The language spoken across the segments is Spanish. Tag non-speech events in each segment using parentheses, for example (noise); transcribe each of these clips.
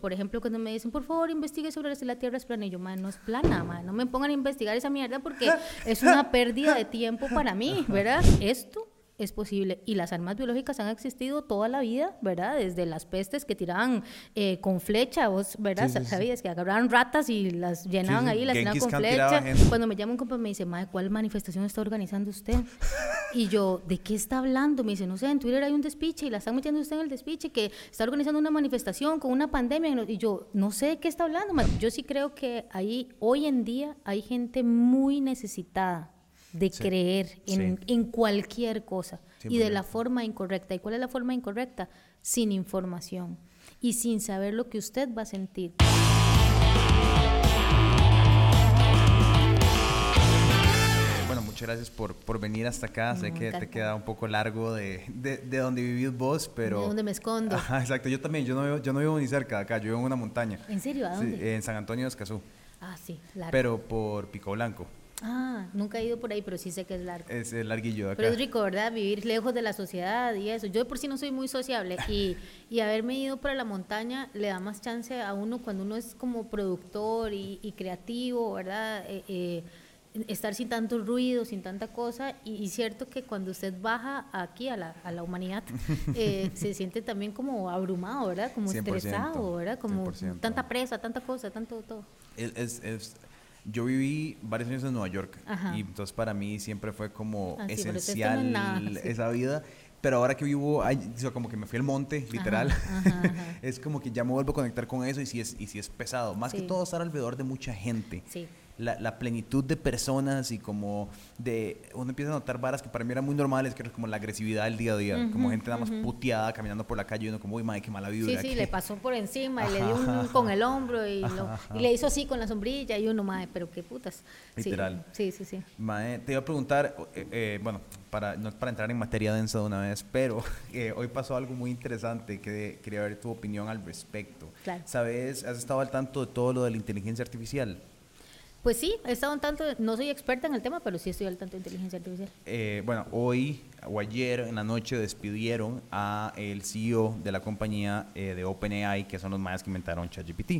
Por ejemplo, cuando me dicen, por favor, investigue sobre si la Tierra es plana, y yo, no es plana, man, no me pongan a investigar esa mierda porque (laughs) es una pérdida de tiempo para mí, ¿verdad? Esto es posible. Y las armas biológicas han existido toda la vida, ¿verdad? Desde las pestes que tiraban eh, con flecha, vos, ¿verdad? ¿Sabías? Que agarraban ratas y las llenaban ahí, las llenaban con flecha. Cuando me llama un compa me dice, madre, ¿cuál manifestación está organizando usted? Y yo, ¿de qué está hablando? Me dice, no sé, en Twitter hay un despiche y la están metiendo usted en el despiche, que está organizando una manifestación con una pandemia. Y yo, no sé de qué está hablando. Yo sí creo que ahí, hoy en día, hay gente muy necesitada de creer en, cualquier cosa y de la forma incorrecta. ¿Y cuál es la forma incorrecta? Sin información y sin saber lo que usted va a sentir. Muchas gracias por, por venir hasta acá. sé que te queda un poco largo de, de, donde vivís vos, pero... De donde me escondo. exacto. Yo también. Yo no, vivo, yo no vivo ni cerca de acá. Yo vivo en una montaña. ¿En serio? ¿A dónde? en San Antonio de Escazú. Ah, sí, largo. Pero por Pico Blanco. Ah, nunca he ido por ahí, pero sí sé que es largo. Es larguillo de acá. Pero es rico, ¿verdad? Vivir lejos de la sociedad y eso. Yo por sí no soy muy sociable y, y haberme ido para la montaña le da más chance a uno cuando uno es como productor y, creativo, ¿verdad? Eh, eh, estar sin tanto ruido, sin tanta cosa. Y, cierto que cuando usted baja aquí a la, a la humanidad, (laughs) eh, se siente también como abrumado, ¿verdad? Como estresado, ¿verdad? Como tanta presa, tanta cosa, tanto todo. es, es yo viví varios años en Nueva York y entonces para mí siempre fue como ah, esencial esa vida. Pero ahora que vivo, como que me fui al monte, literal. (laughs) es como que ya me vuelvo a conectar con eso y si es, y si es pesado. Más que todo estar alrededor de mucha gente. Sí la, la, plenitud de personas y como de uno empieza a notar varas que para mí eran muy normales, que era como la agresividad del día a día, como gente nada más puteada caminando por la calle y uno como, uy, madre, qué mala vida. Sí, sí, le pasó por encima y le dio un con el hombro y, y, le hizo así con la sombrilla y uno, madre, pero qué putas. Literal. Sí, sí, sí. Madre, te iba a preguntar, eh, eh, bueno, para, no es para entrar en materia densa de una vez, pero (laughs) eh, hoy pasó algo muy interesante que quería ver tu opinión al respecto. Claro. ¿Sabes? ¿Has estado al tanto de todo lo de la inteligencia artificial? Pues sí, he estado un tanto, no soy experta en el tema, pero sí estoy al tanto de inteligencia artificial. Eh, bueno, hoy o ayer en la noche despidieron a el CEO de la compañía eh, de OpenAI, que son los más que inventaron ChatGPT.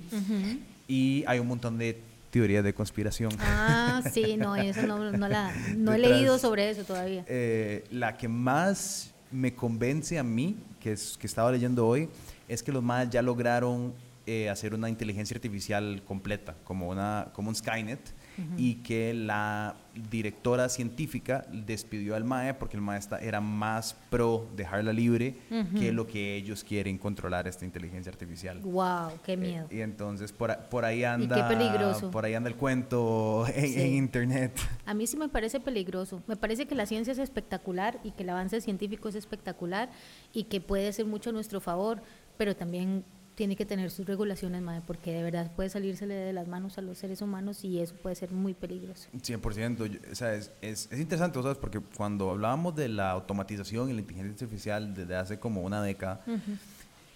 Y hay un montón de teorías de conspiración. Ah, sí, no, eso no, no, la, no he leído sobre eso todavía. Eh, la que más me convence a mí, que, es, que estaba leyendo hoy, es que los más ya lograron eh, hacer una inteligencia artificial completa, como, una, como un Skynet, y que la directora científica despidió al MAE porque el MAE era más pro dejarla libre que lo que ellos quieren controlar esta inteligencia artificial. ¡Wow! ¡Qué eh, miedo! y entonces por, por ahí anda... qué peligroso. Por ahí anda el cuento en, internet. A mí sí me parece peligroso. Me parece que la ciencia es espectacular y que el avance científico es espectacular y que puede ser mucho a nuestro favor, pero también tiene que tener sus regulaciones, madre, porque de verdad puede salírsele de las manos a los seres humanos y eso puede ser muy peligroso. 100%, o sea, es, es, es interesante, ¿sabes? Porque cuando hablábamos de la automatización y la inteligencia artificial desde hace como una década,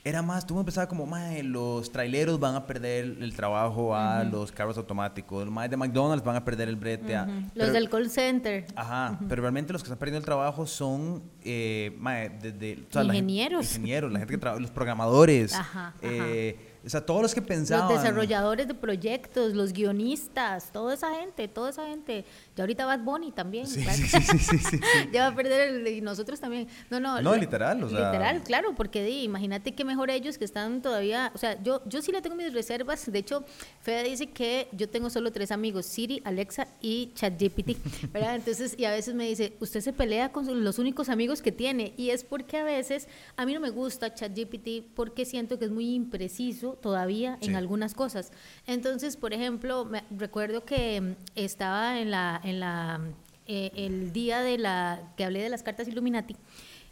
era más, tú empezaba como, mae, los traileros van a perder el trabajo a los carros automáticos, los de McDonald's van a perder el brete a... Los del call center. Ajá, pero realmente los que están perdiendo el trabajo son, eh, mae, desde... ingenieros. La ingenieros, la gente que trabaja, los programadores. Ajá, eh, o sea, todos los que pensaban... Los desarrolladores de proyectos, los guionistas, toda esa gente, toda esa gente. Y ahorita Bad Bunny también. Sí, sí, sí, sí, sí, (laughs) Ya va a perder el, y nosotros también. No, no. No, literal, o sea... Literal, claro, porque di, imagínate que mejor ellos que están todavía... O sea, yo, yo sí le tengo mis reservas. De hecho, Fede dice que yo tengo solo tres amigos, Siri, Alexa y ChatGPT, (laughs) ¿verdad? Entonces, y a veces me dice, usted se pelea con los únicos amigos que tiene. Y es porque a veces a mí no me gusta ChatGPT porque siento que es muy impreciso todavía en algunas cosas. Entonces, por ejemplo, me, recuerdo que estaba en la, en la eh, el día de la que hablé de las cartas Illuminati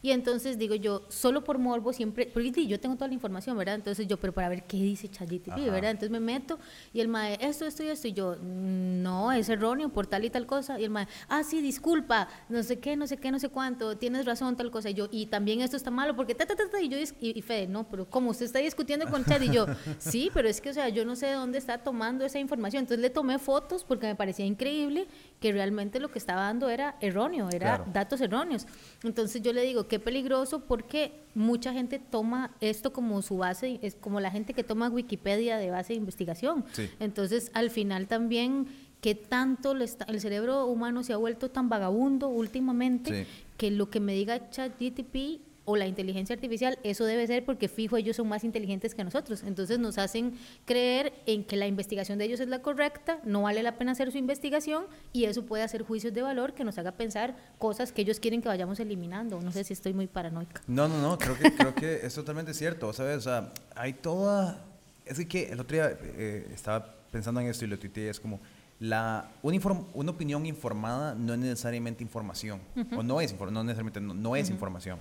y entonces digo yo, solo por morbo siempre, porque yo tengo toda la información, ¿verdad? Entonces yo, pero para ver qué dice ChatGPT, ¿verdad? Entonces me meto y el mae, esto, esto y esto, y yo, no, es erróneo por tal y tal cosa. Y el mae, ah, sí, disculpa, no sé qué, no sé qué, no sé cuánto, tienes razón, tal cosa. Y yo, y también esto está malo porque ta, ta, ta, ta. Y yo, y, y Fede, no, pero como usted está discutiendo con Chat, y yo, (laughs) sí, pero es que, o sea, yo no sé de dónde está tomando esa información. Entonces le tomé fotos porque me parecía increíble que realmente lo que estaba dando era erróneo, era datos erróneos. Entonces yo le digo, qué peligroso? Porque mucha gente toma esto como su base, es como la gente que toma Wikipedia de base de investigación. Entonces, al final también qué tanto el cerebro humano se ha vuelto tan vagabundo últimamente que lo que me diga ChatGTP o la inteligencia artificial, eso debe ser porque fijo ellos son más inteligentes que nosotros. Entonces nos hacen creer en que la investigación de ellos es la correcta, no vale la pena hacer su investigación y eso puede hacer juicios de valor que nos haga pensar cosas que ellos quieren que vayamos eliminando. No sé si estoy muy paranoica. No, no, no, creo que, creo que es totalmente cierto. ¿Sabes? O sea, hay toda... Es que el otro día eh, estaba pensando en esto y lo tuiteé, es como la, una, una, opinión informada no es necesariamente información, o no es, no necesariamente no, es información.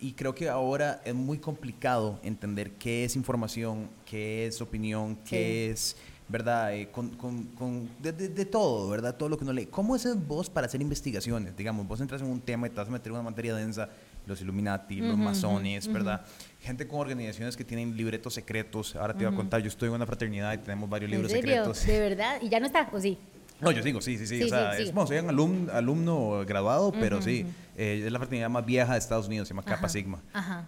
Y creo que ahora es muy complicado entender qué es información, qué es opinión, qué es, ¿verdad? Eh, con, con, de, de, todo, ¿verdad? Todo lo que uno lee. ¿Cómo es vos para hacer investigaciones? Digamos, vos entras en un tema y te vas a meter una materia densa, los Illuminati, los masones, ¿verdad? Gente con organizaciones que tienen libretos secretos. Ahora te voy a contar, yo estoy en una fraternidad y tenemos varios libros secretos. ¿De verdad? ¿Y ya no está? ¿O sí? No, yo digo, sí, sí, sí. o sea, Es, bueno, soy un alumno, alumno graduado, pero sí. Eh, es la fraternidad más vieja de Estados Unidos, se llama Kappa Sigma.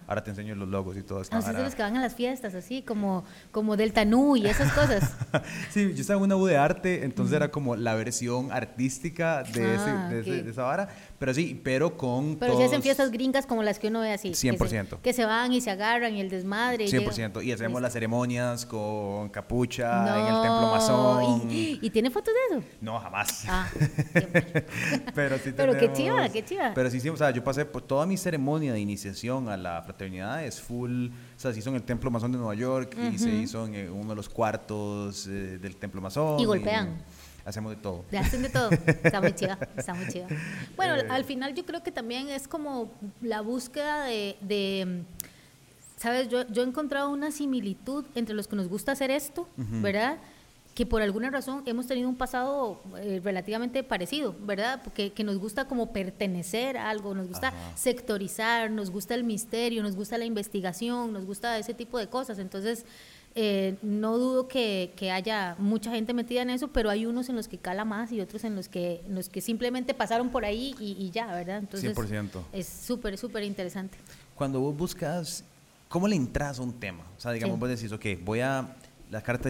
Ahora te enseño los logos y todo esto. Ah, son los que van a las fiestas, así como, como Delta Nu y esas cosas. (laughs) sí, yo estaba en una U de arte, entonces era como la versión artística de, ah, de, esa vara. Pero sí, pero con. Pero si hacen fiestas gringas como las que uno ve así. 100%. Que se, que se van y se agarran y el desmadre. 100%. Y, hacemos las ceremonias con capucha en el templo masón. ¿Y, tiene fotos de eso? No, jamás. Ah, (laughs) pero sí Pero qué chiva, qué chiva. Pero sí o sea, yo pasé por toda mi ceremonia de iniciación a la fraternidad es full, o sea, se hizo en el Templo Masón de Nueva York y se hizo en uno de los cuartos eh, del Templo Masón. Y golpean. hacemos de todo. Hacen de todo. Está muy chida, está muy chida. (laughs) Bueno, eh. al final yo creo que también es como la búsqueda de, ¿sabes? Yo, yo he encontrado una similitud entre los que nos gusta hacer esto, ¿verdad? Que por alguna razón hemos tenido un pasado eh, relativamente parecido, ¿verdad? Porque que nos gusta como pertenecer a algo, nos gusta sectorizar, nos gusta el misterio, nos gusta la investigación, nos gusta ese tipo de cosas. Entonces, eh, no dudo que, que, haya mucha gente metida en eso, pero hay unos en los que cala más y otros en los que, los que simplemente pasaron por ahí y, ya, ¿verdad? Entonces, 100%. Es súper, súper interesante. Cuando vos buscas, ¿cómo le entras a un tema? O sea, digamos, vos decís, ok, voy a la carta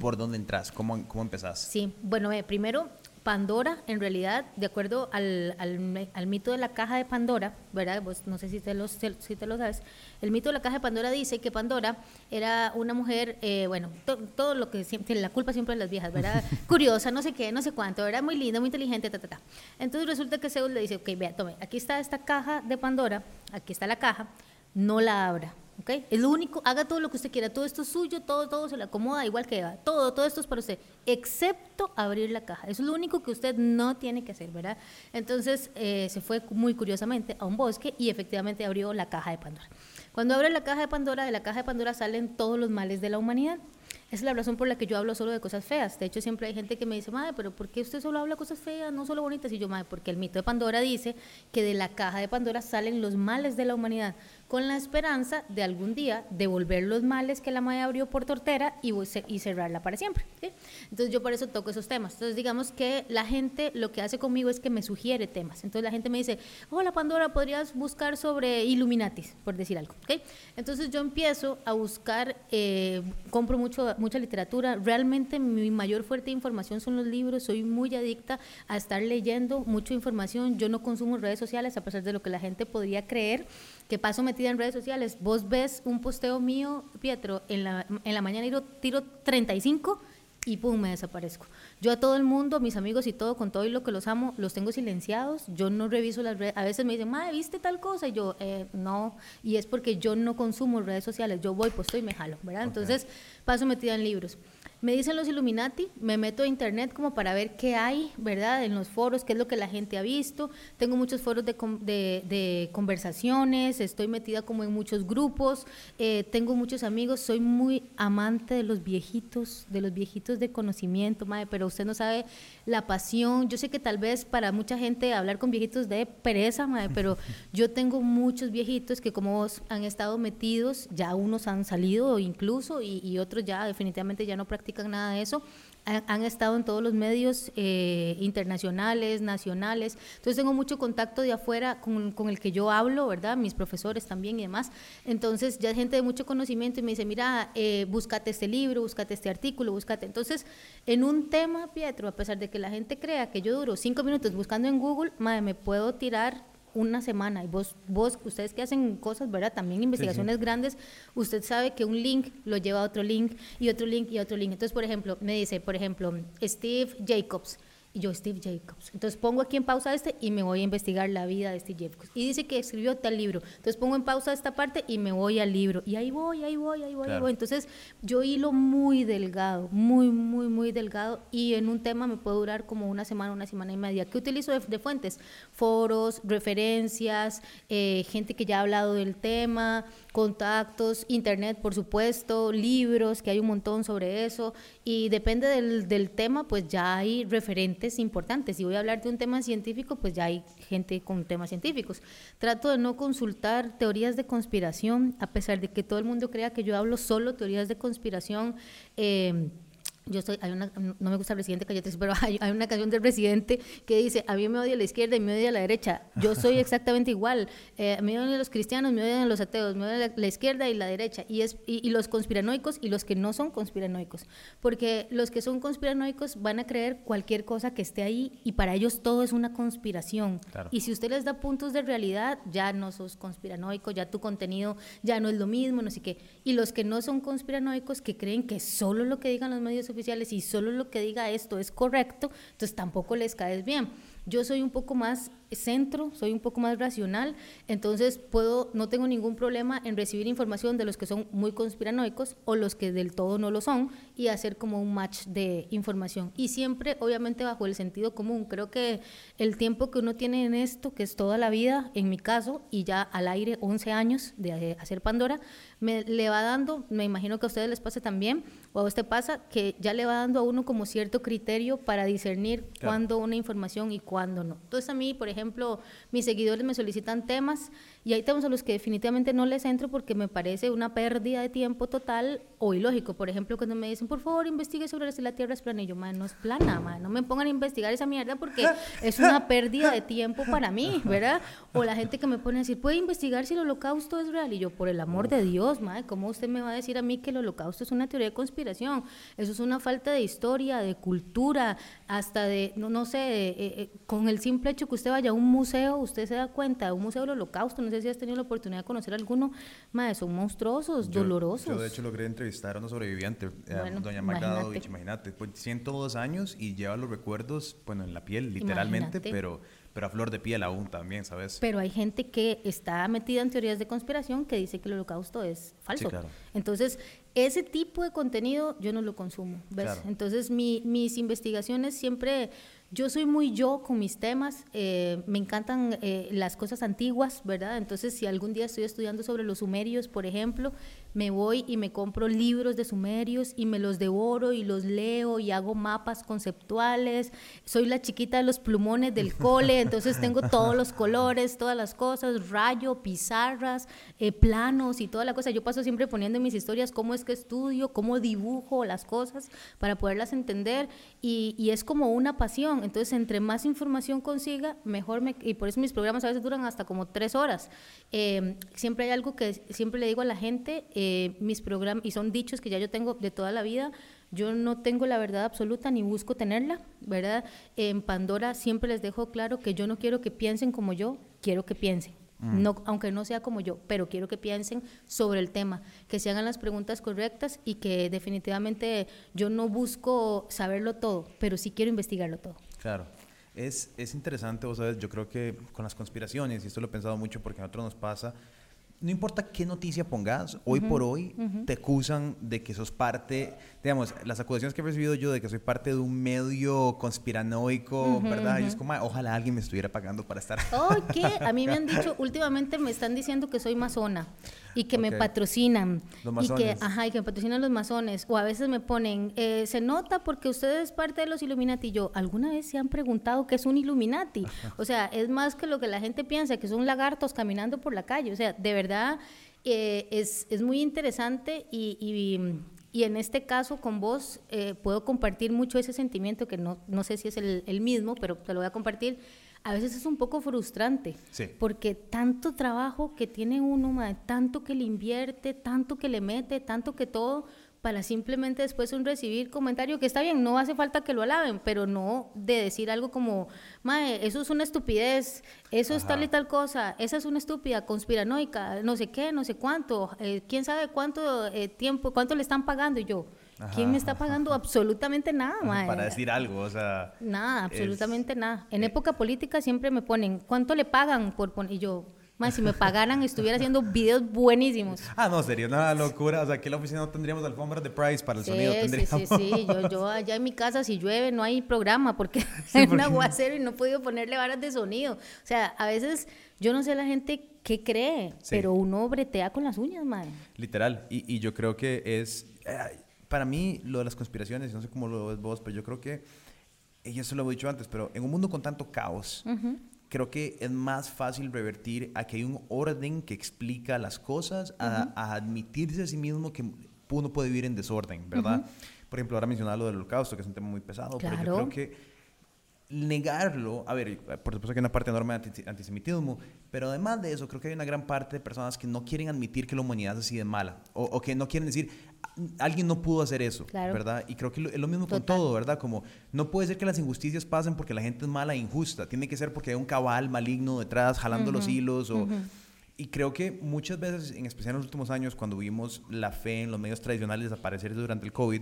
¿Por dónde entras? ¿Cómo, cómo empezás? Sí, bueno, eh, primero, Pandora, en realidad, de acuerdo al, al, mito de la caja de Pandora, ¿verdad? no sé si te, lo, si te lo sabes, el mito de la caja de Pandora dice que Pandora era una mujer, eh, bueno, todo lo que siempre, la culpa siempre de las viejas, ¿verdad? (laughs) Curiosa, no sé qué, no sé cuánto, era muy linda, muy inteligente, ta, ta, ta. Entonces resulta que Zeus le dice, ok, vea, tome, aquí está esta caja de Pandora, aquí está la caja, no la abra ¿ok? Es lo único, haga todo lo que usted quiera, todo esto es suyo, todo, todo se le acomoda igual que Eva, todo, todo esto es para usted, excepto abrir la caja. Eso es lo único que usted no tiene que hacer, ¿verdad? Entonces eh, se fue muy curiosamente a un bosque y efectivamente abrió la caja de Pandora. Cuando abre la caja de Pandora, de la caja de Pandora salen todos los males de la humanidad. Esa es la razón por la que yo hablo solo de cosas feas. De hecho, siempre hay gente que me dice, madre, pero ¿por qué usted solo habla cosas feas, no solo bonitas? Y yo, madre, porque el mito de Pandora dice que de la caja de Pandora salen los males de la humanidad con la esperanza de algún día devolver los males que la madre abrió por tortera y, y cerrarla para siempre. Entonces yo por eso toco esos temas. Entonces digamos que la gente lo que hace conmigo es que me sugiere temas. Entonces la gente me dice, hola Pandora, podrías buscar sobre Illuminatis, por decir algo. Entonces yo empiezo a buscar, eh, compro mucho, mucha literatura. Realmente mi mayor fuerte de información son los libros. Soy muy adicta a estar leyendo mucha información. Yo no consumo redes sociales a pesar de lo que la gente podría creer que paso en redes sociales. Vos ves un posteo mío, Pietro, en la, en la mañana tiro, tiro 35 y pum, me desaparezco. Yo a todo el mundo, mis amigos y todo, con todo y lo que los amo, los tengo silenciados. Yo no reviso las redes. A veces me dicen, madre, ¿viste tal cosa? Y yo, eh, no. Y es porque yo no consumo redes sociales. Yo voy, pues y me jalo, ¿verdad? Entonces, paso metida en libros. Me dicen los Illuminati, me meto a internet como para ver qué hay, ¿verdad? En los foros, qué es lo que la gente ha visto. Tengo muchos foros de, de, conversaciones, estoy metida como en muchos grupos, eh, tengo muchos amigos, soy muy amante de los viejitos, de los viejitos de conocimiento, madre, pero usted no sabe la pasión. Yo sé que tal vez para mucha gente hablar con viejitos de pereza, madre, pero (laughs) yo tengo muchos viejitos que como vos han estado metidos, ya unos han salido incluso y, y otros ya definitivamente ya no practican practican nada de eso, han, estado en todos los medios eh, internacionales, nacionales. Entonces tengo mucho contacto de afuera con, con, el que yo hablo, ¿verdad? Mis profesores también y demás. Entonces ya gente de mucho conocimiento y me dice, mira, eh, búscate este libro, búscate este artículo, búscate. Entonces, en un tema, Pietro, a pesar de que la gente crea que yo duro cinco minutos buscando en Google, madre, me puedo tirar una semana. Y vos, vos, ustedes que hacen cosas, ¿verdad? También investigaciones grandes, usted sabe que un link lo lleva a otro link y otro link y otro link. Entonces, por ejemplo, me dice, por ejemplo, Steve Jacobs y yo Steve Jacobs. Entonces pongo aquí en pausa este y me voy a investigar la vida de Steve Jacobs. Y dice que escribió tal libro. Entonces pongo en pausa esta parte y me voy al libro. Y ahí voy, ahí voy, ahí voy, ahí voy. Entonces yo hilo muy delgado, muy, muy, muy delgado. Y en un tema me puede durar como una semana, una semana y media. ¿Qué utilizo de, fuentes? Foros, referencias, eh, gente que ya ha hablado del tema, contactos, internet, por supuesto, libros, que hay un montón sobre eso. Y depende del, del tema, pues ya hay referentes importantes. Si voy a hablar de un tema científico, pues ya hay gente con temas científicos. Trato de no consultar teorías de conspiración, a pesar de que todo el mundo crea que yo hablo solo teorías de conspiración. Eh, yo estoy, hay una, no me gusta el presidente Cayetes, pero (laughs) hay, hay, una canción del presidente que dice, a mí me odia la izquierda y me odia la derecha. Yo (laughs) soy exactamente igual. Eh, me odian los cristianos, me odian los ateos, me odian la, izquierda y la derecha. Y, es, y, los conspiranoicos y los que no son conspiranoicos. Porque los que son conspiranoicos van a creer cualquier cosa que esté ahí y para ellos todo es una conspiración. Y si usted les da puntos de realidad, ya no sos conspiranoico, ya tu contenido ya no es lo mismo, no sé qué. Y los que no son conspiranoicos, que creen que solo lo que digan los medios oficiales y solo lo que diga esto es correcto, entonces tampoco les caes bien. Yo soy un poco más centro, soy un poco más racional, entonces puedo, no tengo ningún problema en recibir información de los que son muy conspiranoicos o los que del todo no lo son y hacer como un match de información. Y siempre, obviamente, bajo el sentido común. Creo que el tiempo que uno tiene en esto, que es toda la vida, en mi caso, y ya al aire 11 años de hacer Pandora, me le va dando, me imagino que a ustedes les pasa también, o a usted pasa, que ya le va dando a uno como cierto criterio para discernir cuándo una información y cuándo no. Entonces a mí, por ejemplo, mis seguidores me solicitan temas y hay temas a los que definitivamente no les entro porque me parece una pérdida de tiempo total o ilógico. Por ejemplo, cuando me dicen, por favor, investigue sobre si la Tierra es plana. Y yo, no es plana, no me pongan a investigar esa mierda porque es una pérdida de tiempo para mí, ¿verdad? O la gente que me pone a decir, ¿puede investigar si el holocausto es real? Y yo, por el amor de Dios, madre, ¿cómo usted me va a decir a mí que el holocausto es una teoría de conspiración? Eso es una falta de historia, de cultura, hasta de, no, no sé, eh, eh, con el simple hecho que usted vaya a un museo, usted se da cuenta, un museo del holocausto, no sé si has tenido la oportunidad de conocer alguno, madre, son monstruosos, dolorosos. Yo de hecho logré entrevistar a una sobreviviente, eh, doña Magda imagínate, pues 102 años y lleva los recuerdos, bueno, en la piel, literalmente, pero pero a flor de piel aún también, ¿sabes? Pero hay gente que está metida en teorías de conspiración que dice que el holocausto es falso. Entonces, ese tipo de contenido yo no lo consumo, ¿ves? Entonces, mi, mis investigaciones siempre yo soy muy yo con mis temas, eh, me encantan eh, las cosas antiguas, ¿verdad? Entonces, si algún día estoy estudiando sobre los sumerios, por ejemplo, me voy y me compro libros de sumerios y me los devoro y los leo y hago mapas conceptuales. Soy la chiquita de los plumones del cole, (laughs) entonces tengo todos los colores, todas las cosas, rayo, pizarras, eh, planos y toda la cosa. Yo paso siempre poniendo en mis historias cómo es que estudio, cómo dibujo las cosas para poderlas entender y, y es como una pasión. Entonces, entre más información consiga, mejor me... Y por eso mis programas a veces duran hasta como tres horas. Eh, siempre hay algo que siempre le digo a la gente, eh, mis programas, y son dichos que ya yo tengo de toda la vida, yo no tengo la verdad absoluta ni busco tenerla, ¿verdad? En Pandora siempre les dejo claro que yo no quiero que piensen como yo, quiero que piensen. Mm. No, aunque no sea como yo, pero quiero que piensen sobre el tema, que se hagan las preguntas correctas y que definitivamente yo no busco saberlo todo, pero sí quiero investigarlo todo. Claro. Es, es interesante, vos sabes, yo creo que con las conspiraciones, y esto lo he pensado mucho porque a nosotros nos pasa, no importa qué noticia pongas, hoy por hoy te acusan de que sos parte, digamos, las acusaciones que he recibido yo de que soy parte de un medio conspiranoico, ¿verdad? Y es como, ojalá alguien me estuviera pagando para estar. Oh, ¿qué? A mí me han dicho, últimamente me están diciendo que soy masona y que me patrocinan. Los masones. Y que, ajá, y que me patrocinan los masones. O a veces me ponen, eh, se nota porque usted es parte de los Illuminati. Y yo, ¿alguna vez se han preguntado qué es un Illuminati? O sea, es más que lo que la gente piensa, que son lagartos caminando por la calle. O sea, de verdad eh, es, es, muy interesante y, Y en este caso con vos eh, puedo compartir mucho ese sentimiento, que no, no sé si es el, el, mismo, pero te lo voy a compartir. A veces es un poco frustrante, porque tanto trabajo que tiene uno, tanto que le invierte, tanto que le mete, tanto que todo, para simplemente después un recibir comentario que está bien, no hace falta que lo alaben, pero no de decir algo como, mae, eso es una estupidez, eso es tal y tal cosa, esa es una estúpida, conspiranoica, no sé qué, no sé cuánto, eh, quién sabe cuánto eh, tiempo, cuánto le están pagando y yo. ¿Quién me está pagando? Absolutamente nada, mae. Para decir algo, o sea. Nada, absolutamente nada. En eh, época política siempre me ponen, ¿cuánto le pagan por poner? Y yo, si me pagaran, estuviera haciendo videos buenísimos. Ah, no, sería una locura. O sea, aquí en la oficina no tendríamos alfombras de Price para el sonido. Sí, sí, sí. Yo, yo, allá en mi casa, si llueve, no hay programa porque (laughs) hay (laughs) un aguacero y no he podido ponerle varas de sonido. O sea, a veces yo no sé la gente qué cree, pero uno bretea con las uñas, madre. Literal. Y, y yo creo que es. Eh, para mí, lo de las conspiraciones, no sé cómo lo ves vos, pero yo creo que. Y eso lo he dicho antes, pero en un mundo con tanto caos, creo que es más fácil revertir a que hay un orden que explica las cosas, a, admitirse a sí mismo que uno puede vivir en desorden, ¿verdad? Por ejemplo, ahora mencionaba lo del holocausto, que es un tema muy pesado, pero yo creo que negarlo, a ver, por supuesto que hay una parte enorme de antisemitismo, pero además de eso, creo que hay una gran parte de personas que no quieren admitir que la humanidad es así de mala, o, que no quieren decir, alguien no pudo hacer eso, ¿verdad? Y creo que es lo mismo con todo, ¿verdad? Como no puede ser que las injusticias pasen porque la gente es mala e injusta, tiene que ser porque hay un cabal maligno detrás jalando los hilos o... Y creo que muchas veces, en especial en los últimos años, cuando vimos la fe en los medios tradicionales desaparecer durante el COVID,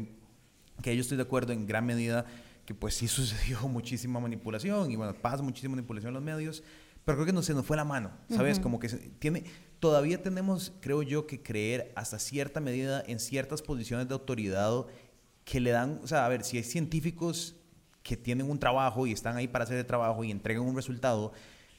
que yo estoy de acuerdo en gran medida que pues sí sucedió (laughs) muchísima manipulación y bueno, pasa muchísima manipulación en los medios, pero creo que no se nos fue la mano, ¿sabes? Como que tiene, todavía tenemos, creo yo, que creer hasta cierta medida en ciertas posiciones de autoridad que le dan, o sea, a ver, si hay científicos que tienen un trabajo y están ahí para hacer el trabajo y entregan un resultado,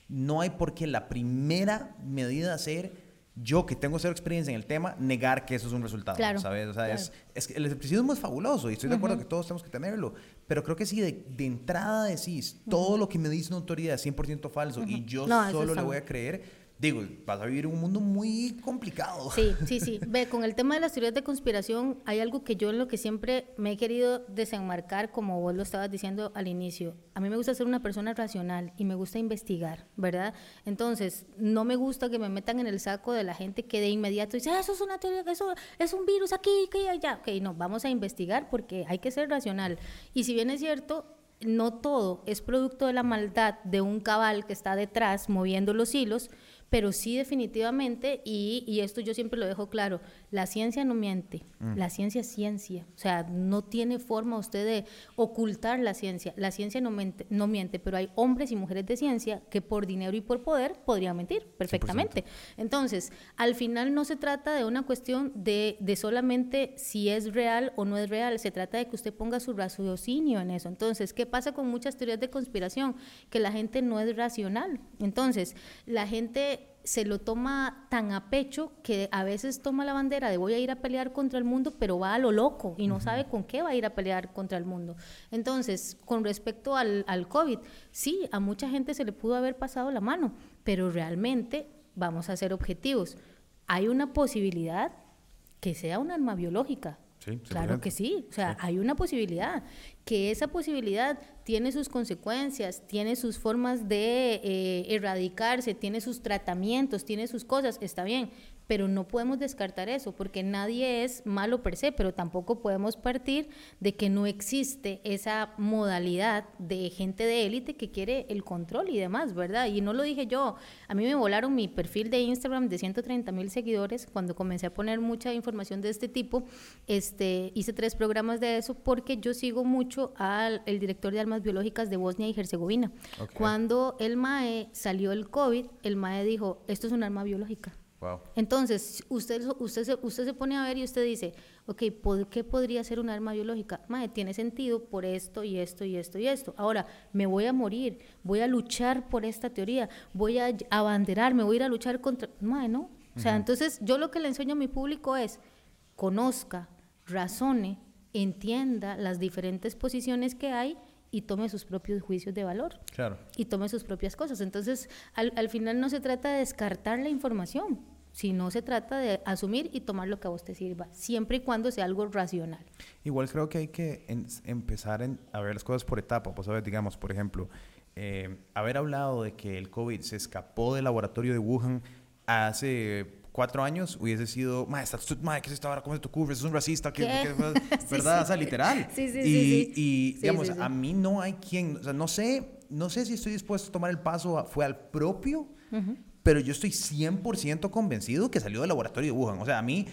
no hay por qué la primera medida ser yo que tengo cero experiencia en el tema, negar que eso es un resultado, ¿sabes? O sea, es, es, el escepticismo es fabuloso y estoy de acuerdo que todos tenemos que tenerlo, pero creo que si de, de entrada decís todo lo que me dice una autoridad es 100% falso y yo solo le voy a creer, digo, vas a vivir un mundo muy complicado. Sí, (laughs) sí, sí. Ve, con el tema de las teorías de conspiración, hay algo que yo en lo que siempre me he querido desenmarcar, como vos lo estabas diciendo al inicio. A mí me gusta ser una persona racional y me gusta investigar, ¿verdad? Entonces, no me gusta que me metan en el saco de la gente que de inmediato dice, ah, eso es una teoría, eso es un virus aquí, que allá. Ok, no, vamos a investigar porque hay que ser racional. Y si bien es cierto, no todo es producto de la maldad de un cabal que está detrás moviendo los hilos, pero sí definitivamente, y, y, esto yo siempre lo dejo claro, la ciencia no miente, mm. la ciencia es ciencia, o sea, no tiene forma usted de ocultar la ciencia, la ciencia no miente, no miente pero hay hombres y mujeres de ciencia que por dinero y por poder podrían mentir perfectamente. Entonces, al final no se trata de una cuestión de, de solamente si es real o no es real, se trata de que usted ponga su raciocinio en eso. Entonces, ¿qué pasa con muchas teorías de conspiración? Que la gente no es racional. Entonces, la gente se lo toma tan a pecho que a veces toma la bandera de voy a ir a pelear contra el mundo, pero va a lo loco y no sabe con qué va a ir a pelear contra el mundo. Entonces, con respecto al, al COVID, sí, a mucha gente se le pudo haber pasado la mano, pero realmente vamos a ser objetivos. Hay una posibilidad que sea un arma biológica, claro que sí, o sea, hay una posibilidad, que esa posibilidad tiene sus consecuencias, tiene sus formas de eh, erradicarse, tiene sus tratamientos, tiene sus cosas, está bien, pero no podemos descartar eso, porque nadie es malo per se, pero tampoco podemos partir de que no existe esa modalidad de gente de élite que quiere el control y demás, ¿verdad? Y no lo dije yo, a mí me volaron mi perfil de Instagram de 130 mil seguidores cuando comencé a poner mucha información de este tipo, este, hice tres programas de eso porque yo sigo mucho al el director de armas biológicas de Bosnia y Herzegovina. Cuando el MAE salió el COVID, el MAE dijo, esto es un arma biológica. Entonces, usted, usted, se, usted se pone a ver y usted dice, ok, ¿qué podría ser un arma biológica? Madre, tiene sentido por esto y esto y esto y esto. Ahora, me voy a morir, voy a luchar por esta teoría, voy a abanderarme, voy a ir a luchar contra... Madre, no. O sea, entonces yo lo que le enseño a mi público es, conozca, razone, entienda las diferentes posiciones que hay y tome sus propios juicios de valor. Claro. Y tome sus propias cosas. Entonces, al, al final no se trata de descartar la información, si no se trata de asumir y tomar lo que a vos te sirva, siempre y cuando sea algo racional. Igual creo que hay que empezar a ver las cosas por etapas, pues, ¿sabes? digamos, por ejemplo, eh, haber hablado de que el COVID se escapó del laboratorio de Wuhan hace cuatro años hubiese sido, ma, estás ¿qué es esta? ¿Cómo se te ocurre? Es un racista, ¿qué, (laughs) ¿verdad? O sea, literal. Sí, sí, y, y digamos, a mí no hay quien, o sea, no sé, no sé si estoy dispuesto a tomar el paso, fue al propio, pero yo estoy 100% convencido que salió del laboratorio de Wuhan. O sea, a mí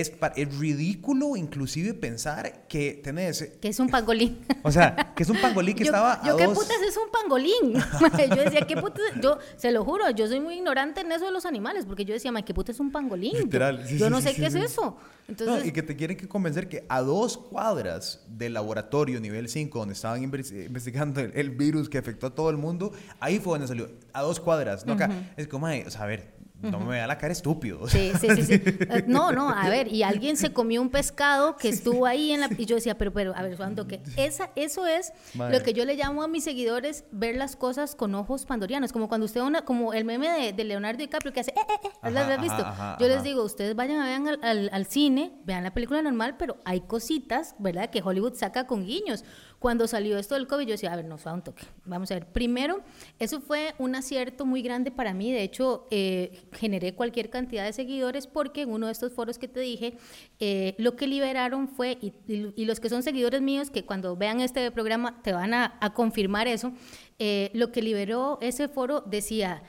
es, es ridículo inclusive pensar que tenés... Que es un pangolín. O sea, (laughs) que es un pangolín que estaba Yo, ¿qué putas es un pangolín? (laughs) yo decía, ¿qué putas? Yo, se lo juro, yo soy muy ignorante en eso de los animales, porque yo decía, ¿qué putas es un pangolín? Literal. yo no sé qué es eso. Entonces, y que te quieren que convencer que a dos cuadras del laboratorio nivel 5, donde estaban investigando el, virus que afectó a todo el mundo, ahí fue donde salió. A dos cuadras, ¿no? Acá. Es como, o sea, a ver, no me vea la cara estúpido. Sí, sí, sí, sí. (laughs) Eh, no, no, a ver, y alguien se comió un pescado que estuvo ahí en la... Y yo decía, pero, pero, a ver, cuando que esa, eso es lo que yo le llamo a mis seguidores ver las cosas con ojos pandorianos, como cuando usted, una, como el meme de, Leonardo DiCaprio que hace, eh, eh, eh, ¿lo has visto? yo les digo, ustedes vayan a vean al, al, cine, vean la película normal, pero hay cositas, ¿verdad? Que Hollywood saca con guiños. Cuando salió esto del COVID, yo decía, a ver, nos va un toque. Vamos a ver. Primero, eso fue un acierto muy grande para mí. De hecho, eh, generé cualquier cantidad de seguidores porque en uno de estos foros que te dije, eh, lo que liberaron fue, y, los que son seguidores míos, que cuando vean este programa te van a, confirmar eso, eh, lo que liberó ese foro decía,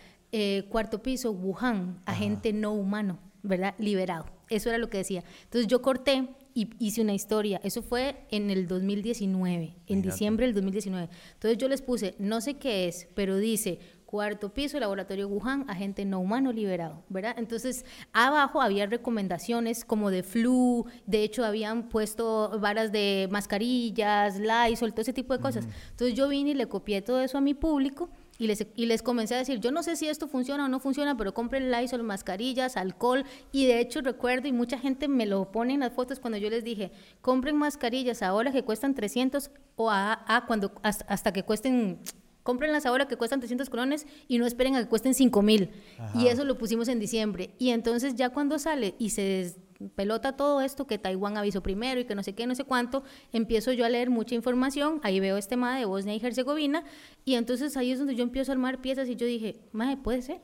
cuarto piso, Wuhan, agente no humano, ¿verdad? Liberado. Eso era lo que decía. Entonces yo corté y hice una historia. Eso fue en el 2019, en diciembre del 2019. Entonces yo les puse, no sé qué es, pero dice cuarto piso, laboratorio Wuhan, agente no humano liberado, ¿verdad? Entonces, abajo había recomendaciones como de flu, de hecho habían puesto varas de mascarillas, Lysol, todo ese tipo de cosas. Entonces yo vine y le copié todo eso a mi público y les, y les comencé a decir, yo no sé si esto funciona o no funciona, pero compren Lysol, mascarillas, alcohol. Y de hecho recuerdo, y mucha gente me lo pone en las fotos cuando yo les dije, compren mascarillas ahora que cuestan 300 o a, cuando, hasta, que cuesten cómprenlas ahora que cuestan 300 colones y no esperen a que cuesten 5 mil. Y eso lo pusimos en diciembre. Y entonces ya cuando sale y se pelota todo esto, que Taiwán avisó primero y que no sé qué, no sé cuánto, empiezo yo a leer mucha información, ahí veo este tema de Bosnia y Herzegovina, y entonces ahí es donde yo empiezo a armar piezas y yo dije, madre, puede ser.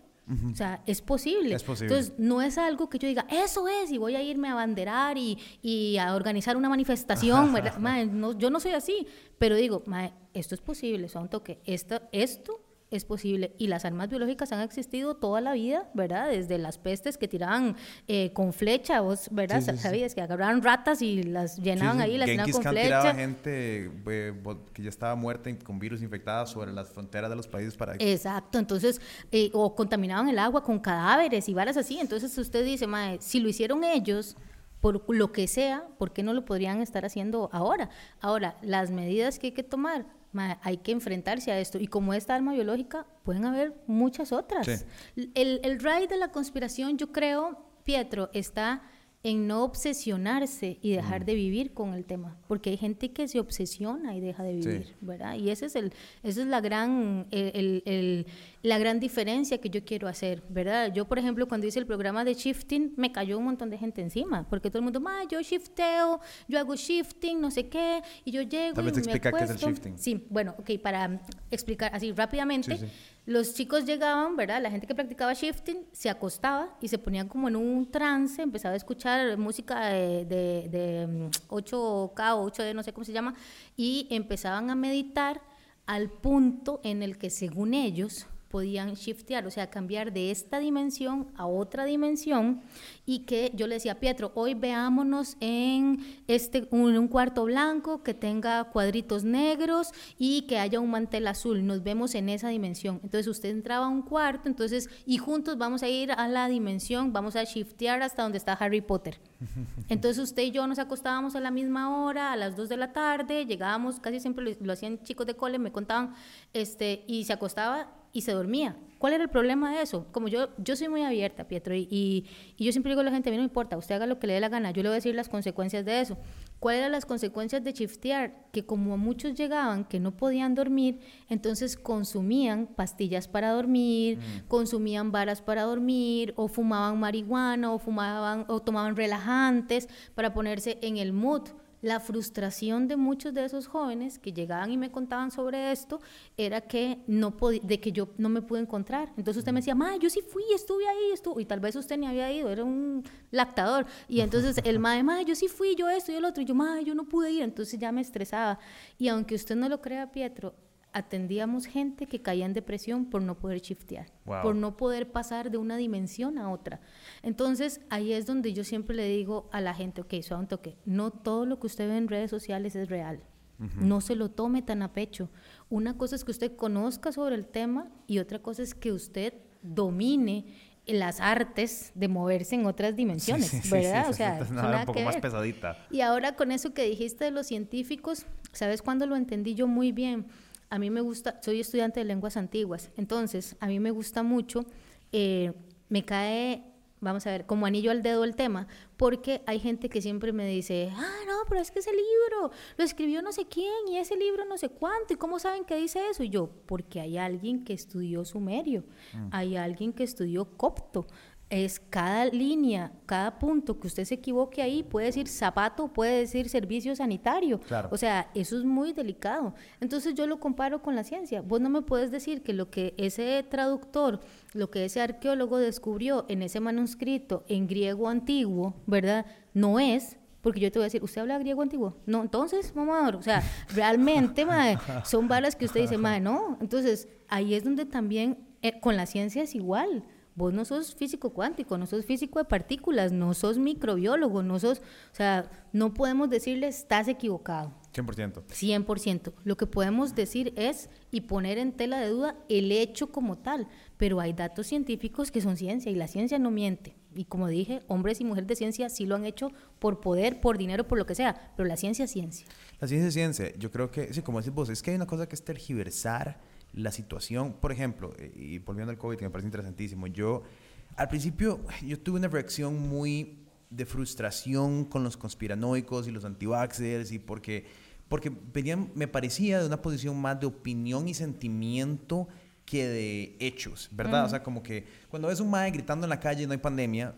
O sea, es posible. Entonces, no es algo que yo diga, eso es, y voy a irme a banderar y, y a organizar una manifestación. (laughs) no, yo no soy así, pero digo, esto es posible, son toque. Esto, esto es posible. Y las armas biológicas han existido toda la vida, ¿verdad? Desde las pestes que tiraban eh, con flecha, vos, ¿verdad? ¿Sabías? Que agarraban ratas y las llenaban ahí, las llenaban con flecha. tiraba gente eh, que ya estaba muerta con virus infectados sobre las fronteras de los países para... Exacto, entonces, eh, o contaminaban el agua con cadáveres y varas así. Entonces usted dice, mae, si lo hicieron ellos por lo que sea, ¿por qué no lo podrían estar haciendo ahora? Ahora, las medidas que hay que tomar hay que enfrentarse a esto. Y como esta arma biológica, pueden haber muchas otras. El, el raid de la conspiración, yo creo, Pietro, está en no obsesionarse y dejar de vivir con el tema, porque hay gente que se obsesiona y deja de vivir, ¿verdad? Y ese es el, esa es la gran, el, el, la gran diferencia que yo quiero hacer, ¿verdad? Yo, por ejemplo, cuando hice el programa de shifting, me cayó un montón de gente encima, porque todo el mundo, ma, yo shifteo, yo hago shifting, no sé qué, y yo llego y me explica qué es el shifting. Sí, bueno, ok, para explicar así rápidamente, los chicos llegaban, ¿verdad? La gente que practicaba shifting se acostaba y se ponían como en un trance, empezaba a escuchar música de, de, 8K o 8D, no sé cómo se llama, y empezaban a meditar al punto en el que según ellos podían shiftear, o sea, cambiar de esta dimensión a otra dimensión y que yo le decía a Pietro, hoy veámonos en este, un, cuarto blanco que tenga cuadritos negros y que haya un mantel azul, nos vemos en esa dimensión. Entonces usted entraba a un cuarto, entonces, y juntos vamos a ir a la dimensión, vamos a shiftear hasta donde está Harry Potter. (laughs) Entonces usted y yo nos acostábamos a la misma hora, a las 2 de la tarde, llegábamos, casi siempre lo, lo hacían chicos de cole, me contaban, este, y se acostaba y se dormía. ¿Cuál era el problema de eso? Como yo, yo soy muy abierta, Pietro, y, y, yo siempre digo a la gente, a mí no me importa, usted haga lo que le dé la gana, yo le voy a decir las consecuencias de eso. ¿Cuáles eran las consecuencias de shiftear? Que como muchos llegaban que no podían dormir, entonces consumían pastillas para dormir, mm. consumían varas para dormir, o fumaban marihuana, o fumaban, o tomaban relajantes para ponerse en el mood la frustración de muchos de esos jóvenes que llegaban y me contaban sobre esto era que no de que yo no me pude encontrar. Entonces usted me decía, ma, yo sí fui, estuve ahí, estuve, y tal vez usted ni había ido, era un lactador. Y entonces el ma, ma, yo sí fui, yo esto y el otro, y yo, ma, yo no pude ir, entonces ya me estresaba. Y aunque usted no lo crea, Pietro, atendíamos gente que caía en depresión por no poder shiftear, por no poder pasar de una dimensión a otra. Entonces, ahí es donde yo siempre le digo a la gente, ok, suave un toque, no todo lo que usted ve en redes sociales es real. No se lo tome tan a pecho. Una cosa es que usted conozca sobre el tema y otra cosa es que usted domine las artes de moverse en otras dimensiones, ¿verdad? o sea, es un poco más pesadita. Y ahora con eso que dijiste de los científicos, ¿sabes cuándo lo entendí yo muy bien? A mí me gusta, soy estudiante de lenguas antiguas, entonces a mí me gusta mucho, eh, me cae vamos a ver, como anillo al dedo el tema, porque hay gente que siempre me dice, ah, no, pero es que ese libro lo escribió no sé quién y ese libro no sé cuánto, ¿y cómo saben que dice eso? Y yo, porque hay alguien que estudió sumerio, mm. hay alguien que estudió copto, es cada línea, cada punto que usted se equivoque ahí, puede decir zapato, puede decir servicio sanitario. O sea, eso es muy delicado. Entonces yo lo comparo con la ciencia. Vos no me puedes decir que lo que ese traductor, lo que ese arqueólogo descubrió en ese manuscrito en griego antiguo, ¿verdad? No es, porque yo te voy a decir, ¿usted habla griego antiguo? No, entonces, mamá, o sea, realmente, (laughs) madre, son balas que usted dice, madre, no. Entonces, ahí es donde también eh, con la ciencia es igual. Vos no sos físico cuántico, no sos físico de partículas, no sos microbiólogo, no sos, o sea, no podemos decirle estás equivocado. 100%. 100%. Lo que podemos decir es y poner en tela de duda el hecho como tal, pero hay datos científicos que son ciencia y la ciencia no miente. Y como dije, hombres y mujeres de ciencia sí lo han hecho por poder, por dinero, por lo que sea, pero la ciencia es ciencia. La ciencia es ciencia. Yo creo que, sí, como decís vos, es que hay una cosa que es tergiversar la situación, por ejemplo, eh, y volviendo al COVID, que me parece interesantísimo, yo al principio yo tuve una reacción muy de frustración con los conspiranoicos y los antivaxxers y porque, porque venían, me parecía de una posición más de opinión y sentimiento que de hechos, ¿verdad? O sea, como que cuando ves un mae gritando en la calle y no hay pandemia,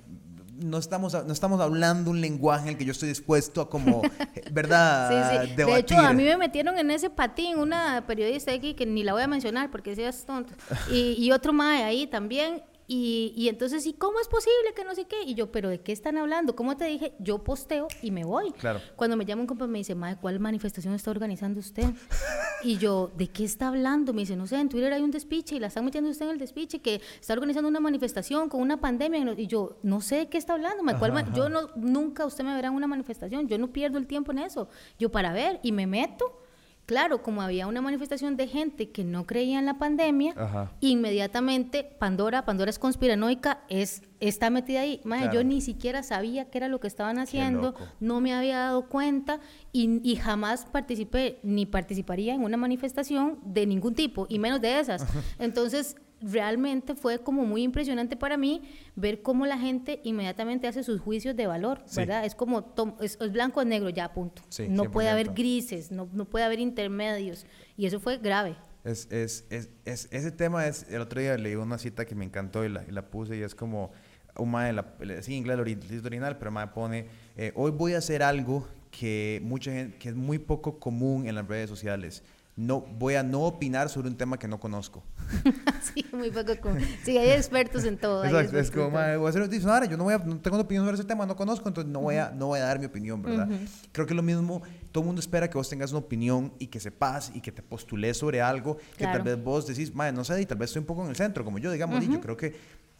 no estamos, no estamos hablando un lenguaje en el que yo estoy dispuesto a como, (laughs) ¿verdad? Sí, sí. De hecho, a mí me metieron en ese patín una periodista aquí que ni la voy a mencionar porque si es tonto. Y, y otro mae ahí también. Y, y, entonces, ¿y cómo es posible que no sé qué? Y yo, ¿pero de qué están hablando? ¿Cómo te dije? Yo posteo y me voy. Claro. Cuando me llama un compa me dice, Madre, ¿cuál manifestación está organizando usted? (laughs) y yo, ¿de qué está hablando? Me dice, no sé, en Twitter hay un despiche y la están metiendo usted en el despiche que está organizando una manifestación con una pandemia. Y yo, no sé de qué está hablando. ¿cuál Yo no, nunca usted me verá en una manifestación. Yo no pierdo el tiempo en eso. Yo para ver y me meto Claro, como había una manifestación de gente que no creía en la pandemia, inmediatamente Pandora, Pandora es conspiranoica, es, está metida ahí. Yo ni siquiera sabía qué era lo que estaban haciendo, no me había dado cuenta y, y, jamás participé ni participaría en una manifestación de ningún tipo, y menos de esas. Entonces, realmente fue como muy impresionante para mí ver cómo la gente inmediatamente hace sus juicios de valor, ¿verdad? Es como, es, blanco o negro, ya, punto. no puede haber grises, no, no, puede haber intermedios. Y eso fue grave. Es, es, es, ese tema es, el otro día leí una cita que me encantó y la, y la puse y es como, un de la, sí, inglés original, pero me pone, eh, hoy voy a hacer algo que, mucha gente, que es muy poco común en las redes sociales no voy a no opinar sobre un tema que no conozco. (laughs) (laughs) sí, muy poco común. Sí, hay expertos en todo. Exacto, es como, voy a hacer un diccionario, yo no, voy a, no tengo opinión sobre ese tema, no conozco, entonces no voy a, no voy a dar mi opinión, ¿verdad? Creo que lo mismo, todo el mundo espera que vos tengas una opinión y que sepas y que te postules sobre algo que tal vez vos decís, madre, no sé, y tal vez estoy un poco en el centro, como yo, digamos, y yo creo que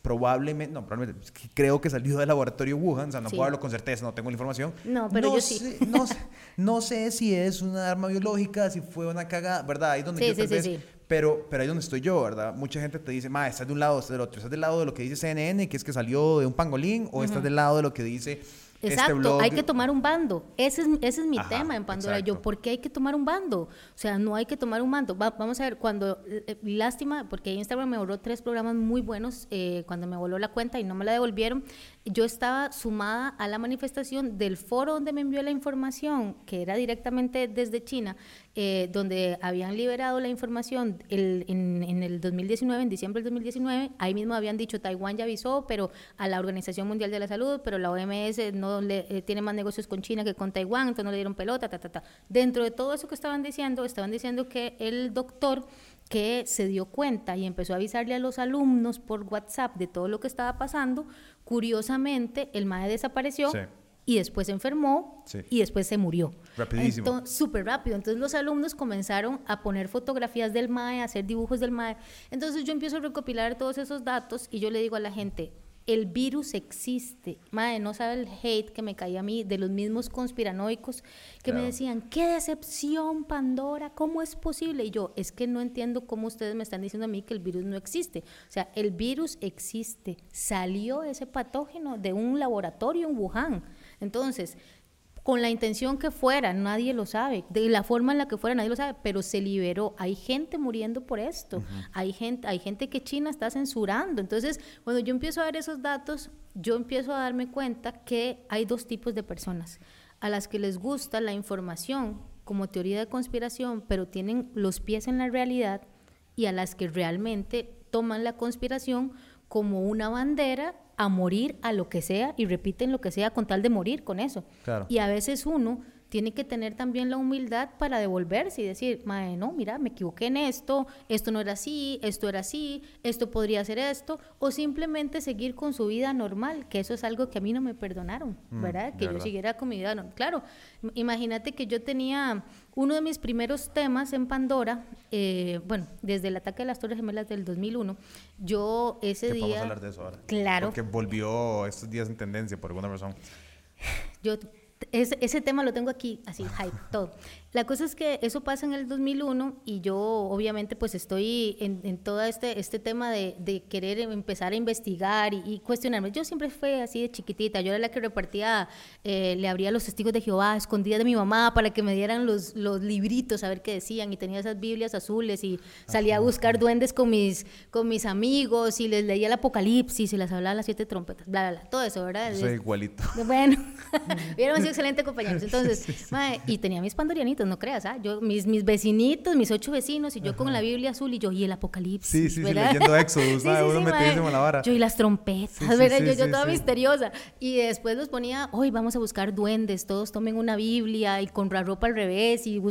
probablemente, no, probablemente, creo que salió del laboratorio Wuhan, o sea, no puedo hablarlo con certeza, no tengo la información. No, pero yo sí. No, no, sé si es una arma biológica, si fue una cagada, ¿verdad? Ahí donde yo tal vez, Pero, pero ahí donde estoy yo, ¿verdad? Mucha gente te dice, ma, estás de un lado, estás del otro, estás del lado de lo que dice CNN, que es que salió de un pangolín, o estás del lado de lo que dice este Exacto, hay que tomar un bando. Ese es, ese es mi tema en Pandora. Yo, ¿por qué hay que tomar un bando? O sea, no hay que tomar un bando. vamos a ver, cuando, eh, lástima, porque Instagram me borró tres programas muy buenos eh, cuando me voló la cuenta y no me la devolvieron. Yo estaba sumada a la manifestación del foro donde me envió la información, que era directamente desde China, eh, donde habían liberado la información en, en, el 2019, en diciembre del 2019. Ahí mismo habían dicho, Taiwán ya avisó, pero a la Organización Mundial de la Salud, pero la OMS no le, eh, tiene más negocios con China que con Taiwán, entonces no le dieron pelota, ta, ta, ta. Dentro de todo eso que estaban diciendo, estaban diciendo que el doctor que se dio cuenta y empezó a avisarle a los alumnos por WhatsApp de todo lo que estaba pasando, curiosamente el MAE desapareció. Y después se enfermó y después se murió. Rapidísimo. Súper rápido. Entonces los alumnos comenzaron a poner fotografías del MAE, a hacer dibujos del MAE. Entonces yo empiezo a recopilar todos esos datos y yo le digo a la gente, el virus existe. Madre, no sabe el hate que me caía a mí de los mismos conspiranoicos que me decían, qué decepción, Pandora, ¿cómo es posible? Y yo, es que no entiendo cómo ustedes me están diciendo a mí que el virus no existe. O sea, el virus existe. Salió ese patógeno de un laboratorio en Wuhan. Entonces, con la intención que fuera, nadie lo sabe, de la forma en la que fuera, nadie lo sabe, pero se liberó. Hay gente muriendo por esto, hay, gente, hay gente que China está censurando. Entonces, cuando yo empiezo a ver esos datos, yo empiezo a darme cuenta que hay dos tipos de personas, a las que les gusta la información como teoría de conspiración, pero tienen los pies en la realidad, y a las que realmente toman la conspiración como una bandera a morir a lo que sea y repiten lo que sea con tal de morir con eso. Y a veces uno tiene que tener también la humildad para devolverse y decir, Mae, no, mira, me equivoqué en esto, esto no era así, esto era así, esto podría ser esto, o simplemente seguir con su vida normal, que eso es algo que a mí no me perdonaron, mm, ¿verdad? Que yo siguiera con mi vida normal. Claro, imagínate que yo tenía uno de mis primeros temas en Pandora, eh, bueno, desde el ataque de las Torres Gemelas del 2001, yo ese día... Vamos a hablar de eso ahora. Claro. Porque volvió estos días en tendencia por alguna razón. Yo ese, ese tema lo tengo aquí, así, hype, todo. La cosa es que eso pasa en el 2001 y yo obviamente pues estoy en, en todo este, este tema de, de querer empezar a investigar y, cuestionarme. Yo siempre fui así de chiquitita, yo era la que repartía, eh, le abría los testigos de Jehová, escondida de mi mamá para que me dieran los, los libritos a ver qué decían y tenía esas Biblias azules y salía a buscar duendes con mis, con mis amigos y les leía el Apocalipsis y les hablaba las siete trompetas, bla, bla, bla, todo eso, ¿verdad? Soy igualito. Bueno, (laughs) (laughs) hubiéramos sido excelentes compañeros. Entonces, y tenía mis pandorianitos no creas, ¿ah? Yo, mis, mis vecinitos, mis ocho vecinos, y yo con la Biblia azul, y yo, y el Apocalipsis. Sí, sí, sí leyendo (laughs) Éxodo, sí, la vara. Yo y las trompetas, ¿verdad? yo, yo toda misteriosa. Y después nos ponía, hoy vamos a buscar duendes, todos tomen una Biblia, y con la ropa al revés, y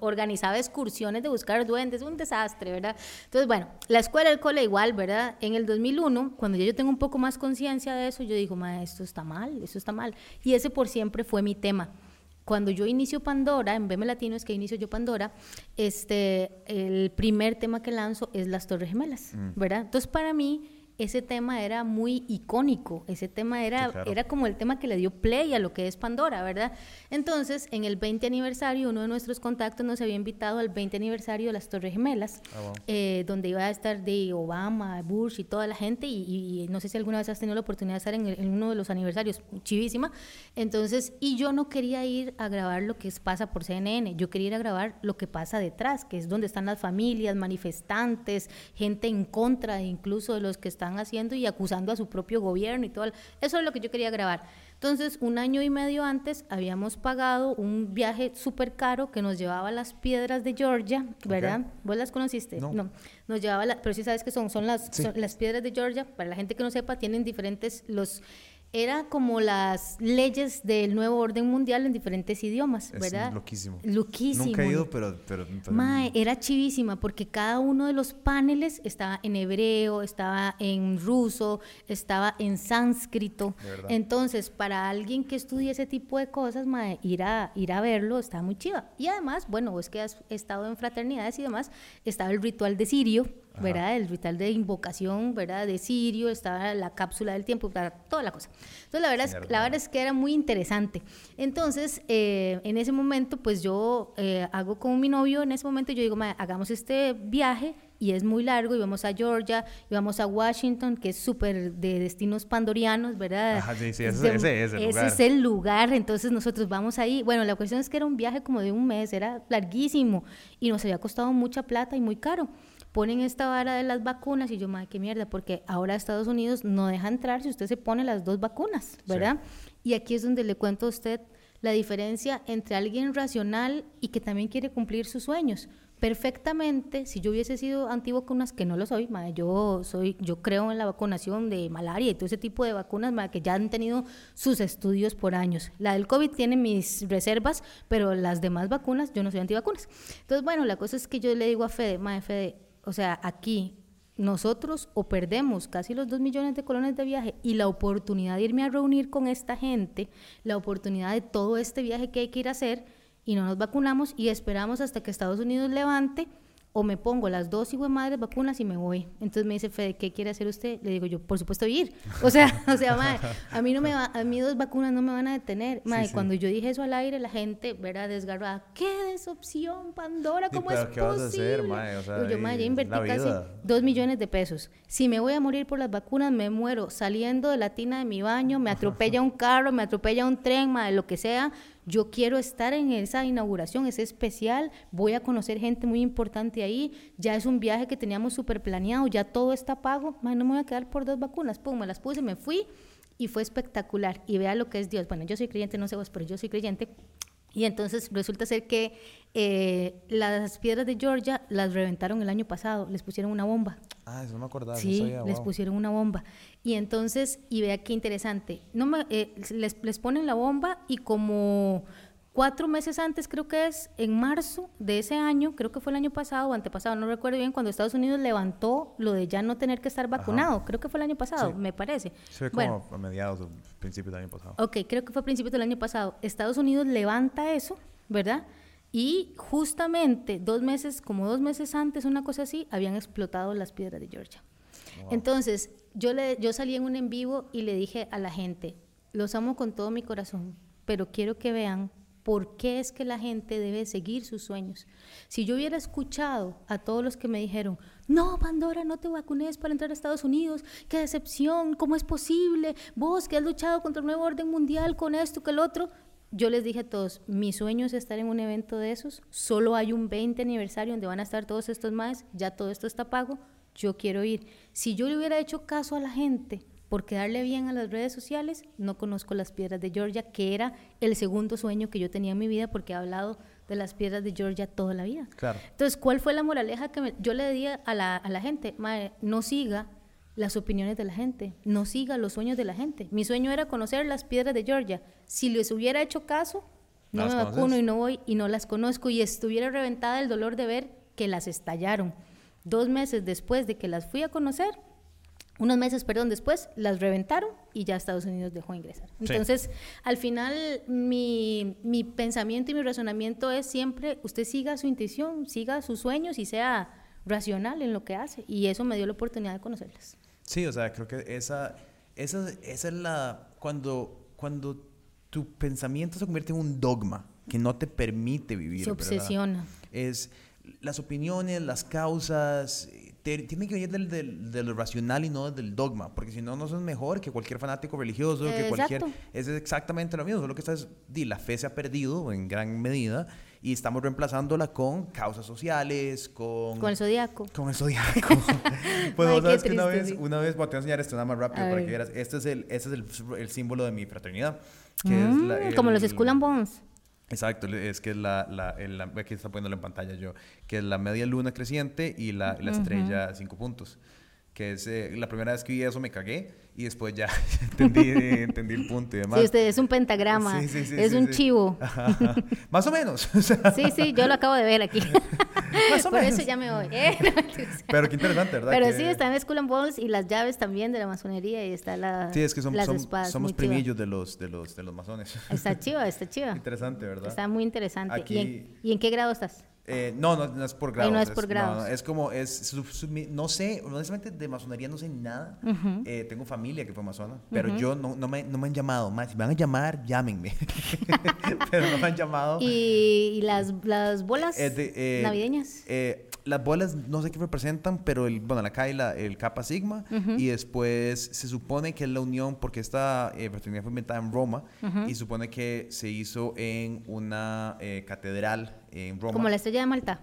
organizaba excursiones de buscar duendes, un desastre, ¿verdad? Entonces, bueno, la escuela, el cole igual, ¿verdad? En el 2001, cuando yo tengo un poco más conciencia de eso, yo digo, ma, esto está mal, esto está mal. Y ese por siempre fue mi tema cuando yo inicio Pandora, en BM Latino es que inicio yo Pandora, este, el primer tema que lanzo es las Torres Gemelas, mm. ¿verdad? Entonces, para mí, ese tema era muy icónico, ese tema era, era como el tema que le dio play a lo que es Pandora, ¿verdad? Entonces, en el 20 aniversario, uno de nuestros contactos nos había invitado al 20 aniversario de las Torres Gemelas, ah, eh, donde iba a estar de Obama, Bush y toda la gente, y, no sé si alguna vez has tenido la oportunidad de estar en, uno de los aniversarios, chivísima. Entonces, y yo no quería ir a grabar lo que pasa por CNN, yo quería ir a grabar lo que pasa detrás, que es donde están las familias, manifestantes, gente en contra incluso de los que están haciendo y acusando a su propio gobierno y todo. Eso es lo que yo quería grabar. Entonces, un año y medio antes habíamos pagado un viaje súper caro que nos llevaba a las piedras de Georgia, ¿verdad? ¿Vos las conociste? No. Nos llevaba, pero sí sabes que son, son las, son las piedras de Georgia. Para la gente que no sepa, tienen diferentes, los era como las leyes del nuevo orden mundial en diferentes idiomas, ¿verdad? Es loquísimo. Loquísimo. Nunca he ido, pero... pero, Mae, era chivísima porque cada uno de los paneles estaba en hebreo, estaba en ruso, estaba en sánscrito. Entonces, para alguien que estudie ese tipo de cosas, mae, ir a, ir a verlo está muy chiva. Y además, bueno, es que has estado en fraternidades y demás, estaba el ritual de Sirio, ¿verdad? El ritual de invocación, ¿verdad? De Sirio, estaba la cápsula del tiempo, toda la cosa. Entonces, la verdad, es, la verdad es que era muy interesante. Entonces, eh, en ese momento, pues yo eh, hago con mi novio, en ese momento yo digo, hagamos este viaje y es muy largo, y vamos a Georgia, y vamos a Washington, que es súper de destinos pandorianos, ¿verdad? Ajá, sí, sí, ese, ese, es el ese lugar. es el lugar, entonces nosotros vamos ahí. Bueno, la cuestión es que era un viaje como de un mes, era larguísimo, y nos había costado mucha plata y muy caro. Ponen esta vara de las vacunas y yo, madre, qué mierda, porque ahora Estados Unidos no deja entrar si usted se pone las dos vacunas, ¿verdad? Y aquí es donde le cuento a usted la diferencia entre alguien racional y que también quiere cumplir sus sueños perfectamente, si yo hubiese sido antivacunas, que no lo soy, madre, yo soy, yo creo en la vacunación de malaria y todo ese tipo de vacunas, madre, que ya han tenido sus estudios por años. La del COVID tiene mis reservas, pero las demás vacunas, yo no soy antivacunas. Entonces, bueno, la cosa es que yo le digo a Fede, madre, Fede, o sea, aquí nosotros o perdemos casi los dos millones de colones de viaje y la oportunidad de irme a reunir con esta gente, la oportunidad de todo este viaje que hay que ir a hacer, y no nos vacunamos y esperamos hasta que Estados Unidos levante o me pongo las dos de madres vacunas y me voy. Entonces me dice, Fede, ¿qué quiere hacer usted? Le digo yo, por supuesto, ir. (laughs) O sea, o sea, madre, a mí no me va, a mí dos vacunas no me van a detener. Madre, cuando yo dije eso al aire, la gente, verá, desgarrada, ¿qué desopción, Pandora? ¿Cómo es ¿qué Vas a hacer, madre? O sea, yo, madre, ya invertí casi dos millones de pesos. Si me voy a morir por las vacunas, me muero saliendo de la tina de mi baño, me (laughs) atropella un carro, me atropella un tren, madre, lo que sea yo quiero estar en esa inauguración, es especial, voy a conocer gente muy importante ahí, ya es un viaje que teníamos súper planeado, ya todo está pago, no me voy a quedar por dos vacunas, pum, me las puse, me fui y fue espectacular. Y vea lo que es Dios. Bueno, yo soy creyente, no sé vos, pero yo soy creyente. Y entonces resulta ser que eh, las piedras de Georgia las reventaron el año pasado, les pusieron una bomba. Ah, eso no me acordaba. Sí, les pusieron una bomba. Y entonces, y vea qué interesante, no me, eh, les, les ponen la bomba y como cuatro meses antes, creo que es en marzo de ese año, creo que fue el año pasado o antepasado, no recuerdo bien, cuando Estados Unidos levantó lo de ya no tener que estar vacunado, creo que fue el año pasado, me parece. Sí, como a mediados o principios del año pasado. Ok, creo que fue a principios del año pasado. Estados Unidos levanta eso, ¿verdad? Y justamente dos meses, como dos meses antes, una cosa así, habían explotado las piedras de Georgia. Entonces, yo, salí en un en vivo y le dije a la gente, los amo con todo mi corazón, pero quiero que vean por qué es que la gente debe seguir sus sueños. Si yo hubiera escuchado a todos los que me dijeron, no, Pandora, no te vacunes para entrar a Estados Unidos, qué decepción, ¿cómo es posible? Vos que has luchado contra el nuevo orden mundial con esto, que el otro. Yo les dije a todos, mi sueño es estar en un evento de esos, solo hay un 20 aniversario donde van a estar todos estos más, ya todo esto está pago, yo quiero ir. Si yo le hubiera hecho caso a la gente, por quedarle bien a las redes sociales, no conozco las piedras de Georgia, que era el segundo sueño que yo tenía en mi vida porque he hablado de las piedras de Georgia toda la vida. Claro. Entonces, ¿cuál fue la moraleja que yo le di a la, a la gente? no siga las opiniones de la gente, no siga los sueños de la gente. Mi sueño era conocer las piedras de Georgia. Si les hubiera hecho caso, no me vacuno y no voy y no las conozco y estuviera reventada el dolor de ver que las estallaron. Dos meses después de que las fui a conocer, unos meses, perdón, después las reventaron y ya Estados Unidos dejó ingresar. Entonces, al final, mi, mi, pensamiento y mi razonamiento es siempre, usted siga su intuición, siga sus sueños y sea racional en lo que hace. Y eso me dio la oportunidad de conocerlas. Sí, o sea, creo que esa, esa, esa es la... Cuando, cuando tu pensamiento se convierte en un dogma que no te permite vivir. Se obsesiona. Es las opiniones, las causas, tiene que venir del, del, de lo racional y no del dogma, porque si no, no sos mejor que cualquier fanático religioso, que cualquier... Es exactamente lo mismo, solo que estás, di, la fe se ha perdido en gran medida y estamos reemplazándola con causas sociales, con... Con el zodiaco. Con el zodiaco. (laughs) pues vos sabes que una vez, una vez, voy a enseñar esto nada más rápido para que veas, este es, el, este es el, el símbolo de mi fraternidad. Que es mm, la, como los Skull and Bones. Exacto, es que la, la, el, aquí está poniéndolo en pantalla yo, que es la media luna creciente y la, la estrella cinco puntos. Que es eh, la primera vez que vi eso me cagué y después (laughs) ya entendí, entendí el punto y demás. Sí, usted es un pentagrama, sí, sí, sí, es un chivo. (laughs) Más o menos. sí, sí, yo lo acabo de ver aquí. (laughs) Más o Por eso ya me voy. ¿eh? Pero qué interesante, ¿verdad? Pero sí, están en Skull and Bones y las llaves también de la masonería y está la Sí, es que son, las espadas, somos primillos de los, de, los, de los masones. Está chiva, está chiva. Interesante, ¿verdad? Está muy interesante. ¿Y, en, ¿Y en qué grado estás? Eh, no, no, es por grados. no es por grados. No, es como, es, no sé, honestamente de masonería no sé nada. eh, tengo familia que fue masona, pero yo no, no, me, no me han llamado. Más, si me van a llamar, llámenme. (laughs) pero no me han llamado. ¿Y, las, las bolas eh, de, eh, navideñas? Las bolas no sé qué representan, pero el, bueno, acá hay la, el Kappa Sigma y después se supone que es la unión porque esta eh, fraternidad fue inventada en Roma y supone que se hizo en una eh, catedral en Roma. Como la estrella de Malta.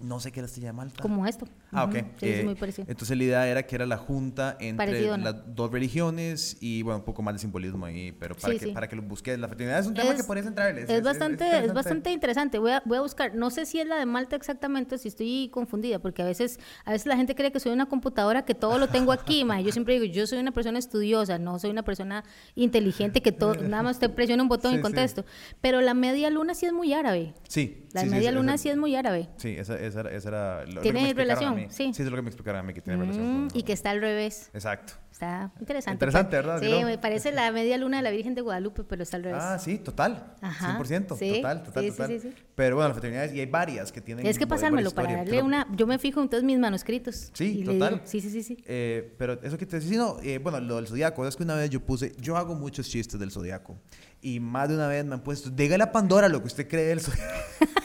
No sé qué la estrella de Malta. Como esto. Ah, ok. Sí, es eh, muy parecido. Entonces la idea era que era la junta entre las dos religiones y bueno, un poco más de simbolismo ahí, pero para, que, para que lo busques. La fraternidad es un tema que podrías entrar. Es, es, bastante, es, bastante interesante. Voy a, voy a buscar, no sé si es la de Malta exactamente, si estoy confundida, porque a veces, a veces la gente cree que soy una computadora, que todo lo tengo aquí, ma. Yo siempre digo, yo soy una persona estudiosa, no soy una persona inteligente que todo, nada más te presiona un botón y (laughs) contesto. Pero la media luna sí es muy árabe. Sí. La media luna sí es muy árabe. Sí, esa, esa, esa era... Lo, ¿Tiene relación? Sí. Sí, es lo que me explicaron a mí, que tiene relación. Mm, y que está al revés. Exacto. Está interesante. Interesante, ¿verdad? Sí, me parece la media luna de la Virgen de Guadalupe, pero está al revés. Ah, sí, total. Ajá. 100%. Total, total, total. Sí, Pero bueno, las fraternidades, y hay varias que tienen. Es que pasármelo para darle una. Yo me fijo en todos mis manuscritos. Sí, total. sí, sí, sí. sí. Eh, pero eso que te decía, no, eh, bueno, lo del zodiaco, es que una vez yo puse. Yo hago muchos chistes del zodiaco. Y más de una vez me han puesto. Dígale a Pandora lo que usted cree del zodiaco.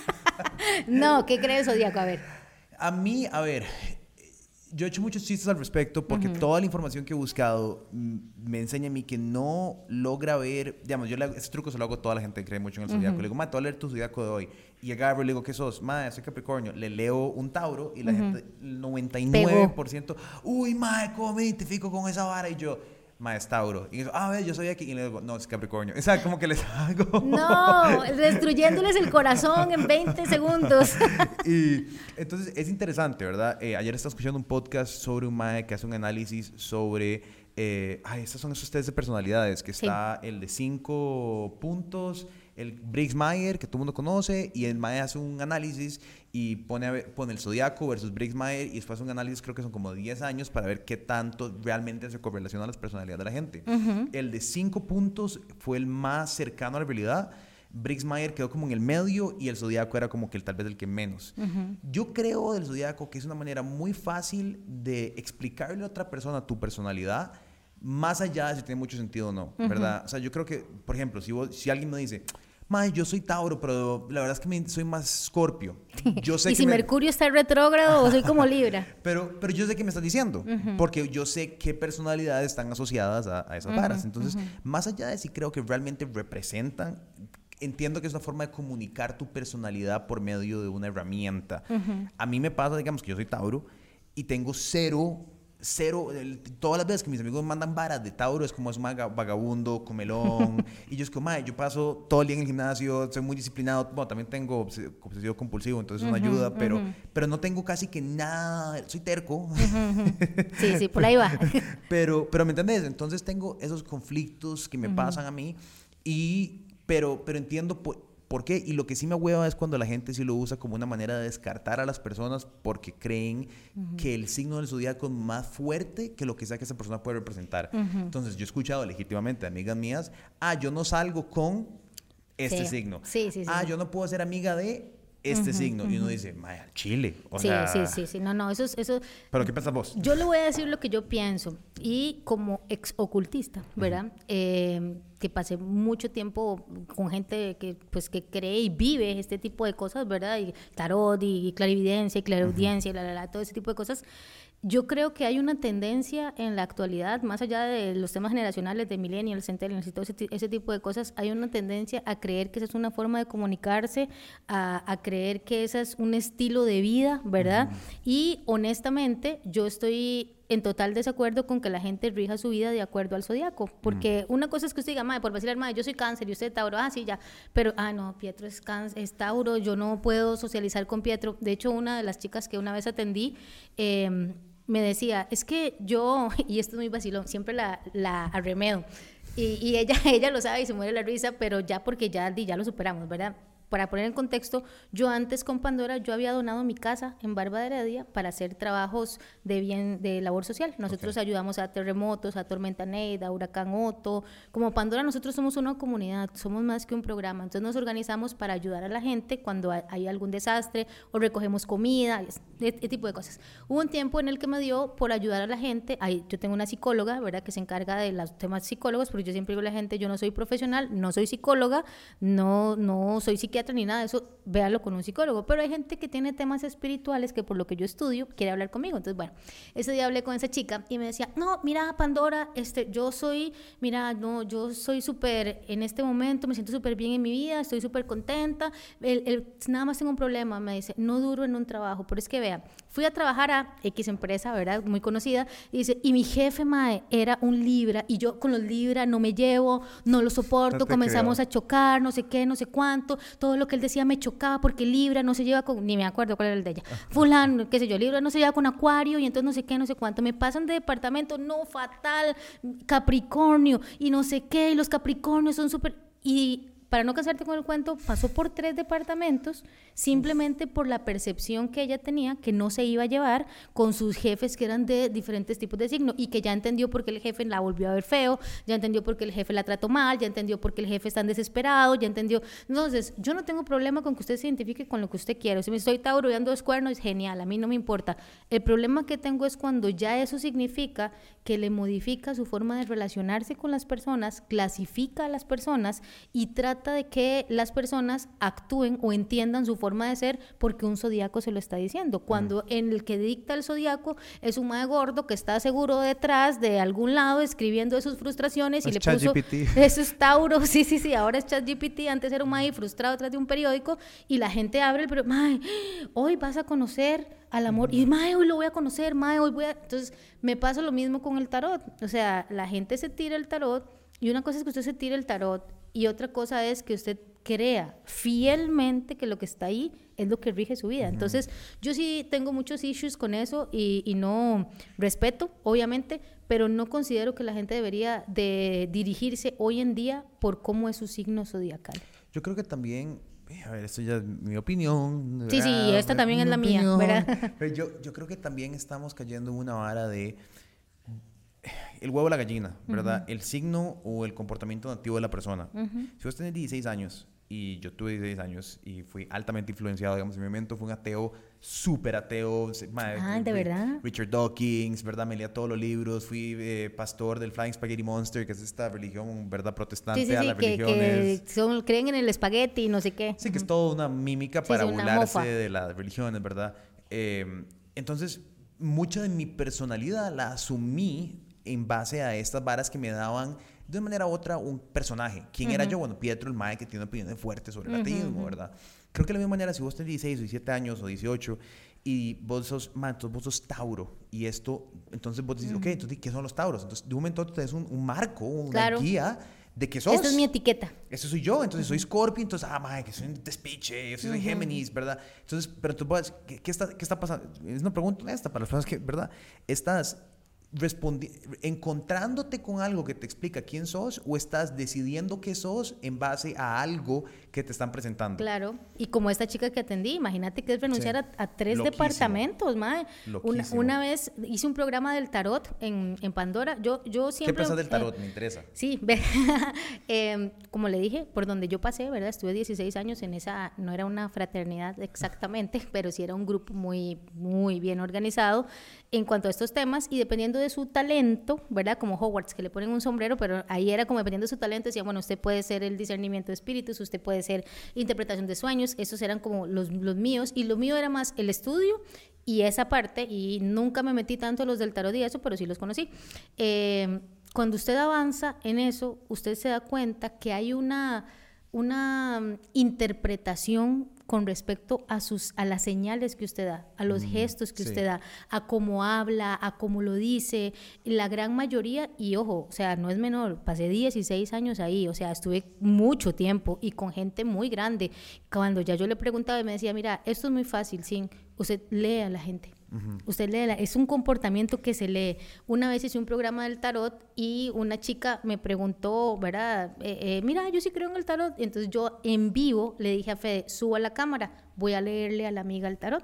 (laughs) no, ¿qué cree el zodiaco? A ver. A mí, a ver, yo he hecho muchos chistes al respecto porque toda la información que he buscado me enseña a mí que no logra ver, digamos, yo le, ese truco se lo hago a toda la gente que cree mucho en el zodiaco. Le digo, ma, te voy a leer tu zodiaco de hoy. Y agarro y le digo, ¿qué sos? Ma, soy Capricornio. Le leo un Tauro y la gente, el 99%, uy, ma, ¿cómo me identifico con esa vara? Y yo, Maestauro. Y digo, ah, yo soy aquí. Y le digo, no, es Capricornio. O sea, como que les (laughs) hago. No, destruyéndoles el corazón en 20 segundos. (laughs) y entonces es interesante, ¿verdad? Eh, ayer estaba escuchando un podcast sobre un mae que hace un análisis sobre. Eh, ay, estos son esos test de personalidades, que está el de cinco puntos el Briggs Mayer, que todo el mundo conoce, y el Mayer hace un análisis y pone, pone el Zodiaco versus Briggs Mayer, y después hace un análisis, creo que son como 10 años, para ver qué tanto realmente se correlaciona a las personalidades de la gente. El de 5 puntos fue el más cercano a la realidad. Briggs Mayer quedó como en el medio y el Zodiaco era como que el, tal vez el que menos. Yo creo del Zodiaco que es una manera muy fácil de explicarle a otra persona tu personalidad más allá de si tiene mucho sentido o no, ¿verdad? O sea, yo creo que, por ejemplo, si, si alguien me dice, Mae, yo soy Tauro, pero la verdad es que soy más Scorpio. (laughs) Yo sé ¿Y si Mercurio está retrógrado o soy como (laughs) Libra? pero, pero yo sé qué me estás diciendo, porque yo sé qué personalidades están asociadas a, esas varas. Entonces, más allá de si creo que realmente representan, entiendo que es una forma de comunicar tu personalidad por medio de una herramienta. A mí me pasa, digamos, que yo soy Tauro y tengo cero cero, todas las veces que mis amigos mandan varas de Tauro es como es un vagabundo, comelón, (laughs) y yo es como, yo paso todo el día en el gimnasio, soy muy disciplinado, bueno, también tengo obsesivo compulsivo, entonces eso no ayuda, pero, pero no tengo casi que nada, soy terco. sí, sí, por ahí va. (laughs) pero, pero, ¿me entiendes? Entonces tengo esos conflictos que me pasan a mí, y, pero, pero entiendo... ¿Por qué? Y lo que sí me hueva es cuando la gente sí lo usa como una manera de descartar a las personas porque creen que el signo del zodiaco es más fuerte que lo que sea que esa persona puede representar. Entonces, yo he escuchado legítimamente amigas mías, ah, yo no salgo con este signo. Sí, sí, sí. Ah, yo no puedo ser amiga de este signo. Y uno dice, Maya, Chile. O sí, sí, sí, sí. No, no, eso es. Eso... ¿Pero qué piensas vos? Yo le voy a decir lo que yo pienso. Y como ex ocultista, ¿verdad? Eh, que pasé mucho tiempo con gente que, pues, que cree y vive este tipo de cosas, ¿verdad? Y tarot y clarividencia y claraudiencia y la, la, la, todo ese tipo de cosas. Yo creo que hay una tendencia en la actualidad, más allá de los temas generacionales de millennials, centennials y todo ese, tipo de cosas, hay una tendencia a creer que esa es una forma de comunicarse, a, creer que ese es un estilo de vida, ¿verdad? Y honestamente, yo estoy en total desacuerdo con que la gente rija su vida de acuerdo al zodiaco. Porque una cosa es que usted diga, madre, por decir, madre, yo soy cáncer y usted Tauro, ah, sí, ya. Pero, ah, no, Pietro es, cáncer, es Tauro, yo no puedo socializar con Pietro. De hecho, una de las chicas que una vez atendí, eh, me decía, es que yo, (laughs) y esto es muy vacilón, siempre la, la arremedo. Y, y, ella, (laughs) ella lo sabe y se muere la risa, pero ya porque ya, ya lo superamos, ¿verdad? Para poner en contexto, yo antes con Pandora, yo había donado mi casa en Barba de Heredia para hacer trabajos de bien, de labor social. Nosotros ayudamos a terremotos, a tormenta Neida, huracán Otto. Como Pandora, nosotros somos una comunidad, somos más que un programa. Entonces nos organizamos para ayudar a la gente cuando hay algún desastre o recogemos comida, ese tipo de cosas. Hubo un tiempo en el que me dio por ayudar a la gente. Ahí, yo tengo una psicóloga, ¿verdad?, que se encarga de los temas psicólogos, pero yo siempre digo a la gente, yo no soy profesional, no soy psicóloga, no, no soy psiquiatra ni nada de eso, véalo con un psicólogo. Pero hay gente que tiene temas espirituales que por lo que yo estudio quiere hablar conmigo. Entonces, bueno, ese día hablé con esa chica y me decía, no, mira, Pandora, este, yo soy, mira, no, yo soy súper, en este momento me siento súper bien en mi vida, estoy súper contenta. El, nada más tengo un problema, me dice, no duro en un trabajo. Pero es que vea, fui a trabajar a X empresa, ¿verdad? Muy conocida, y dice, y mi jefe, mae, era un Libra, y yo con los Libra no me llevo, no lo soporto, comenzamos a chocar, no sé qué, no sé cuánto, todo lo que él decía me chocaba porque Libra no se lleva con, ni me acuerdo cuál era el de ella, fulano, qué sé yo, Libra no se lleva con Acuario, y entonces no sé qué, no sé cuánto, me pasan de departamento, no, fatal, Capricornio, y no sé qué, y los Capricornios son súper, y para no casarte con el cuento, pasó por tres departamentos simplemente por la percepción que ella tenía que no se iba a llevar con sus jefes que eran de diferentes tipos de signo y que ya entendió por qué el jefe la volvió a ver feo, ya entendió por qué el jefe la trató mal, ya entendió por qué el jefe está desesperado, ya entendió. Entonces, yo no tengo problema con que usted se identifique con lo que usted quiera. Si me estoy Tauro y ando dos cuernos, es genial, a mí no me importa. El problema que tengo es cuando ya eso significa que le modifica su forma de relacionarse con las personas, clasifica a las personas y trata de que las personas actúen o entiendan su forma de ser porque un zodiaco se lo está diciendo. Cuando en el que dicta el zodiaco es un mae gordo que está seguro detrás de algún lado escribiendo de sus frustraciones y le puso (laughs) eso es Tauro, (laughs) sí, sí, sí, ahora es ChatGPT, antes era un mae frustrado detrás de un periódico y la gente abre el periódico, mae, hoy vas a conocer al amor. Y mae, hoy lo voy a conocer, mae, hoy voy a. Entonces, me pasa lo mismo con el tarot. O sea, la gente se tira el tarot y una cosa es que usted se tire el tarot y otra cosa es que usted crea fielmente que lo que está ahí es lo que rige su vida. Entonces, yo sí tengo muchos issues con eso y, y, no respeto, obviamente, pero no considero que la gente debería de dirigirse hoy en día por cómo es su signo zodiacal. Yo creo que también eh, a ver, esto ya es mi opinión. Sí, sí, esta también es la mía, ¿verdad? Pero yo, yo creo que también estamos cayendo en una vara de el huevo o la gallina, ¿verdad? El signo o el comportamiento nativo de la persona. Si vos tenés 16 años y yo tuve 16 años y fui altamente influenciado, digamos, en mi momento fue un ateo, súper ateo. Ah, ¿de verdad? Richard Dawkins, ¿verdad? Me leía todos los libros, fui eh, pastor del Flying Spaghetti Monster, que es esta religión, ¿verdad? Protestante sí, sí, a las que, religiones. Que son, creen en el espagueti y no sé qué. Sí, que es toda una mímica para burlarse de las religiones, ¿verdad? Eh, entonces, mucha de mi personalidad la asumí en base a estas varas que me daban de una manera u otra un personaje. ¿Quién era yo? Bueno, Pietro, el mae que tiene opiniones fuertes sobre el ateísmo, ¿verdad? Creo que de la misma manera, si vos tenés 16 o 17 años o 18 y vos sos, man, vos sos Tauro y esto, entonces vos decís, ok, entonces, ¿qué son los Tauros? Entonces, de un momento a otro tenés un, un marco, una guía de que sos. Esa es mi etiqueta. Eso soy yo. Entonces soy Scorpio. Entonces, ah, madre, que soy un despiche. Yo soy Géminis, ¿verdad? Entonces, pero tú puedes, ¿qué, ¿qué, está, ¿qué está pasando? Es una pregunta honesta para las personas que, ¿verdad? Estás encontrándote con algo que te explica quién sos o estás decidiendo qué sos en base a algo que te están presentando. Claro, y como esta chica que atendí, imagínate que es renunciar a, tres departamentos, madre. Una, una, vez hice un programa del tarot en, en Pandora, yo, yo siempre... ¿Qué piensas del tarot? Me interesa. Sí, (laughs) eh, como le dije, por donde yo pasé, ¿verdad? Estuve 16 años en esa, no era una fraternidad exactamente, (laughs) pero sí era un grupo muy, muy bien organizado en cuanto a estos temas y dependiendo de su talento, ¿verdad? Como Hogwarts, que le ponen un sombrero, pero ahí era como dependiendo de su talento, decía, bueno, usted puede ser el discernimiento de espíritus, usted puede ser interpretación de sueños, esos eran como los, los míos, y lo mío era más el estudio y esa parte, y nunca me metí tanto a los del tarot y eso, pero sí los conocí. Eh, cuando usted avanza en eso, usted se da cuenta que hay una, una interpretación con respecto a, sus, a las señales que usted da, a los gestos que usted da, a cómo habla, a cómo lo dice. La gran mayoría, y ojo, o sea, no es menor, pasé 16 años ahí, o sea, estuve mucho tiempo y con gente muy grande. Cuando ya yo le preguntaba y me decía, mira, esto es muy fácil, sí, usted lee a la gente. Usted lee, es un comportamiento que se lee. Una vez hice un programa del tarot y una chica me preguntó, ¿verdad? Eh, eh, mira, yo sí creo en el tarot. Entonces yo en vivo le dije a Fede, suba la cámara, voy a leerle a la amiga el tarot.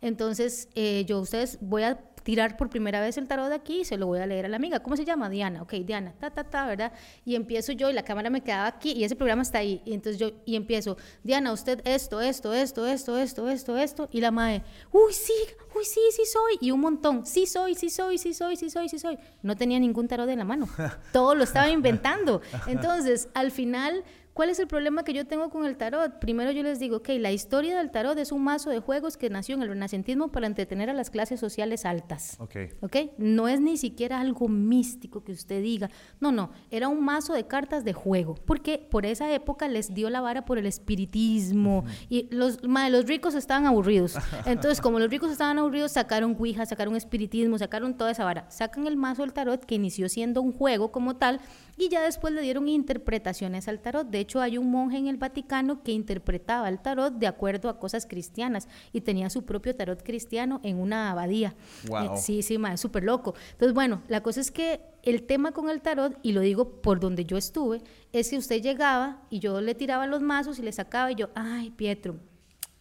Entonces eh, yo, ustedes, voy a tirar por primera vez el tarot de aquí y se lo voy a leer a la amiga. ¿Cómo se llama? Diana. Ok, Diana, ta, ta, ta, ¿verdad? Y empiezo yo y la cámara me quedaba aquí y ese programa está ahí. Y entonces yo, y empiezo, Diana, usted esto, esto, esto, esto, esto, esto, esto. Y la madre, uy, sí, uy, sí, sí soy. Y un montón, sí soy, sí soy, sí soy, sí soy, sí soy. No tenía ningún tarot en la mano. (laughs) Todo lo estaba inventando. Entonces, al final ¿Cuál es el problema que yo tengo con el tarot? Primero yo les digo, ok, la historia del tarot es un mazo de juegos que nació en el renacentismo para entretener a las clases sociales altas. Ok. ¿Ok? No es ni siquiera algo místico que usted diga. No, no, era un mazo de cartas de juego, porque por esa época les dio la vara por el espiritismo y los, los ricos estaban aburridos. (laughs) Entonces, como los ricos estaban aburridos, sacaron Ouija, sacaron espiritismo, sacaron toda esa vara. Sacan el mazo del tarot que inició siendo un juego como tal y ya después le dieron interpretaciones al tarot. De hecho, hay un monje en el Vaticano que interpretaba el tarot de acuerdo a cosas cristianas y tenía su propio tarot cristiano en una abadía. Wow. Sí, sí, es súper loco. Entonces, bueno, la cosa es que el tema con el tarot, y lo digo por donde yo estuve, es que usted llegaba y yo le tiraba los mazos y le sacaba y yo, ay, Pietro,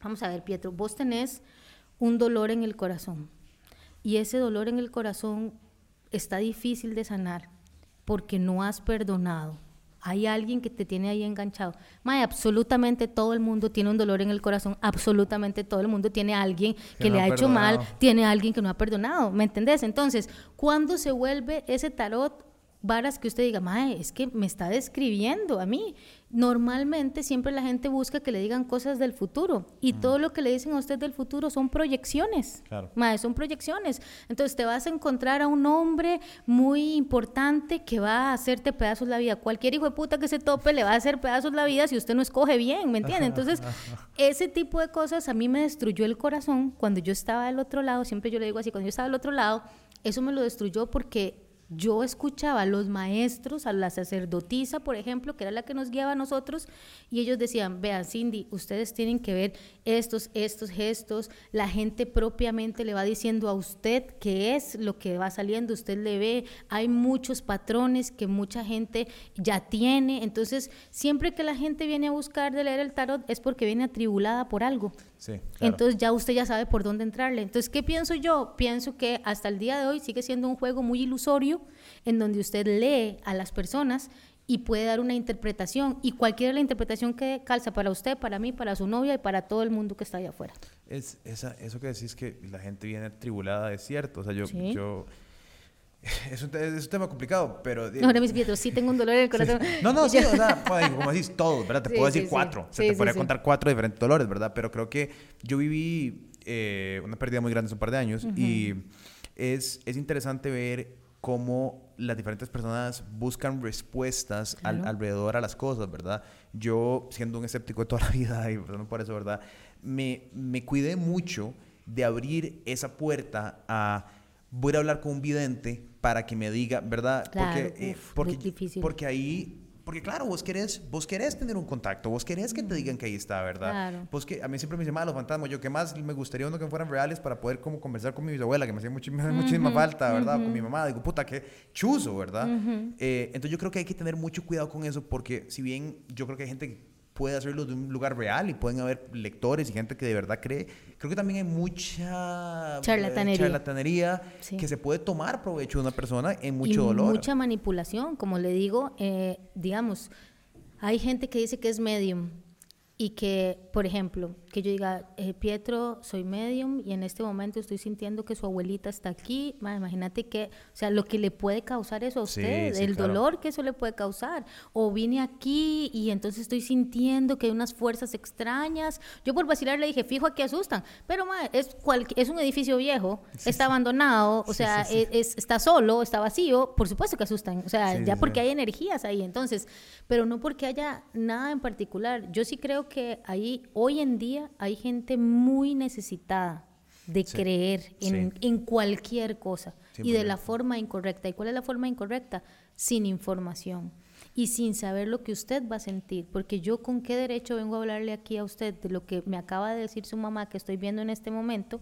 vamos a ver, Pietro, vos tenés un dolor en el corazón y ese dolor en el corazón está difícil de sanar porque no has perdonado. Hay alguien que te tiene ahí enganchado. May, absolutamente todo el mundo tiene un dolor en el corazón. Absolutamente todo el mundo tiene alguien que, le ha, hecho mal, tiene alguien que no ha perdonado. ¿Me entendés? Entonces, ¿cuándo se vuelve ese tarot varas que usted diga, mae, es que me está describiendo a mí. Normalmente siempre la gente busca que le digan cosas del futuro y todo lo que le dicen a usted del futuro son proyecciones. Claro. Mae, son proyecciones. Entonces te vas a encontrar a un hombre muy importante que va a hacerte pedazos la vida. Cualquier hijo de puta que se tope le va a hacer pedazos la vida si usted no escoge bien, ¿me entiende? Entonces, (laughs) ese tipo de cosas a mí me destruyó el corazón cuando yo estaba del otro lado. Siempre yo le digo así, cuando yo estaba del otro lado, eso me lo destruyó porque yo escuchaba a los maestros, a la sacerdotisa, por ejemplo, que era la que nos guiaba a nosotros, y ellos decían, vean, Cindy, ustedes tienen que ver estos, estos gestos, la gente propiamente le va diciendo a usted qué es lo que va saliendo, usted le ve, hay muchos patrones que mucha gente ya tiene, entonces siempre que la gente viene a buscar de leer el tarot es porque viene atribulada por algo. Entonces ya usted ya sabe por dónde entrarle. Entonces, ¿qué pienso yo? Pienso que hasta el día de hoy sigue siendo un juego muy ilusorio en donde usted lee a las personas y puede dar una interpretación y cualquiera la interpretación que calza para usted, para mí, para su novia y para todo el mundo que está allá afuera. Es, esa, eso que decís que la gente viene atribulada es cierto. O sea, yo, yo (laughs) es un, es un, tema complicado, pero... No, no, mis Pietro, sí tengo un dolor en el corazón. No, no, sí, o sea, (laughs) como decís, todos, ¿verdad? Te puedo decir cuatro. se te podría contar cuatro diferentes dolores, ¿verdad? Pero creo que yo viví eh, una pérdida muy grande hace un par de años y es, es interesante ver cómo las diferentes personas buscan respuestas alrededor a las cosas, ¿verdad? Yo, siendo un escéptico de toda la (laughs) vida, y perdón por eso, ¿verdad? Me, me cuidé mucho de abrir esa puerta a voy a hablar con un vidente para que me diga, ¿verdad? Claro, porque, eh, porque, porque ahí porque claro, vos querés, vos querés tener un contacto, vos querés que te digan que ahí está, ¿verdad? Claro. Pues que a mí siempre me dicen, los fantasmas, yo que más me gustaría uno que fueran reales para poder como conversar con mi bisabuela, que me hacía (laughs) muchísima, muchísima falta, ¿verdad? Con mi mamá, digo, puta, qué chuzo, ¿verdad? Eh, entonces yo creo que hay que tener mucho cuidado con eso porque si bien yo creo que hay gente que puede hacerlo de un lugar real y pueden haber lectores y gente que de verdad cree. Creo que también hay mucha eh, charlatanería, charlatanería que se puede tomar provecho de una persona en mucho y dolor. Mucha manipulación, como le digo, eh, digamos, hay gente que dice que es medium y que, por ejemplo, que yo diga, eh, Pietro, soy medium y en este momento estoy sintiendo que su abuelita está aquí. imagínate que, o sea, lo que le puede causar eso a usted, el dolor que eso le puede causar. O vine aquí y entonces estoy sintiendo que hay unas fuerzas extrañas. Yo por vacilar le dije, fijo, aquí asustan. Pero es, es un edificio viejo, está abandonado, o sea, es, está solo, está vacío. Por supuesto que asustan, o sea, ya porque hay energías ahí. Entonces, pero no porque haya nada en particular. Yo sí creo que ahí, hoy en día, hay gente muy necesitada de creer en, cualquier cosa y de la forma incorrecta. ¿Y cuál es la forma incorrecta? Sin información y sin saber lo que usted va a sentir. Porque yo con qué derecho vengo a hablarle aquí a usted de lo que me acaba de decir su mamá que estoy viendo en este momento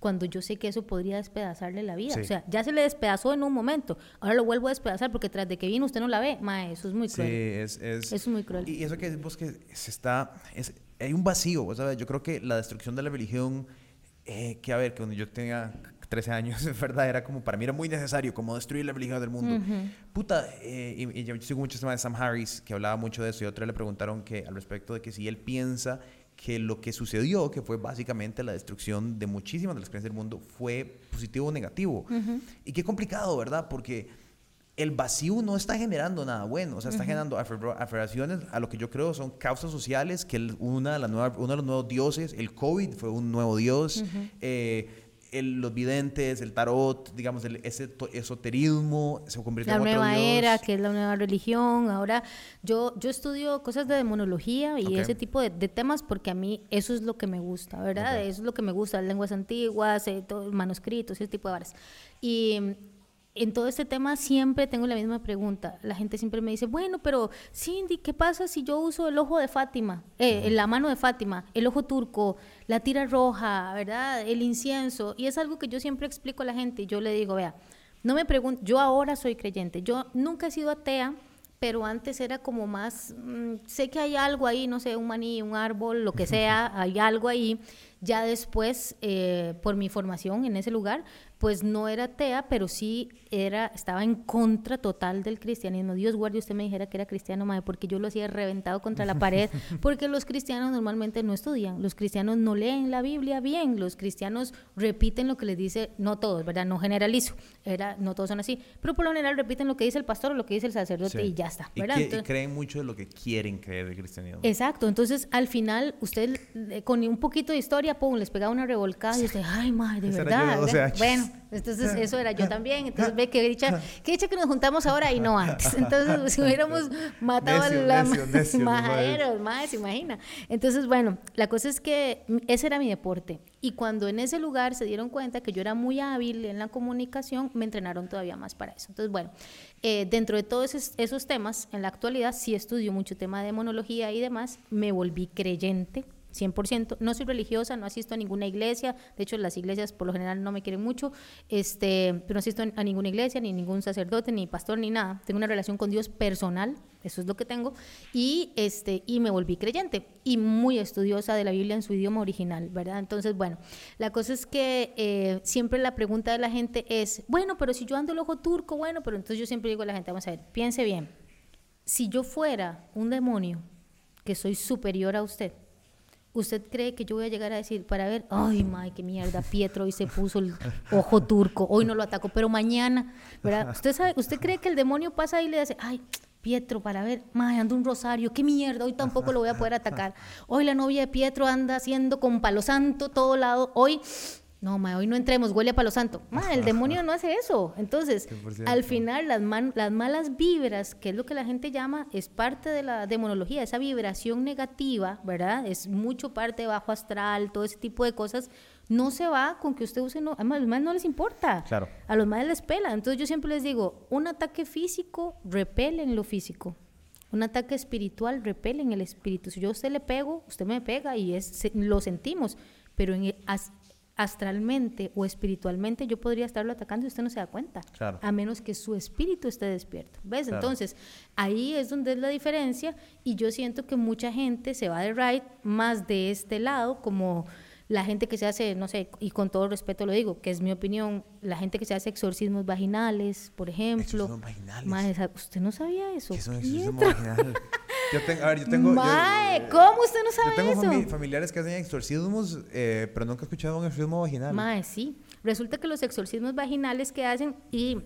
cuando yo sé que eso podría despedazarle la vida. O sea, ya se le despedazó en un momento, ahora lo vuelvo a despedazar porque tras de que viene usted no la ve. Ma, eso es muy cruel. Sí, es, Eso es muy cruel. Y eso que decimos que se está... Es, hay un vacío, ¿sabes? Yo creo que la destrucción de la religión, eh, que a ver, que cuando yo tenía 13 años, (laughs) es verdad, era como, para mí era muy necesario, como destruir la religión del mundo. Puta, eh, y, yo sigo mucho el tema de Sam Harris, que hablaba mucho de eso, y otra le preguntaron que al respecto de que si él piensa que lo que sucedió, que fue básicamente la destrucción de muchísimas de las creencias del mundo, fue positivo o negativo. Y qué complicado, ¿verdad? Porque el vacío no está generando nada bueno, o sea, está generando afirmaciones a lo que yo creo son causas sociales, que una de las nuevas, uno de los nuevos dioses, el COVID fue un nuevo dios, eh, los videntes, el tarot, digamos, el, ese esoterismo se convirtió en otro nueva era, que es la nueva religión. Ahora, yo, yo estudio cosas de demonología y ese tipo de, temas porque a mí eso es lo que me gusta, ¿verdad? Eso es lo que me gusta, lenguas antiguas, eh, manuscritos, ese tipo de varas. Y en todo este tema siempre tengo la misma pregunta. La gente siempre me dice, bueno, pero Cindy, ¿qué pasa si yo uso el ojo de Fátima, eh, la mano de Fátima, el ojo turco, la tira roja, ¿verdad? El incienso. Y es algo que yo siempre explico a la gente. Y yo le digo, vea, no me pregunto, yo ahora soy creyente. Yo nunca he sido atea, pero antes era como más, mm, sé que hay algo ahí, no sé, un maní, un árbol, lo que sea, (laughs) hay algo ahí. Ya después, eh, por mi formación en ese lugar, pues no era atea, pero sí era, estaba en contra total del cristianismo. Dios guarde usted me dijera que era cristiano, madre, porque yo lo hacía reventado contra la pared, (laughs) porque los cristianos normalmente no estudian, los cristianos no leen la Biblia bien, los cristianos repiten lo que les dice, no todos, ¿verdad? No generalizo, era, no todos son así, pero por lo general repiten lo que dice el pastor o lo que dice el sacerdote y ya está, ¿verdad? Y, creen mucho de lo que quieren creer del cristianismo. Exacto, entonces al final usted eh, con un poquito de historia, pum, les pegaba una revolcada y usted, ay, madre, de verdad. bueno, (laughs) entonces eso era yo también. Entonces (laughs) ve que dicha, que dicha que nos juntamos ahora y no antes. Entonces (laughs) si hubiéramos matado a la majaderos, más, se imagina. Entonces bueno, la cosa es que ese era mi deporte. Y cuando en ese lugar se dieron cuenta que yo era muy hábil en la comunicación, me entrenaron todavía más para eso. Entonces bueno, eh, dentro de todos esos, esos temas, en la actualidad sí estudio mucho tema de monología y demás, me volví creyente 100%. No soy religiosa, no asisto a ninguna iglesia. De hecho, las iglesias por lo general no me quieren mucho. Este, pero no asisto a ninguna iglesia, ni ningún sacerdote, ni pastor, ni nada. Tengo una relación con Dios personal, eso es lo que tengo. Y, este, y me volví creyente y muy estudiosa de la Biblia en su idioma original, ¿verdad? Entonces, bueno, la cosa es que eh, siempre la pregunta de la gente es, bueno, pero si yo ando el ojo turco, bueno, pero entonces yo siempre digo a la gente, vamos a ver, piense bien. Si yo fuera un demonio que soy superior a usted, ¿Usted cree que yo voy a llegar a decir para ver, ay, madre, qué mierda, Pietro hoy se puso el ojo turco, hoy no lo ataco, pero mañana, ¿verdad? ¿Usted, sabe, usted cree que el demonio pasa y le dice, ay, Pietro, para ver, madre, anda un rosario, qué mierda, hoy tampoco lo voy a poder atacar. Hoy la novia de Pietro anda haciendo con palo santo todo lado, hoy no, ma, hoy no entremos, huele a palo santo. Ma, el demonio no hace eso. Entonces, al final, las, las malas vibras, que es lo que la gente llama, es parte de la demonología, esa vibración negativa, ¿verdad? Es mucho parte de bajo astral, todo ese tipo de cosas. No se va con que usted use, no, a los más no les importa. Claro. A los más les pela. Entonces, yo siempre les digo, un ataque físico repele en lo físico. Un ataque espiritual repele en el espíritu. Si yo a usted le pego, usted me pega y es, lo sentimos. Pero en, astralmente o espiritualmente yo podría estarlo atacando y usted no se da cuenta. A menos que su espíritu esté despierto. ¿Ves? Entonces, ahí es donde es la diferencia y yo siento que mucha gente se va de right más de este lado como la gente que se hace, no sé, y con todo respeto lo digo, que es mi opinión, la gente que se hace exorcismos vaginales, por ejemplo. Exorcismos vaginales. ¿Usted no sabía eso? ¿Qué son exorcismos vaginales? Yo tengo, a ver, yo (laughs) tengo. Mae, ¿cómo usted no sabe eso? Yo tengo familiares que hacen exorcismos, eh, pero nunca he escuchado un exorcismo vaginal. Mae, sí. Resulta que los exorcismos vaginales que hacen, y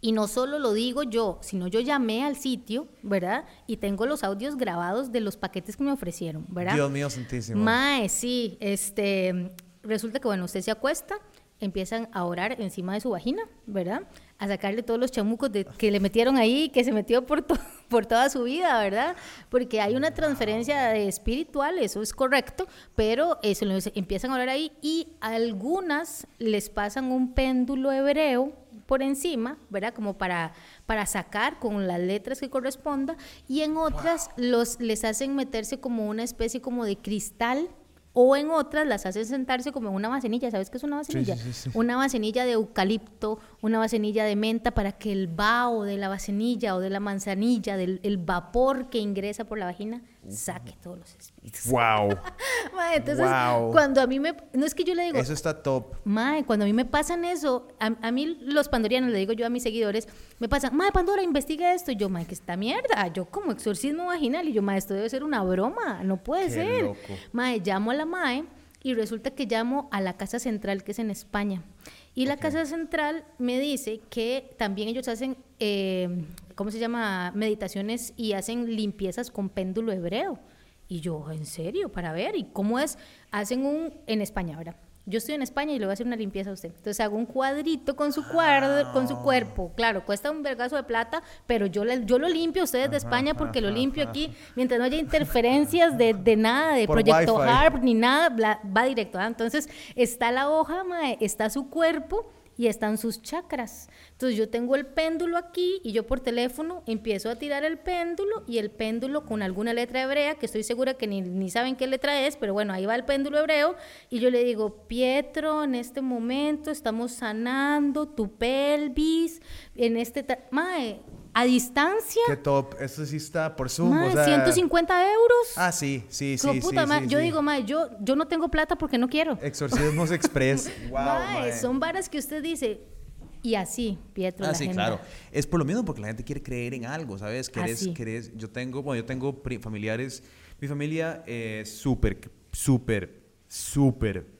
y no solo lo digo yo, sino yo llamé al sitio, ¿verdad? Y tengo los audios grabados de los paquetes que me ofrecieron, ¿verdad? Dios mío, santísimo. Mae, sí, este, resulta que, bueno, usted se acuesta, empiezan a orar encima de su vagina, ¿verdad? A sacarle todos los chamucos de, que le metieron ahí, que se metió por, (laughs) por toda su vida, ¿verdad? Porque hay una transferencia espiritual, eso es correcto, pero eso empiezan a orar ahí y algunas les pasan un péndulo hebreo por encima, ¿verdad? Como para, para sacar con las letras que corresponda, y en otras los, les hacen meterse como una especie como de cristal o en otras las hacen sentarse como en una vasenilla. ¿Sabes qué es una vasenilla? Una vasenilla de eucalipto, una vasenilla de menta para que el vaho de la vasenilla o de la manzanilla, del el vapor que ingresa por la vagina, saque todos los espíritus. ¡Wow! (laughs) entonces, cuando a mí me. No es que yo le digo. Eso está top. Mae, cuando a mí me pasan eso, a, mí los pandorianos, le digo yo a mis seguidores, me pasan, Mae, Pandora, investiga esto. Y yo, Mae, que esta mierda. Yo, como exorcismo vaginal. Y yo, Mae, esto debe ser una broma. No puede ser. Loco. Mae, llamo a la Mae y resulta que llamo a la Casa Central, que es en España. Y la Casa Central me dice que también ellos hacen, eh, ¿cómo se llama? Meditaciones y hacen limpiezas con péndulo hebreo. Y yo, ¿en serio? Para ver, ¿y cómo es? Hacen un, en España, ¿verdad? Yo estoy en España y le voy a hacer una limpieza a usted. Entonces hago un cuadrito con su, cuadro, con su cuerpo. Claro, cuesta un vergazo de plata, pero yo, le, yo lo limpio a ustedes de España porque lo limpio aquí. Mientras no haya interferencias de, de nada, de Proyecto Harp ni nada, va directo. ¿ah? Entonces está la hoja, está su cuerpo y están sus chakras. Entonces yo tengo el péndulo aquí y yo por teléfono empiezo a tirar el péndulo y el péndulo con alguna letra hebrea, que estoy segura que ni, ni saben qué letra es, pero bueno, ahí va el péndulo hebreo y yo le digo, Pietro, en este momento estamos sanando tu pelvis, en este... Mae, a distancia. Qué top. Eso sí está por Zoom. o sea... 150 euros. Ah, sí, sí, sí. Puta, sí, yo digo, mae, yo, yo no tengo plata porque no quiero. Exorcismos (laughs) Express. wow. Son varas que usted dice. Y así, Pietro. Ah, sí, claro. Es por lo mismo, porque la gente quiere creer en algo, ¿sabes? Querés, querés, yo tengo, bueno, yo tengo familiares. Mi familia es súper, súper, súper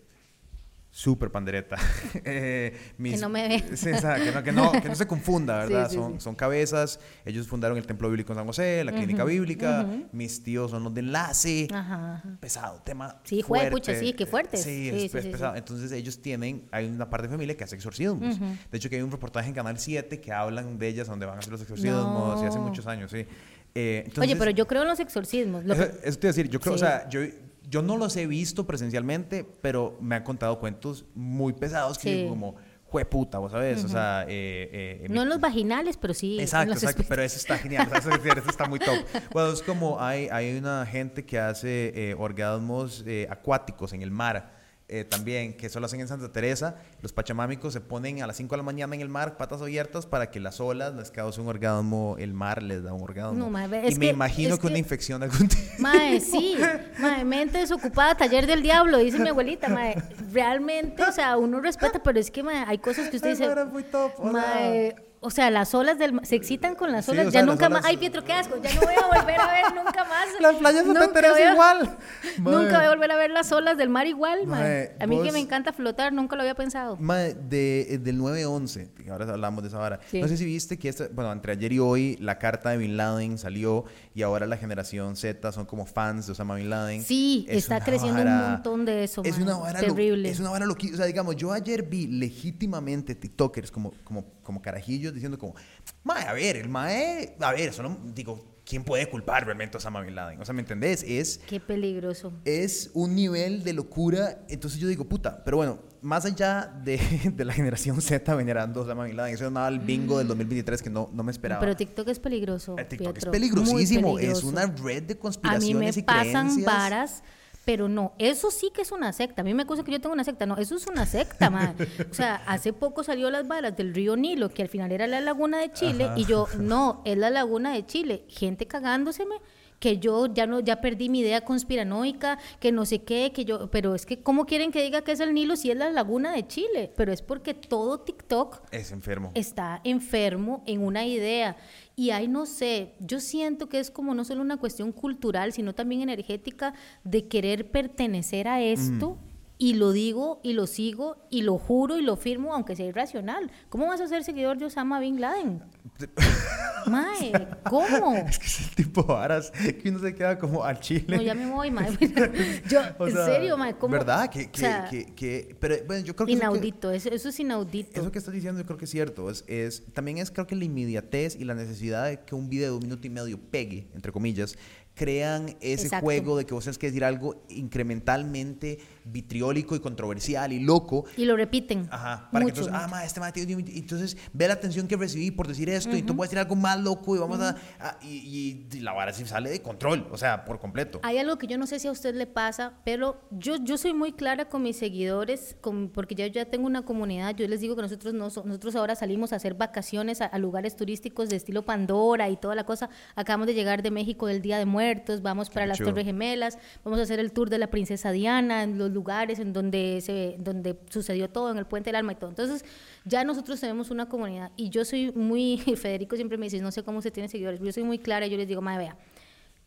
súper pandereta. (laughs) eh, que no me ve. que, no, que, no, se confunda, (laughs) ¿verdad? son, son cabezas. Ellos fundaron el Templo Bíblico en San José, la Clínica Bíblica. Mis tíos son los de enlace. Ajá, Pesado, tema. Sí, fuerte. pucha, sí, qué fuerte. Sí, es, pesado. Entonces ellos tienen, hay una parte de familia que hace exorcismos. De hecho, que hay un reportaje en Canal 7 que hablan de ellas donde van a hacer los exorcismos y hace muchos años, sí. Eh, Oye, pero yo creo en los exorcismos. eso, te iba a decir, yo creo, o sea, yo yo no los he visto presencialmente, pero me han contado cuentos muy pesados que digo como, puta, vos sabes, o sea... Eh, eh, no en los vaginales, pero sí Exacto, exacto, pero eso está genial, eso, está muy top. (laughs) Bueno, es como hay, hay una gente que hace eh, orgasmos acuáticos en el mar, eh, también, que eso lo hacen en Santa Teresa. Los pachamámicos se ponen a las 5 de la mañana en el mar, patas abiertas, para que las olas les cause un orgasmo, el mar les da un orgasmo. y me imagino que, una infección algún tipo. (laughs) Mae, (laughs) sí. Mae, mente desocupada, taller del diablo, dice mi abuelita. Mae, realmente, o sea, uno respeta, pero es que mae, hay cosas que usted (laughs) dice. Muy top, mae, o sea, las olas del se excitan con las olas, ya nunca más, ay Pietro, qué asco, ya no voy a volver a ver (laughs) nunca más. Las playas de Santa igual. (laughs) Nunca voy a volver a ver las olas del mar igual, A mí que me encanta flotar, nunca lo había pensado. Mae, de, eh, del 9-11, ahora hablamos de esa vara. No sé si viste que, esta, bueno, entre ayer y hoy la carta de Bin Laden salió y ahora la generación Z son como fans de Osama Bin Laden. Sí, está creciendo un montón de eso, Es una vara terrible. es una vara loquísima. O sea, digamos, yo ayer vi legítimamente TikTokers como, como, como carajillos diciendo como, mae, a ver, el mae, a ver, solo digo, ¿quién puede culpar realmente a Osama Bin Laden? O sea, ¿me entendés? Es... Qué peligroso. Es un nivel de locura. Entonces yo digo, puta, pero bueno, más allá de, (laughs) de la generación Z venerando a Osama Bin Laden, eso es nada el bingo del 2023 que no, no me esperaba. Pero TikTok es peligroso. TikTok es peligrosísimo. Es una red de conspiraciones A mí me pasan varas pero no, eso sí que es una secta. A mí me acusa que yo tengo una secta. No, eso es una secta, (laughs) man. O sea, hace poco salió las balas del río Nilo, que al final era la laguna de Chile, y yo, no, es la laguna de Chile. Gente cagándoseme que yo ya no ya perdí mi idea conspiranoica, que no sé qué, que yo, pero es que cómo quieren que diga que es el Nilo si es la laguna de Chile, pero es porque todo TikTok es enfermo. Está enfermo en una idea y ahí no sé, yo siento que es como no solo una cuestión cultural, sino también energética de querer pertenecer a esto. Y lo digo y lo sigo y lo juro y lo firmo, aunque sea irracional. ¿Cómo vas a ser seguidor de Osama Bin Laden? (laughs) Mae, ¿cómo? (laughs) Es que es el tipo de varas que uno se queda como al chile. No, ya me voy, mae. (laughs) Yo, en serio, mae, ¿cómo? ¿Verdad? Que, que, que, pero bueno, yo creo que inaudito, eso, eso, es inaudito. Eso que estás diciendo yo creo que es cierto. Es, es, también es creo que la inmediatez y la necesidad de que un video de un minuto y medio pegue, entre comillas, crean ese juego de que vos tenés que decir algo incrementalmente vitriólico y controversial y loco. Y lo repiten. Ajá. Para que entonces, ah, ma, este ma, entonces ve la atención que recibí por decir esto y tú puedes decir algo más loco y vamos a, y, la vara sí sale de control, o sea, por completo. Hay algo que yo no sé si a usted le pasa, pero yo, yo soy muy clara con mis seguidores, con, porque yo ya tengo una comunidad, yo les digo que nosotros, no, nosotros ahora salimos a hacer vacaciones a, lugares turísticos de estilo Pandora y toda la cosa. Acabamos de llegar de México del Día de Muertos, vamos para las Torres Gemelas, vamos a hacer el tour de la Princesa Diana, en los lugares en donde, se, donde sucedió todo, en el Puente del Alma y todo. Entonces, ya nosotros tenemos una comunidad y yo soy muy, (laughs) Federico siempre me dice, no sé cómo se tiene seguidores, yo soy muy clara, yo les digo, madre, vea,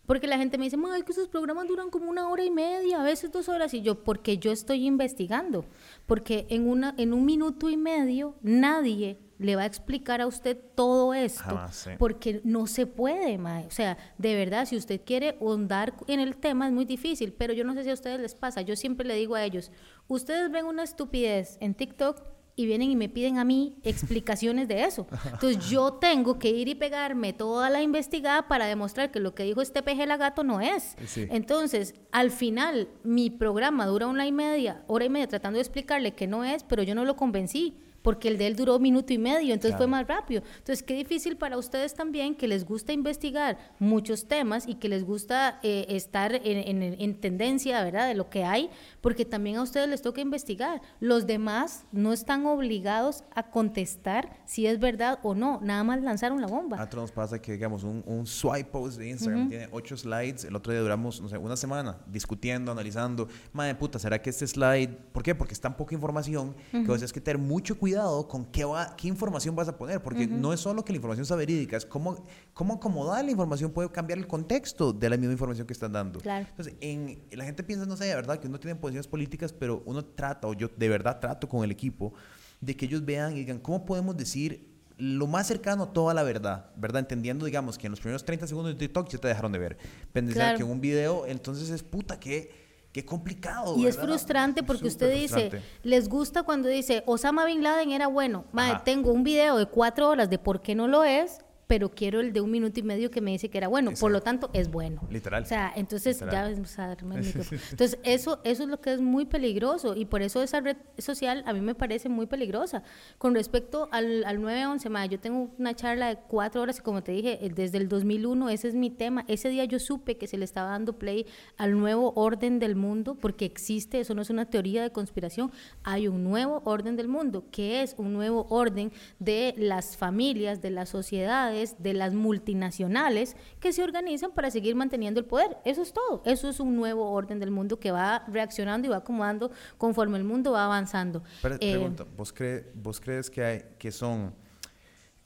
Porque la gente me dice, ay, que esos programas duran como una hora y media, a veces dos horas. Y yo, porque yo estoy investigando. Porque en, una, en un minuto y medio nadie le va a explicar a usted todo esto, porque no se puede, mae. O sea, de verdad, si usted quiere ahondar en el tema es muy difícil, pero yo no sé si a ustedes les pasa. Yo siempre le digo a ellos, ustedes ven una estupidez en TikTok y vienen y me piden a mí explicaciones de eso. Entonces (laughs) yo tengo que ir y pegarme toda la investigada para demostrar que lo que dijo este peje gato no es. Entonces, al final, mi programa dura una y media, hora y media tratando de explicarle que no es, pero yo no lo convencí porque el de él duró minuto y medio, entonces fue más rápido. Entonces, qué difícil para ustedes también que les gusta investigar muchos temas y que les gusta eh, estar en, en, tendencia, ¿verdad?, de lo que hay, porque también a ustedes les toca investigar. Los demás no están obligados a contestar si es verdad o no, nada más lanzaron la bomba. A nos pasa que, digamos, un, un swipe post de Instagram tiene ocho slides, el otro día duramos, no sé, una semana discutiendo, analizando, madre puta, ¿será que este slide, ¿por qué? Porque es tan poca información que vos tienes que tener mucho cuidado con qué, va, qué información vas a poner, porque no es solo que la información sea verídica, es cómo, cómo acomodar la información puede cambiar el contexto de la misma información que están dando. Entonces, en, la gente piensa, no sé, de verdad, que uno tiene posiciones políticas, pero uno trata, o yo de verdad trato con el equipo, de que ellos vean y digan, ¿cómo podemos decir lo más cercano a toda la verdad, ¿verdad? Entendiendo, digamos, que en los primeros 30 segundos de TikTok ya te dejaron de ver. Pensar que en un video, entonces es puta que Qué complicado. Y es frustrante porque usted dice, les gusta cuando dice, Osama Bin Laden era bueno. Madre, tengo un video de cuatro horas de por qué no lo es pero quiero el de un minuto y medio que me dice que era bueno. Por lo tanto, es bueno. Literal. O sea, entonces ya vamos a darme el (laughs) micrófono. Entonces, eso, eso es lo que es muy peligroso y por eso esa red social a mí me parece muy peligrosa. Con respecto al, al 911, ma, yo tengo una charla de cuatro horas y como te dije, desde el 2001 ese es mi tema. Ese día yo supe que se le estaba dando play al nuevo orden del mundo porque existe, eso no es una teoría de conspiración, hay un nuevo orden del mundo, que es un nuevo orden de las familias, de las sociedades, de las multinacionales que se organizan para seguir manteniendo el poder. Eso es todo. Eso es un nuevo orden del mundo que va reaccionando y va acomodando conforme el mundo va avanzando. Pero, eh, pregunta, ¿vos, ¿vos crees que, hay, que son...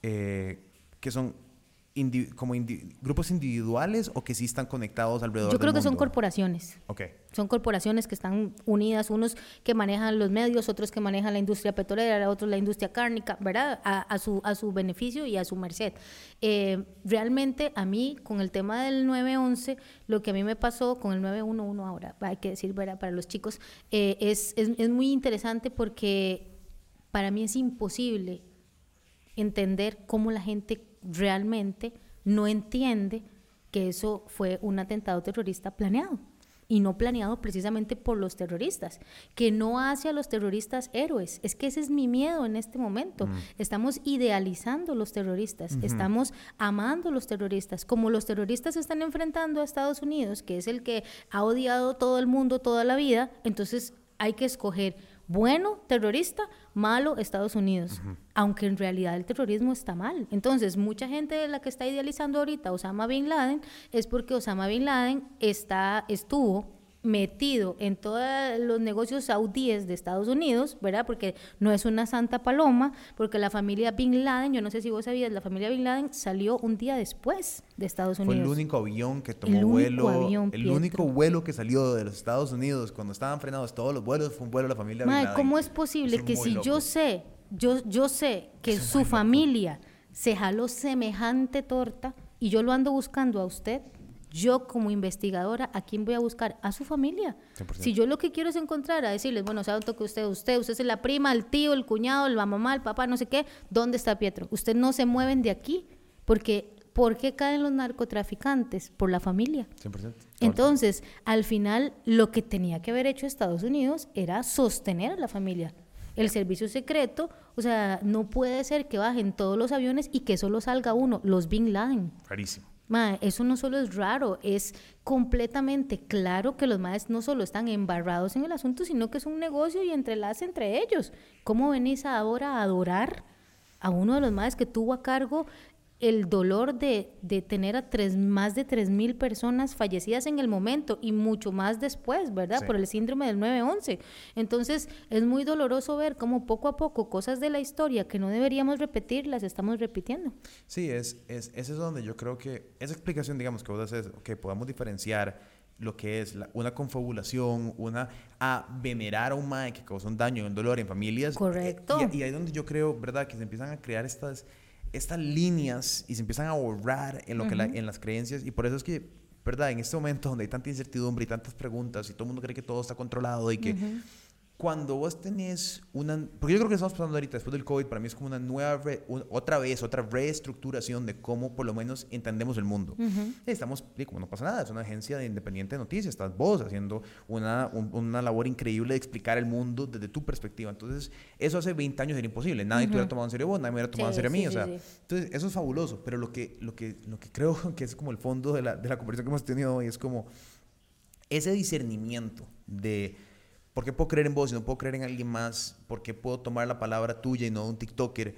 Eh, que son como grupos individuales o que sí están conectados alrededor Yo creo que son corporaciones. Okay. Son corporaciones que están unidas, unos que manejan los medios, otros que manejan la industria petrolera, otros la industria cárnica, ¿verdad? A, su, a su beneficio y a su merced. Eh, realmente a mí, con el tema del 911, lo que a mí me pasó con el 911 ahora, hay que decir, ¿verdad? Para los chicos, eh, es, es, es muy interesante porque para mí es imposible entender cómo la gente realmente no entiende que eso fue un atentado terrorista planeado y no planeado precisamente por los terroristas, que no hace a los terroristas héroes. Es que ese es mi miedo en este momento. Mm. Estamos idealizando los terroristas, estamos amando los terroristas. Como los terroristas están enfrentando a Estados Unidos, que es el que ha odiado todo el mundo toda la vida, entonces hay que escoger bueno terrorista, malo Estados Unidos, aunque en realidad el terrorismo está mal. Entonces, mucha gente de la que está idealizando ahorita Osama Bin Laden es porque Osama Bin Laden está, estuvo metido en todos los negocios saudíes de Estados Unidos, ¿verdad? Porque no es una santa paloma, porque la familia Bin Laden, yo no sé si vos sabías, la familia Bin Laden salió un día después de Estados Unidos. Fue el único avión que tomó el vuelo, el único vuelo que salió de los Estados Unidos cuando estaban frenados todos los vuelos fue un vuelo de la familia Bin Laden. ¿Cómo es posible que si yo sé, yo, yo sé que su familia se jaló semejante torta y yo lo ando buscando a usted? Yo como investigadora, ¿a quién voy a buscar? A su familia. Si yo lo que quiero es encontrar, a decirles, bueno, sabe que usted, usted, usted es la prima, el tío, el cuñado, la mamá, el papá, no sé qué, ¿dónde está Pietro? Usted no se mueven de aquí, porque ¿por qué caen los narcotraficantes? Por la familia. 100%. Entonces, al final, lo que tenía que haber hecho Estados Unidos era sostener a la familia. El servicio secreto, o sea, no puede ser que bajen todos los aviones y que solo salga uno, los Bin Laden. Rarísimo eso no solo es raro, es completamente claro que los maes no solo están embarrados en el asunto, sino que es un negocio y entrelace entre ellos. ¿Cómo venís ahora a adorar a uno de los maes que tuvo a cargo el dolor de, de tener a tres, más de 3.000 personas fallecidas en el momento y mucho más después, ¿verdad? Por el síndrome del 9-11. Entonces, es muy doloroso ver cómo poco a poco cosas de la historia que no deberíamos repetir, las estamos repitiendo. Sí, es, es, es eso donde yo creo que esa explicación, digamos, que vos haces, que podamos diferenciar lo que es una confabulación, una a venerar a un mae que causó un daño, un dolor en familias. Correcto. y, y ahí es donde yo creo, ¿verdad? Que se empiezan a crear estas estas líneas y se empiezan a borrar en, lo que en las creencias. Y por eso es que, ¿verdad? En este momento donde hay tanta incertidumbre y tantas preguntas y todo el mundo cree que todo está controlado y que cuando vos tenés una, porque yo creo que estamos pasando ahorita después del COVID, para mí es como una nueva, otra vez, otra reestructuración de cómo por lo menos entendemos el mundo. Estamos, como no pasa nada, es una agencia de independiente de noticias, estás vos haciendo una, una labor increíble de explicar el mundo desde tu perspectiva. Entonces, eso hace 20 años era imposible, nadie te hubiera tomado en serio vos, nadie me hubiera tomado en serio a mí, o sea, entonces eso es fabuloso, pero lo que, lo que, lo que creo (laughs) que es como el fondo de la, de la conversación que hemos tenido hoy es como ese discernimiento de ¿Por qué puedo creer en vos y no puedo creer en alguien más? ¿Por qué puedo tomar la palabra tuya y no de un TikToker?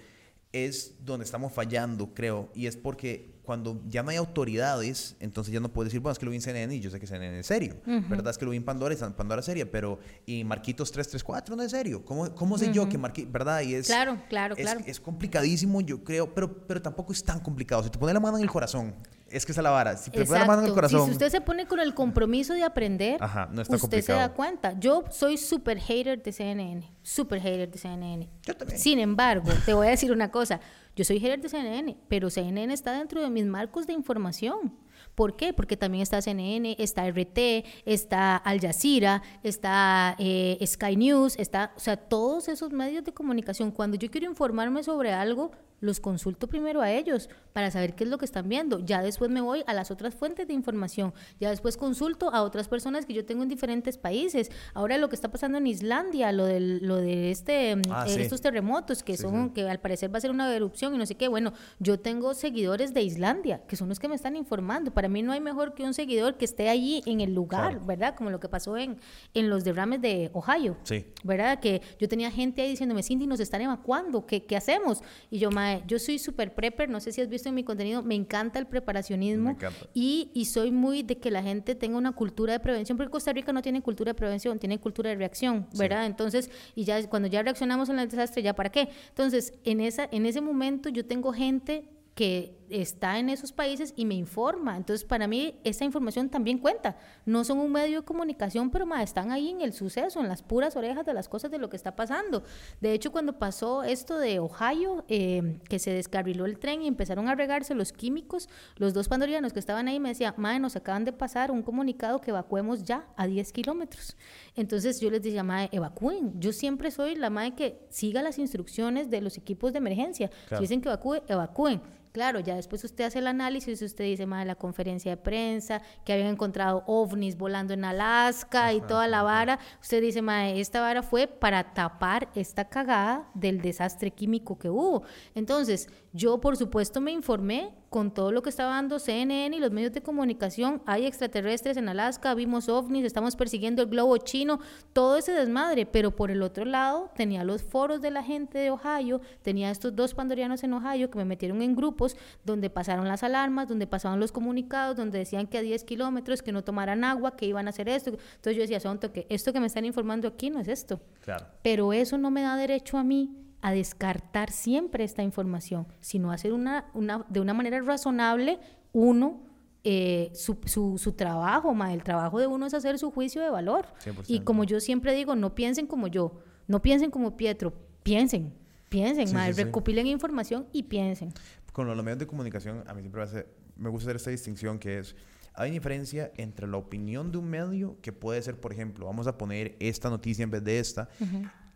Es donde estamos fallando, creo. Y es porque cuando ya no hay autoridades, entonces ya no puedo decir, bueno, es que lo vi en CNN y yo sé que CNN es serio. ¿Verdad? Es que lo vi en Pandora y Pandora es seria, pero y Marquitos 334 no es serio. ¿Cómo, cómo sé yo que Marquitos, verdad? Y es, claro, claro, es, claro. Es complicadísimo, yo creo, pero, pero tampoco es tan complicado. Si te pones la mano en el corazón, es que es la vara. Si te la mano en el corazón. Si usted se pone con el compromiso de aprender, usted se da cuenta. Yo soy súper hater de CNN. Súper hater de CNN. Yo también. Sin embargo, te voy a decir una cosa. Yo soy hater de CNN, pero CNN está dentro de mis marcos de información. ¿Por qué? Porque también está CNN, está RT, está Al Jazeera, está eh, Sky News, está, o sea, todos esos medios de comunicación. Cuando yo quiero informarme sobre algo, los consulto primero a ellos para saber qué es lo que están viendo. Ya después me voy a las otras fuentes de información. Ya después consulto a otras personas que yo tengo en diferentes países. Ahora lo que está pasando en Islandia, lo, del, lo de este, mm, ah, eh, estos terremotos que son, que al parecer va a ser una erupción y no sé qué. Bueno, yo tengo seguidores de Islandia, que son los que me están informando. Para mí no hay mejor que un seguidor que esté allí en el lugar, ¿verdad? Como lo que pasó en, en los derrames de Ohio. Sí. ¿Verdad? Que yo tenía gente ahí diciéndome, Cindy, nos están evacuando, ¿qué, qué hacemos? Y yo, yo soy súper prepper, no sé si has visto en mi contenido, me encanta el preparacionismo Y, y soy muy de que la gente tenga una cultura de prevención, porque Costa Rica no tiene cultura de prevención, tiene cultura de reacción, ¿verdad? Entonces, y ya cuando ya reaccionamos en el desastre, ¿ya para qué? Entonces, en, esa, en ese momento yo tengo gente que está en esos países y me informa. Entonces, para mí, esa información también cuenta. No son un medio de comunicación, pero más están ahí en el suceso, en las puras orejas de las cosas de lo que está pasando. De hecho, cuando pasó esto de Ohio, eh, que se descarriló el tren y empezaron a regarse los químicos, los dos pandorianos que estaban ahí me decían, madre, nos acaban de pasar un comunicado que evacuemos ya a 10 kilómetros. Entonces, yo les decía, madre, evacúen. Yo siempre soy la madre que siga las instrucciones de los equipos de emergencia. Si dicen que evacúe, evacúen. Claro, ya después usted hace el análisis, usted dice, más la conferencia de prensa, que habían encontrado ovnis volando en Alaska y toda la vara. Usted dice, madre, esta vara fue para tapar esta cagada del desastre químico que hubo. Entonces, yo por supuesto me informé con todo lo que estaba dando CNN y los medios de comunicación. Hay extraterrestres en Alaska, vimos ovnis, estamos persiguiendo el globo chino, todo ese desmadre. Pero por el otro lado, tenía los foros de la gente de Ohio, tenía estos dos pandorianos en Ohio que me metieron en grupos donde pasaron las alarmas, donde pasaban los comunicados, donde decían que a 10 kilómetros, que no tomaran agua, que iban a hacer esto. Entonces yo decía, son que esto que me están informando aquí no es esto. Claro. Pero eso no me da derecho a mí a descartar siempre esta información, sino hacer una, una, de una manera razonable uno eh, su, su, su, trabajo, ma, el trabajo de uno es hacer su juicio de valor. Y como yo siempre digo, no piensen como yo, no piensen como Pietro, piensen, piensen, ma, recopilen información y piensen. Con los medios de comunicación, a mí siempre me, me gusta hacer esta distinción que es, hay diferencia entre la opinión de un medio, que puede ser, por ejemplo, vamos a poner esta noticia en vez de esta,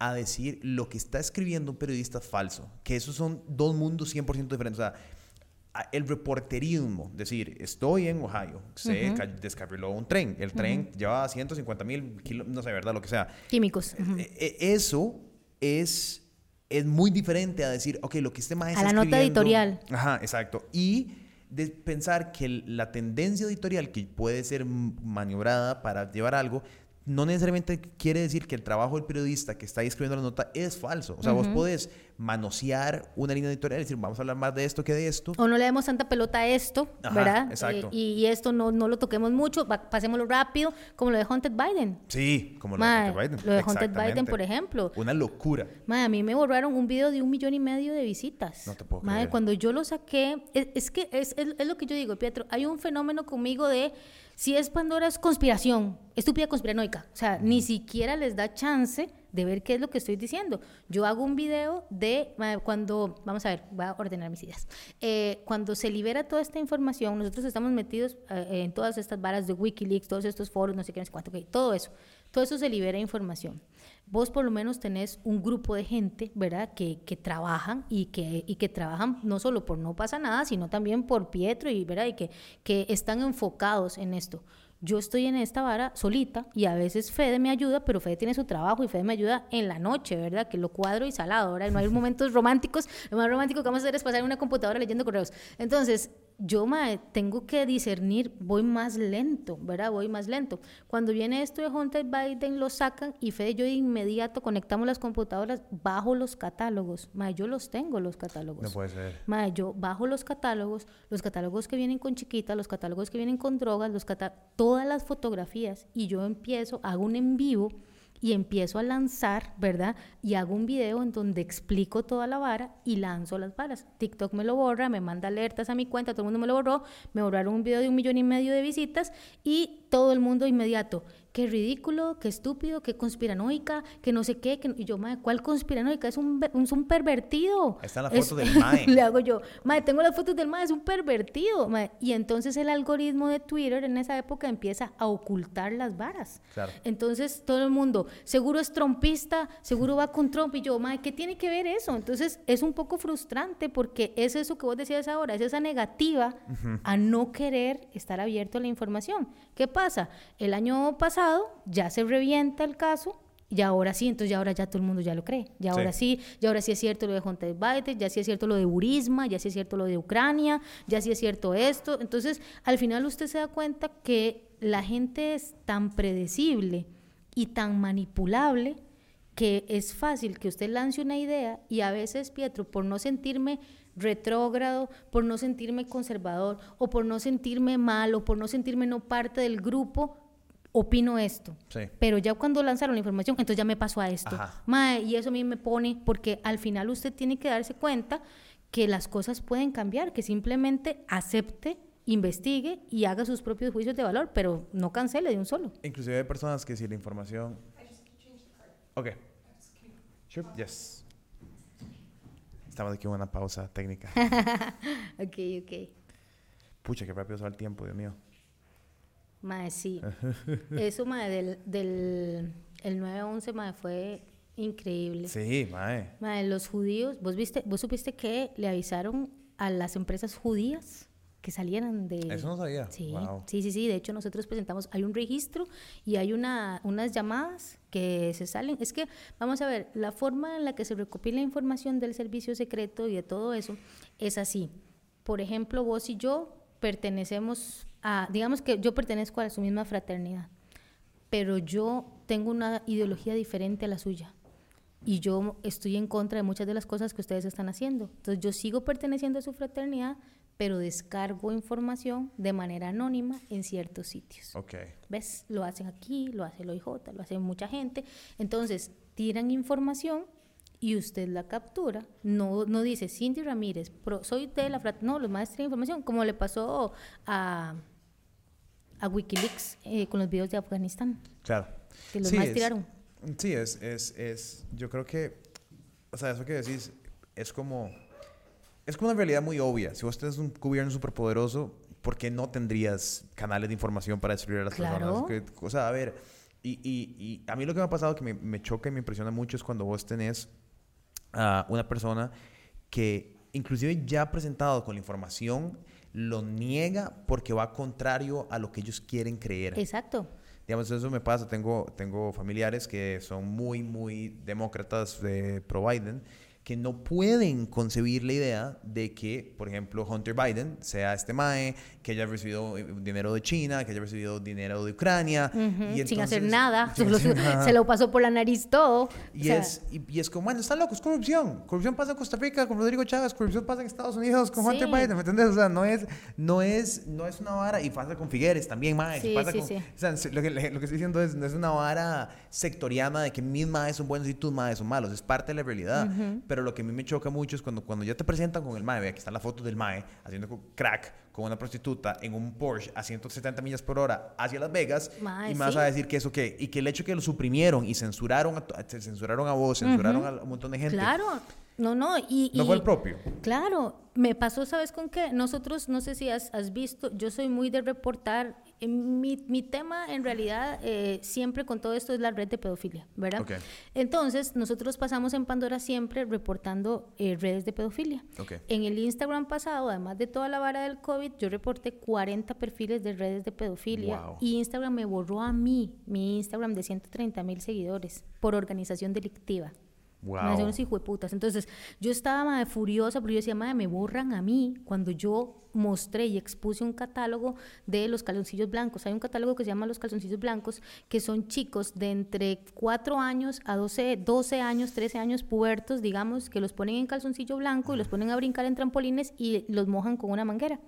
a decir lo que está escribiendo un periodista falso, que esos son dos mundos 100% diferentes. O sea, el reporterismo, decir, estoy en Ohio, se descarriló un tren, el tren lleva 150 mil no sé, ¿verdad? Lo que sea. Químicos. E, e, eso es, es muy diferente a decir, ok, lo que este maestro... A la nota editorial. Ajá, exacto. Y de pensar que la tendencia editorial que puede ser maniobrada para llevar algo no necesariamente quiere decir que el trabajo del periodista que está ahí escribiendo la nota es falso. O sea, vos podés manosear una línea editorial y decir, vamos a hablar más de esto que de esto. O no le demos tanta pelota a esto, ¿verdad? Exacto. Eh, y, esto no, no lo toquemos mucho, pasémoslo rápido, como lo de Hunted Biden. Sí, como lo de Hunted Biden. Lo de Hunted Biden, por ejemplo. Una locura. Madre, a mí me borraron un video de un millón y medio de visitas. No te puedo Madre, cuando yo lo saqué, es, que es, es lo que yo digo, Pietro, hay un fenómeno conmigo de si es Pandora es conspiración, estúpida conspiranoica. O sea, ni siquiera les da chance de ver qué es lo que estoy diciendo. Yo hago un video de cuando, vamos a ver, voy a ordenar mis ideas. Eh, cuando se libera toda esta información, nosotros estamos metidos eh, en todas estas varas de Wikileaks, todos estos foros, no sé qué, no sé cuánto, todo eso. Todo eso se libera información vos por lo menos tenés un grupo de gente, ¿verdad? Que, que trabajan y que, y que trabajan no solo por no pasa nada, sino también por Pietro y, ¿verdad? Y que, que están enfocados en esto. Yo estoy en esta vara solita y a veces Fede me ayuda, pero Fede tiene su trabajo y Fede me ayuda en la noche, ¿verdad? Que lo cuadro y salado, ¿verdad? No hay momentos (laughs) románticos. Lo más romántico que vamos a hacer es pasar en una computadora leyendo correos. Entonces, yo mae, tengo que discernir, voy más lento, ¿verdad? Voy más lento. Cuando viene esto de Hunter Biden, lo sacan y Fede yo de inmediato conectamos las computadoras, bajo los catálogos. Mae, yo los tengo, los catálogos. No puede ser. Mae, yo bajo los catálogos, los catálogos que vienen con chiquitas, los catálogos que vienen con drogas, los todas las fotografías y yo empiezo, hago un en vivo y empiezo a lanzar, ¿verdad? Y hago un video en donde explico toda la vara y lanzo las varas. TikTok me lo borra, me manda alertas a mi cuenta, todo el mundo me lo borró, me borraron un video de un millón y medio de visitas y todo el mundo inmediato qué ridículo, qué estúpido, qué conspiranoica, que no sé qué. Que, y yo, madre, ¿cuál conspiranoica? Es un, es un pervertido. Ahí están las fotos del MAE. (laughs) Le hago yo, madre, tengo las fotos del MAE, es un pervertido. Y entonces el algoritmo de Twitter en esa época empieza a ocultar las varas. Claro. Entonces todo el mundo, seguro es trompista, seguro va con Trump. Y yo, madre, ¿qué tiene que ver eso? Entonces es un poco frustrante porque es eso que vos decías ahora, es esa negativa a no querer estar abierto a la información. ¿Qué pasa? El año pasado ya se revienta el caso y ahora sí, entonces ya ahora ya todo el mundo ya lo cree. Ya ahora sí, ya ahora sí es cierto lo de Hunter Biden, ya sí es cierto lo de Burisma, ya sí es cierto lo de Ucrania, ya sí es cierto esto. Entonces, al final usted se da cuenta que la gente es tan predecible y tan manipulable que es fácil que usted lance una idea y a veces, Pietro, por no sentirme retrógrado, por no sentirme conservador o por no sentirme mal o por no sentirme no parte del grupo, opino esto. Pero ya cuando lanzaron la información, entonces ya me pasó a esto. y eso a mí me pone, porque al final usted tiene que darse cuenta que las cosas pueden cambiar, que simplemente acepte, investigue y haga sus propios juicios de valor, pero no cancele de un solo. Inclusive hay personas que si la información... Ok. Sure. Yes. Estamos aquí en una pausa técnica. (laughs) ok, ok. Pucha, qué rápido se va el tiempo, Dios mío. Mae, sí. (laughs) Eso, mae, del, del el 9-11, mae, fue increíble. Sí, mae. Mae, los judíos, ¿vos, viste, ¿vos supiste que le avisaron a las empresas judías que salieran de... Eso no sabía. Sí, sí, sí, sí. De hecho, nosotros presentamos, hay un registro y hay una, unas llamadas que se salen. Es que, vamos a ver, la forma en la que se recopila información del servicio secreto y de todo eso es así. Por ejemplo, vos y yo pertenecemos digamos que yo pertenezco a su misma fraternidad, pero yo tengo una ideología diferente a la suya y yo estoy en contra de muchas de las cosas que ustedes están haciendo. Entonces yo sigo perteneciendo a su fraternidad, pero descargo información de manera anónima en ciertos sitios. Okay. ¿Ves? Lo hacen aquí, lo hace el OIJ, lo hace mucha gente. Entonces tiran información y usted la captura, no, no dice Cindy Ramírez, soy de la no, los maestros de información, como le pasó a a Wikileaks eh, con los videos de Afganistán. Claro. Que los más tiraron. Sí, es, es, es, yo creo que, o sea, eso que decís es como, es como una realidad muy obvia. Si vos tenés un gobierno superpoderoso, ¿por qué no tendrías canales de información para destruir a las personas? o sea, a ver, y, y, y, a mí lo que me ha pasado que me, me choca y me impresiona mucho es cuando vos tenés a una persona que inclusive ya ha presentado con la información lo niega porque va contrario a lo que ellos quieren creer. Exacto. Digamos, eso me pasa. Tengo, tengo familiares que son muy, muy demócratas de pro Biden, que no pueden concebir la idea de que, por ejemplo, Hunter Biden sea este mae, que haya recibido eh, dinero de China, que haya recibido dinero de Ucrania. y sin hacer (laughs) nada, se lo pasó por la nariz todo. Y, es, y, es como, bueno, está loco, es corrupción. Corrupción pasa en Costa Rica con Rodrigo Chávez, corrupción pasa en Estados Unidos con Hunter Biden, ¿me entiendes? O sea, no es, no es, no es una vara, y pasa con Figueres también, mae. Sí, pasa con, o sea, lo, que, lo que estoy diciendo es, no es una vara sectoriana de que mis maes son buenos y tus maes son malos, es parte de la realidad. Pero lo que a mí me choca mucho es cuando, cuando ya te presentan con el mae, aquí está la foto del mae haciendo crack con una prostituta en un Porsche a 170 millas por hora hacia Las Vegas y más a decir que eso qué y que el hecho que lo suprimieron y censuraron a, censuraron a vos, censuraron a un montón de gente. Claro. No, no, y... No fue el propio. Claro, me pasó, ¿sabes con qué? Nosotros, no sé si has, has visto, yo soy muy de reportar mi, mi, tema en realidad eh, siempre con todo esto es la red de pedofilia, ¿verdad? Entonces, nosotros pasamos en Pandora siempre reportando eh, redes de pedofilia. En el Instagram pasado, además de toda la vara del COVID, yo reporté 40 perfiles de redes de pedofilia y Instagram me borró a mí, mi Instagram de 130 mil seguidores por organización delictiva. Wow. Me unos hijo de putas. Entonces, yo estaba madre, furiosa porque yo decía, madre, me borran a mí cuando yo mostré y expuse un catálogo de los calzoncillos blancos. Hay un catálogo que se llama Los calzoncillos blancos, que son chicos de entre 4 años a 12, 12 años, 13 años, pubertos, digamos, que los ponen en calzoncillo blanco y los ponen a brincar en trampolines y los mojan con una manguera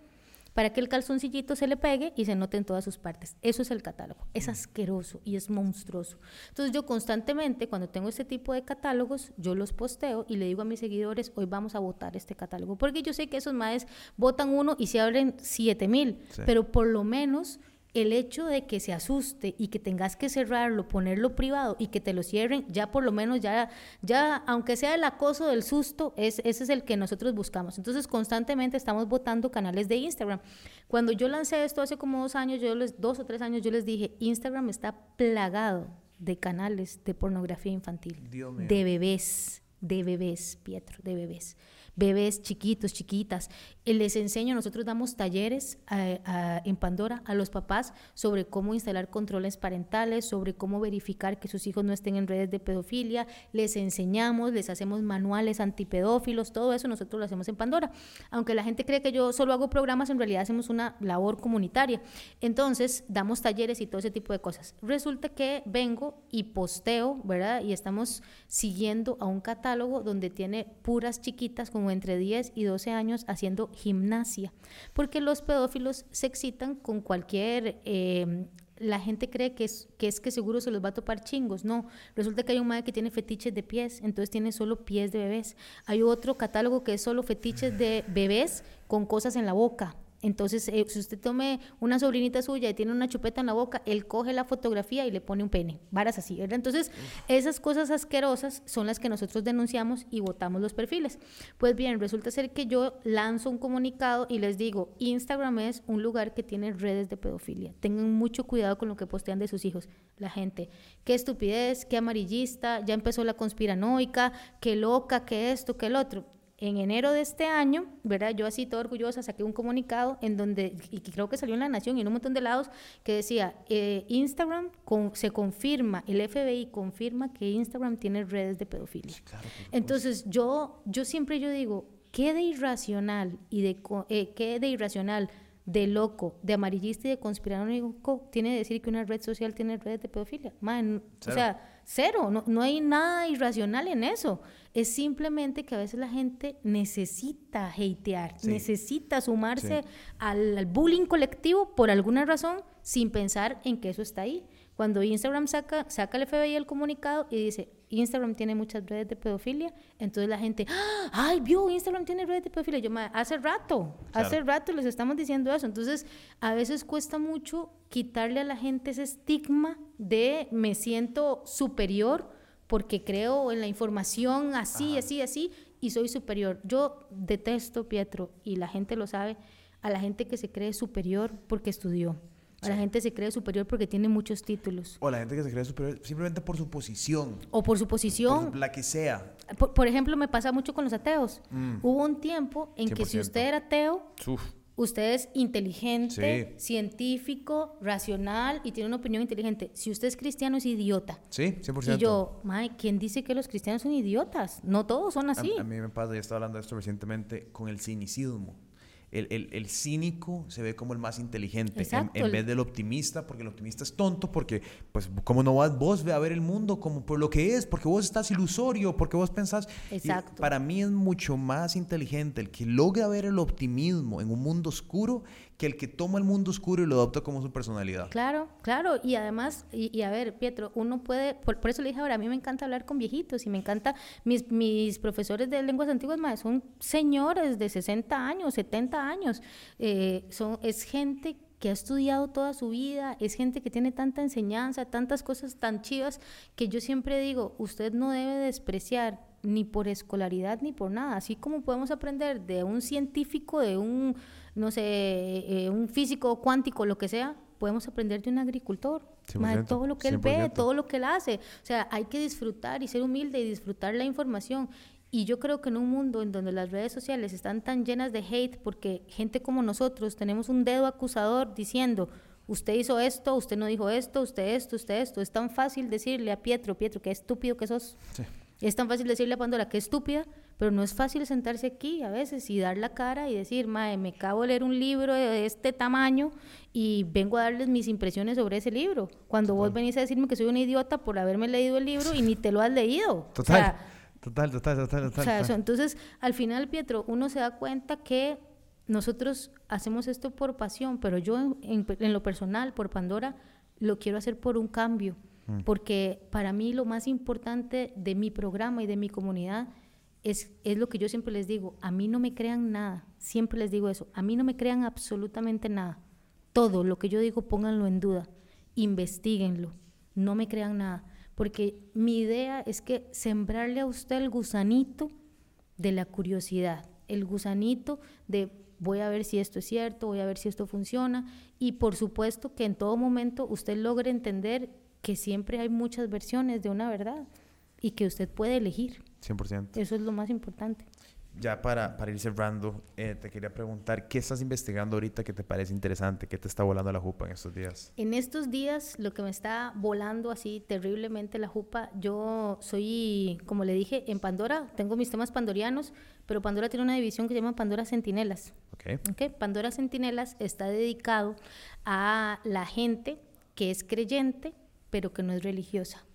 para que el calzoncillito se le pegue y se note en todas sus partes. Eso es el catálogo. Es asqueroso y es monstruoso. Entonces yo constantemente, cuando tengo este tipo de catálogos, yo los posteo y le digo a mis seguidores, hoy vamos a votar este catálogo. Porque yo sé que esos maes votan uno y se abren siete mil, pero por lo menos el hecho de que se asuste y que tengas que cerrarlo, ponerlo privado y que te lo cierren, ya por lo menos ya, ya aunque sea el acoso del susto, es, ese es el que nosotros buscamos. Entonces constantemente estamos votando canales de Instagram. Cuando yo lancé esto hace como dos años, yo les, dos o tres años, yo les dije, Instagram está plagado de canales de pornografía infantil, de bebés, de bebés, Pietro, de bebés bebés chiquitos, chiquitas. Les enseño, nosotros damos talleres en Pandora a los papás sobre cómo instalar controles parentales, sobre cómo verificar que sus hijos no estén en redes de pedofilia. Les enseñamos, les hacemos manuales antipedófilos, todo eso nosotros lo hacemos en Pandora. Aunque la gente cree que yo solo hago programas, en realidad hacemos una labor comunitaria. Entonces, damos talleres y todo ese tipo de cosas. Resulta que vengo y posteo, ¿verdad? Y estamos siguiendo a un catálogo donde tiene puras chiquitas como entre 10 y 12 años haciendo gimnasia, porque los pedófilos se excitan con cualquier... Eh, la gente cree que es, que es que seguro se los va a topar chingos. No, resulta que hay un madre que tiene fetiches de pies, entonces tiene solo pies de bebés. Hay otro catálogo que es solo fetiches de bebés con cosas en la boca. Entonces, eh, si usted tome una sobrinita suya y tiene una chupeta en la boca, él coge la fotografía y le pone un pene. Varas así, ¿verdad? Entonces, esas cosas asquerosas son las que nosotros denunciamos y votamos los perfiles. Pues bien, resulta ser que yo lanzo un comunicado y les digo, Instagram es un lugar que tiene redes de pedofilia. Tengan mucho cuidado con lo que postean de sus hijos. La gente, qué estupidez, qué amarillista, ya empezó la conspiranoica, qué loca, qué esto, qué el otro en enero de este año, ¿verdad? Yo así todo orgullosa saqué un comunicado en donde, y creo que salió en La Nación y en un montón de lados, que decía, eh, Instagram se confirma, el FBI confirma que Instagram tiene redes de pedofilia. Entonces yo, yo siempre yo digo, ¿qué de irracional y de, eh, qué de irracional de loco, de amarillista y de conspiranoico tiene decir que una red social tiene redes de pedofilia. Man, o sea, cero, no, no hay nada irracional en eso. Es simplemente que a veces la gente necesita hatear, necesita sumarse al, bullying colectivo por alguna razón sin pensar en que eso está ahí. Cuando Instagram saca, saca el FBI el comunicado y dice, Instagram tiene muchas redes de pedofilia, entonces la gente, ¡Ah! ay, vio, Instagram tiene redes de pedofilia. Yo, hace rato, hace rato les estamos diciendo eso. Entonces, a veces cuesta mucho quitarle a la gente ese estigma de me siento superior porque creo en la información así, así, así, y soy superior. Yo detesto, Pietro, y la gente lo sabe, a la gente que se cree superior porque estudió. A la gente se cree superior porque tiene muchos títulos. O la gente que se cree superior simplemente por su posición. O por su posición. Por la que sea. Por, ejemplo, me pasa mucho con los ateos. Mm. Hubo un tiempo en que si usted era ateo, Usted es inteligente, científico, racional y tiene una opinión inteligente. Si usted es cristiano, es idiota. Sí, 100%. Y yo, Mae, ¿quién dice que los cristianos son idiotas? No todos son así. A, mí me pasa, ya estaba hablando de esto recientemente, con el cinicismo el, el, el, cínico se ve como el más inteligente en, vez del optimista, porque el optimista es tonto, porque, pues, ¿cómo no vas vos a ver el mundo como por lo que es? Porque vos estás ilusorio, porque vos pensás. Exacto. para mí es mucho más inteligente el que logra ver el optimismo en un mundo oscuro que el que toma el mundo oscuro y lo adopta como su personalidad. Claro, claro. Y además, y, a ver, Pietro, uno puede, por, eso le dije ahora, a mí me encanta hablar con viejitos y me encanta, mis, mis profesores de lenguas antiguas, más son señores de 60 años, 70 años. Eh, son, es gente que ha estudiado toda su vida, es gente que tiene tanta enseñanza, tantas cosas tan chivas, que yo siempre digo, usted no debe despreciar ni por escolaridad ni por nada, así como podemos aprender de un científico, de un no sé, eh, un físico cuántico, lo que sea, podemos aprender de un agricultor. todo lo que él ve, todo lo que él hace. O sea, hay que disfrutar y ser humilde y disfrutar la información. Y yo creo que en un mundo en donde las redes sociales están tan llenas de hate, porque gente como nosotros tenemos un dedo acusador diciendo, usted hizo esto, usted no dijo esto, usted esto, usted esto, es tan fácil decirle a Pietro, Pietro, qué estúpido que sos. Es tan fácil decirle a Pandora, qué estúpida, pero no es fácil sentarse aquí a veces y dar la cara y decir, mae, me acabo de leer un libro de este tamaño y vengo a darles mis impresiones sobre ese libro. Cuando vos venís a decirme que soy una idiota por haberme leído el libro y ni te lo has leído. Total. total, total, total, total. O sea, entonces, al final, Pietro, uno se da cuenta que nosotros hacemos esto por pasión, pero yo en, en lo personal, por Pandora, lo quiero hacer por un cambio. Mm. Porque para mí lo más importante de mi programa y de mi comunidad es, es lo que yo siempre les digo, a mí no me crean nada, siempre les digo eso, a mí no me crean absolutamente nada. Todo lo que yo digo pónganlo en duda, investiguenlo, no me crean nada, porque mi idea es que sembrarle a usted el gusanito de la curiosidad, el gusanito de voy a ver si esto es cierto, voy a ver si esto funciona y por supuesto que en todo momento usted logre entender que siempre hay muchas versiones de una verdad y que usted puede elegir. 100%. Eso es lo más importante. Ya para, para ir cerrando, eh, te quería preguntar, ¿qué estás investigando ahorita que te parece interesante? ¿Qué te está volando la jupa en estos días? En estos días, lo que me está volando así terriblemente la jupa, yo soy, como le dije, en Pandora, tengo mis temas pandorianos, pero Pandora tiene una división que se llama Pandora Centinelas. Okay. Okay. Pandora Centinelas está dedicado a la gente que es creyente, pero que no es religiosa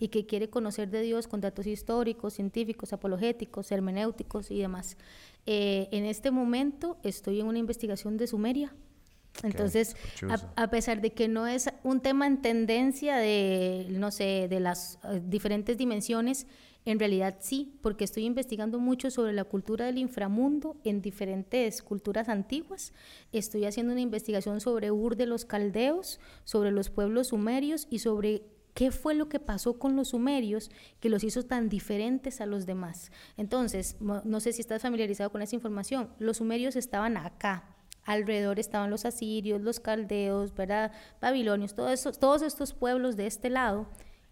y que quiere conocer de Dios con datos históricos, científicos, apologéticos, hermenéuticos y demás. Eh, en este momento estoy en una investigación de Sumeria. Entonces, a, pesar de que no es un tema en tendencia de, no sé, de las eh, diferentes dimensiones, en realidad sí, porque estoy investigando mucho sobre la cultura del inframundo en diferentes culturas antiguas. Estoy haciendo una investigación sobre Ur de los caldeos, sobre los pueblos sumerios y sobre ¿Qué fue lo que pasó con los sumerios que los hizo tan diferentes a los demás? Entonces, no sé si estás familiarizado con esa información. Los sumerios estaban acá. Alrededor estaban los asirios, los caldeos, ¿verdad? Babilonios, todos, todos estos pueblos de este lado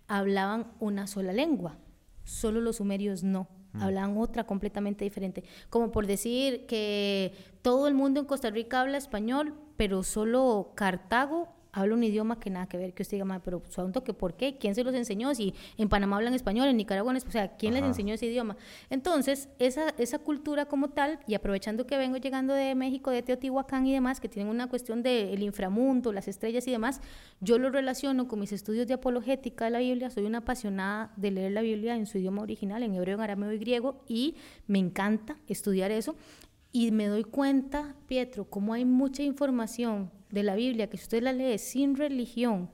hablaban una sola lengua. Solo los sumerios no. Mm. Hablaban otra completamente diferente. Como por decir que todo el mundo en Costa Rica habla español, pero solo Cartago habla un idioma que nada que ver, que usted diga, pero asunto que ¿por qué? ¿Quién se los enseñó? Si en Panamá hablan español, en Nicaragua, o sea, ¿quién les enseñó ese idioma? Entonces, esa, esa cultura como tal, y aprovechando que vengo llegando de México, de Teotihuacán y demás, que tienen una cuestión del inframundo, las estrellas y demás, yo lo relaciono con mis estudios de apologética de la Biblia, soy una apasionada de leer la Biblia en su idioma original, en hebreo, en arameo y griego, y me encanta estudiar eso. Y me doy cuenta, Pietro, cómo hay mucha información de la Biblia que si usted la lee sin religión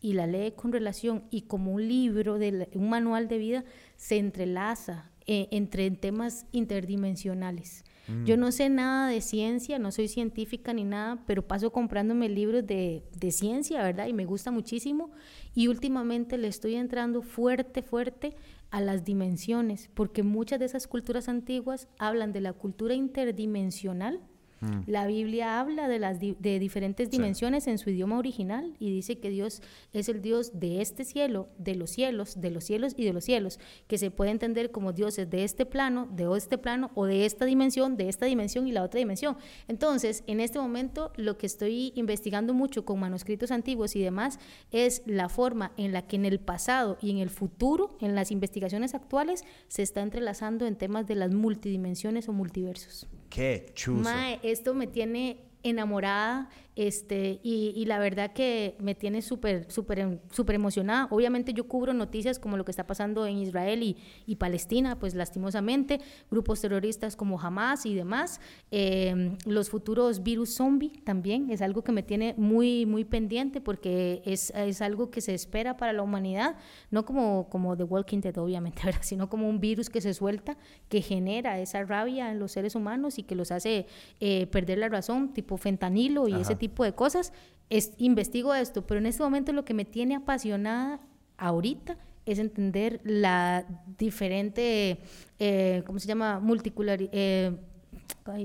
y la lee con relación y como un libro, de un manual de vida, se entrelaza eh, entre temas interdimensionales. Mm. Yo no sé nada de ciencia, no soy científica ni nada, pero paso comprándome libros de, de ciencia, ¿verdad? Y me gusta muchísimo. Y últimamente le estoy entrando fuerte, fuerte a las dimensiones, porque muchas de esas culturas antiguas hablan de la cultura interdimensional Mm. La Biblia habla de, las de diferentes dimensiones en su idioma original y dice que Dios es el Dios de este cielo, de los cielos, de los cielos y de los cielos, que se puede entender como dioses de este plano, de este plano o de esta dimensión, de esta dimensión y la otra dimensión. Entonces, en este momento lo que estoy investigando mucho con manuscritos antiguos y demás es la forma en la que en el pasado y en el futuro, en las investigaciones actuales, se está entrelazando en temas de las multidimensiones o multiversos. Qué chuzo. Mae, esto me tiene enamorada este, y, la verdad que me tiene súper, súper, súper emocionada. Obviamente yo cubro noticias como lo que está pasando en Israel y, y Palestina, pues lastimosamente, grupos terroristas como Hamas y demás. Em, los futuros virus zombie también es algo que me tiene muy, muy pendiente porque es, es algo que se espera para la humanidad, no como, como The Walking Dead, obviamente, (laughs) ¿verdad? sino como un virus que se suelta, que genera esa rabia en los seres humanos y que los hace eh, perder la razón, tipo fentanilo y ese tipo tipo de cosas, es, investigo esto, pero en este momento lo que me tiene apasionada ahorita es entender la diferente, eh, ¿cómo se llama? Multicular, eh,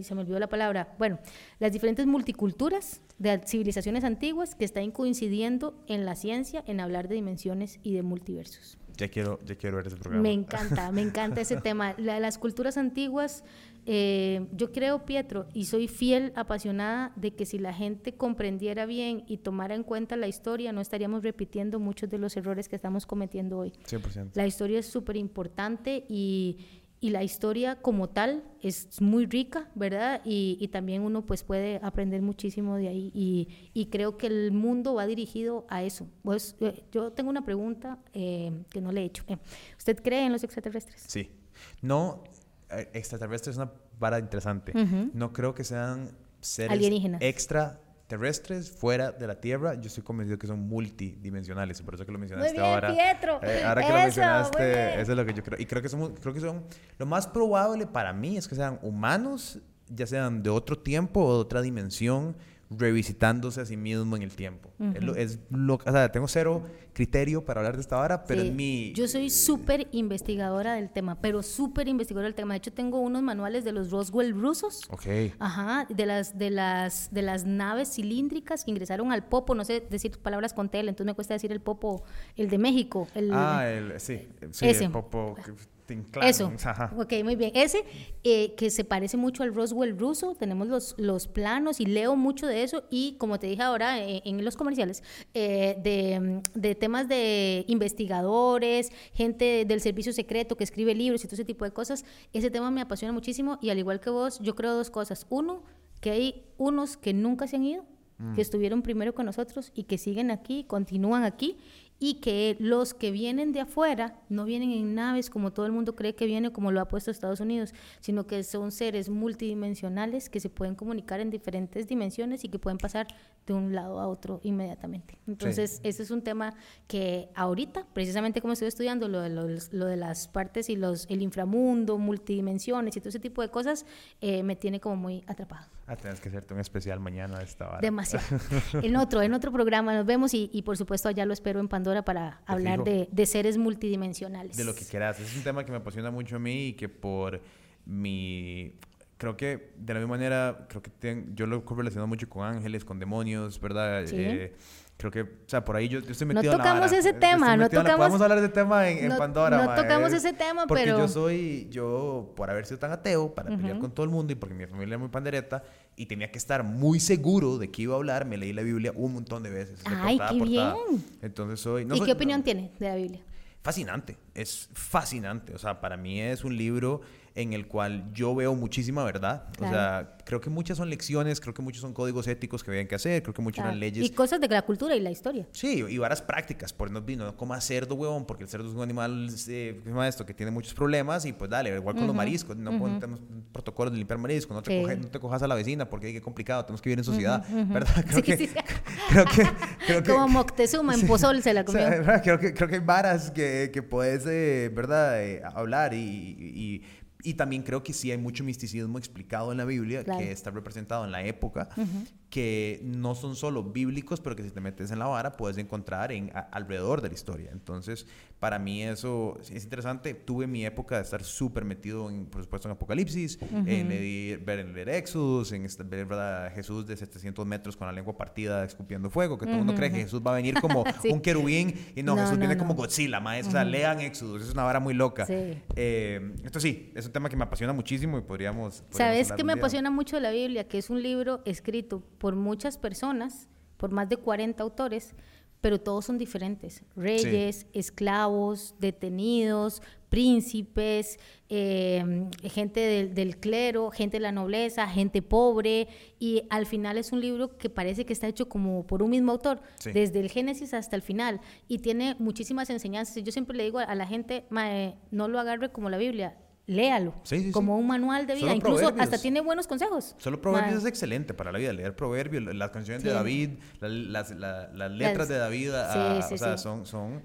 se me olvidó la palabra, bueno, las diferentes multiculturas de civilizaciones antiguas que están coincidiendo en la ciencia en hablar de dimensiones y de multiversos. Ya quiero, ya quiero ver ese programa. Me encanta, me encanta ese (laughs) tema. las culturas antiguas eh, yo creo, Pietro, y soy fiel apasionada de que si la gente comprendiera bien y tomara en cuenta la historia, no estaríamos repitiendo muchos de los errores que estamos cometiendo hoy. 100%. La historia es súper importante y, y, la historia como tal es muy rica, ¿verdad? Y, y, también uno pues puede aprender muchísimo de ahí y, y creo que el mundo va dirigido a eso. Pues, eh, yo tengo una pregunta eh, que no le he hecho. ¿Usted cree en los extraterrestres? Sí. No, eh, extraterrestre es una vara interesante. No creo que sean seres extraterrestres fuera de la Tierra. Yo estoy convencido que son multidimensionales. Por eso que lo mencionaste ahora. Pietro. Eh, ahora que lo mencionaste, eso es lo que yo creo. Y creo que, son, creo que son. Lo más probable para mí es que sean humanos, ya sean de otro tiempo o de otra dimensión revisitándose a sí mismo en el tiempo. es, lo, o sea, tengo cero criterio para hablar de esta vara, pero en mi... Yo soy súper investigadora del tema, pero súper investigadora del tema. De hecho, tengo unos manuales de los Roswell rusos. Ok. Ajá, de las, de las, de las naves cilíndricas que ingresaron al Popo, no sé decir palabras con tele, entonces me cuesta decir el Popo, el de México. El, ah, el, sí, sí, el Popo... Eso. Ok, muy bien. Ese eh, que se parece mucho al Roswell ruso, tenemos los, los planos y leo mucho de eso y como te dije ahora eh, en los comerciales, eh, de, de, temas de investigadores, gente del servicio secreto que escribe libros y todo ese tipo de cosas, ese tema me apasiona muchísimo y al igual que vos, yo creo dos cosas. Uno, que hay unos que nunca se han ido, que mm. estuvieron primero con nosotros y que siguen aquí, continúan aquí y que los que vienen de afuera no vienen en naves como todo el mundo cree que viene, como lo ha puesto Estados Unidos, sino que son seres multidimensionales que se pueden comunicar en diferentes dimensiones y que pueden pasar de un lado a otro inmediatamente. Entonces, ese es un tema que ahorita, precisamente como estoy estudiando lo de, lo, de las partes y los, el inframundo, multidimensiones y todo ese tipo de cosas, eh, me tiene como muy atrapado. Ah, tienes que hacerte un especial mañana de esta hora. Demasiado. (laughs) en otro, en otro programa nos vemos y, y por supuesto allá lo espero en Pandora para hablar de, de, seres multidimensionales. De lo que quieras. Es un tema que me apasiona mucho a mí y que por mi... Creo que de la misma manera, creo que yo lo relacionado mucho con ángeles, con demonios, ¿verdad? ¿Sí? Eh, creo que, o sea, por ahí yo, estoy metido no tocamos ese tema, no tocamos... Podemos hablar de tema en, Pandora. No tocamos ese tema, porque pero... Porque yo soy, yo, por haber sido tan ateo, para pelear con todo el mundo y porque mi familia es muy pandereta, y tenía que estar muy seguro de que iba a hablar, me leí la Biblia un montón de veces. ¡Ay, qué bien! Entonces soy... ¿Y qué opinión tiene de la Biblia? Fascinante, es fascinante. O sea, para mí es un libro en el cual yo veo muchísima verdad. O sea, creo que muchas son lecciones, creo que muchos son códigos éticos que habían que hacer, creo que muchas son leyes. Y cosas de la cultura y la historia. Sí, y varas prácticas. Por no, no comas cerdo, huevón, porque el cerdo es un animal, eh, esto, que tiene muchos problemas y pues dale, igual con los mariscos. No tenemos protocolos de limpiar mariscos, no te, no te cojas a la vecina porque qué complicado, tenemos que vivir en sociedad, ¿verdad? Creo, que, (laughs) creo, que, creo que... Como Moctezuma en (laughs) Pozol se la comió. creo, que, creo que hay varas que, que puedes, eh, ¿verdad?, eh, hablar y, y y también creo que sí hay mucho misticismo explicado en la Biblia que está representado en la época que no son solo bíblicos, pero que si te metes en la vara puedes encontrar en, alrededor de la historia. Entonces, para mí eso es interesante. Tuve mi época de estar súper metido, en, por supuesto, en Apocalipsis, en ver en leer Éxodos, en ver a Jesús de 700 metros con la lengua partida escupiendo fuego, que todo el mundo cree que Jesús va a venir como (laughs) un querubín y no, Jesús viene como Godzilla, maestro. O sea, lean Éxodos, es una vara muy loca. Eh, esto sí, es un tema que me apasiona muchísimo y podríamos... podríamos ¿Sabes qué me apasiona mucho de la Biblia? Que es un libro escrito por muchas personas, por más de 40 autores, pero todos son diferentes. Reyes, esclavos, detenidos, príncipes, em, gente del, clero, gente de la nobleza, gente pobre, y al final es un libro que parece que está hecho como por un mismo autor, desde el Génesis hasta el final, y tiene muchísimas enseñanzas. Yo siempre le digo a la gente, no lo agarre como la Biblia, léalo como un manual de vida. Incluso hasta tiene buenos consejos. Solo proverbios es excelente para la vida. Leer proverbios, las canciones de David, las, letras de David, ah, o sea, son, son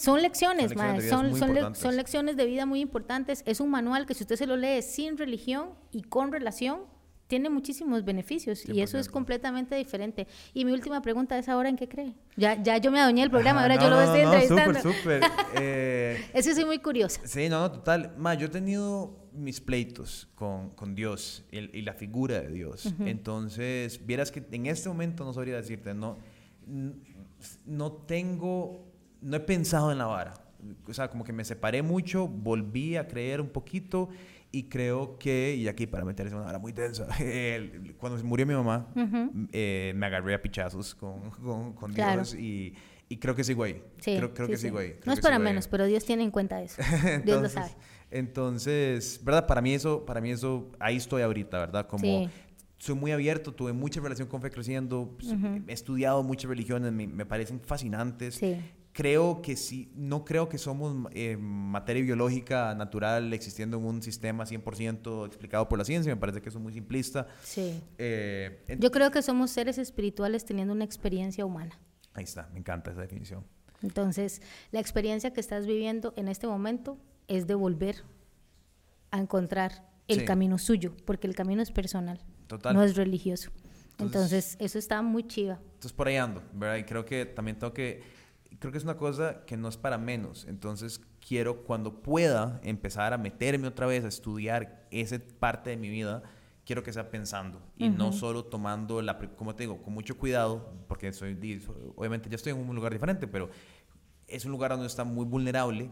son lecciones, son, son, son, lecciones de vida muy importantes. Es un manual que si usted se lo lee sin religión y con relación, tiene muchísimos beneficios y eso es completamente diferente. Y mi última pregunta es ahora en qué cree. Ya, ya yo me adueñé el programa, ahora yo lo estoy no, entrevistando. Súper, súper. (laughs) Eh, es que soy muy curiosa. Sí, no, no, total. Ma, yo he tenido mis pleitos con, con Dios y, la figura de Dios. Entonces, vieras que en este momento no sabría decirte, no, no tengo, no he pensado en la vara. O sea, como que me separé mucho, volví a creer un poquito y creo que, y aquí para meterse una hora muy tensa, (laughs) cuando murió mi mamá, eh, me agarré a pichazos con, (laughs) con, Dios y, y, creo que sigo ahí. Sí, creo, creo que sigo ahí. no es para menos, pero Dios tiene en cuenta eso. (laughs) Dios lo sabe. Entonces, ¿verdad? Para mí eso, para mí eso, ahí estoy ahorita, ¿verdad? Como soy muy abierto, tuve mucha relación con Fe Creciendo, pues, he estudiado muchas religiones, me, me parecen fascinantes. Sí creo que sí, no creo que somos eh, materia biológica natural existiendo en un sistema 100% explicado por la ciencia, me parece que eso es muy simplista. Sí. Eh, Yo creo que somos seres espirituales teniendo una experiencia humana. Ahí está, me encanta esa definición. Entonces, la experiencia que estás viviendo en este momento es de volver a encontrar el camino suyo, porque el camino es personal, Total. no es religioso. Entonces, eso está muy chiva. Entonces, por ahí ando, ¿verdad? Y creo que también tengo que creo que es una cosa que no es para menos. Entonces quiero cuando pueda empezar a meterme otra vez a estudiar esa parte de mi vida, quiero que sea pensando y no solo tomando la, como te digo, con mucho cuidado, porque soy, obviamente ya estoy en un lugar diferente, pero es un lugar donde está muy vulnerable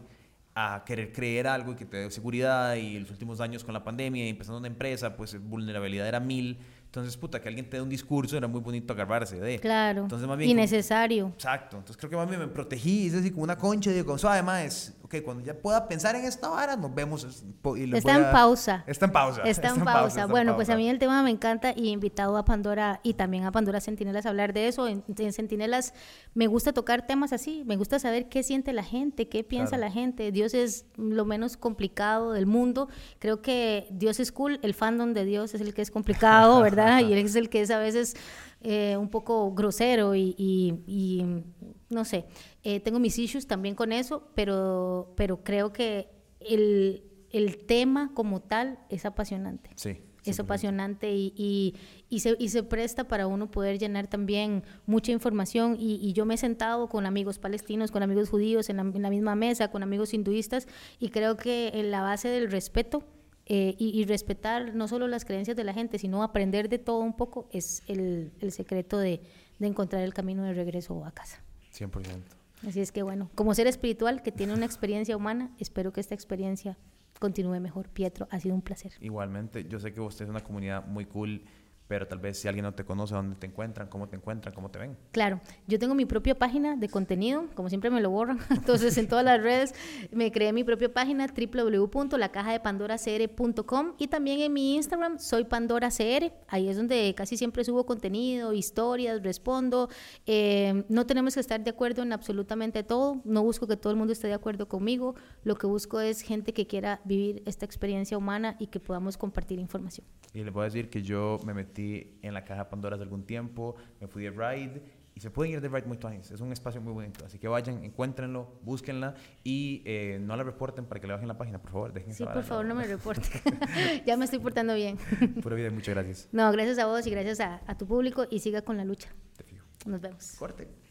a querer creer algo y que te dé seguridad y los últimos años con la pandemia y empezando una empresa, pues vulnerabilidad era mil entonces, puta, que alguien te dé un discurso era muy bonito agarrarse de. Claro. Entonces, más bien. Innecesario. exacto. Entonces, creo que más bien me protegí. Es así como una concha. Digo, suave, más ok, cuando ya pueda pensar en esta vara, nos vemos. Y está, en pausa. está en pausa. Está en pausa. bueno, pues a mí el tema me encanta y he invitado a Pandora y también a Pandora Centinelas a hablar de eso. En, Centinelas me gusta tocar temas así, me gusta saber qué siente la gente, qué piensa la gente. Dios es lo menos complicado del mundo. Creo que Dios es cool, el fandom de Dios es el que es complicado, (laughs) ¿verdad? y él es el que es a veces eh, un poco grosero y, no sé, eh, tengo mis issues también con eso, pero, pero creo que el, tema como tal es apasionante. Sí. Es apasionante y, y, se, y, se, presta para uno poder llenar también mucha información. Y, yo me he sentado con amigos palestinos, con amigos judíos en la, en la misma mesa, con amigos hinduistas, y creo que en la base del respeto eh, y, respetar no solo las creencias de la gente, sino aprender de todo un poco es el, el secreto de, de, encontrar el camino de regreso a casa. 100%. Así es que bueno, como ser espiritual que tiene una experiencia humana, espero que esta experiencia continúe mejor. Pietro, ha sido un placer. Igualmente, yo sé que usted es una comunidad muy cool pero tal vez si alguien no te conoce, ¿dónde te encuentran? ¿Cómo te encuentran? ¿Cómo te ven? Claro, yo tengo mi propia página de contenido, como siempre me lo borran, (laughs) entonces en todas las redes me creé mi propia página www.lacajadepandoracr.com y también en mi Instagram soy PandoraCR, ahí es donde casi siempre subo contenido, historias, respondo, eh, no tenemos que estar de acuerdo en absolutamente todo, no busco que todo el mundo esté de acuerdo conmigo, lo que busco es gente que quiera vivir esta experiencia humana y que podamos compartir información. Y le voy a decir que yo me metí en la caja Pandora hace algún tiempo, me fui de ride y se pueden ir de Right muy tuanis. Es un espacio muy bonito. Así que vayan, encuéntrenlo, búsquenla y eh, no la reporten para que le bajen la página, por favor. Dejen sí, por favor, no me (laughs) reporten. (laughs) ya me estoy portando bien. (laughs) Pura vida, muchas gracias. No, gracias a vos y gracias a, a tu público y siga con la lucha. Te fijo. Nos vemos. Corte.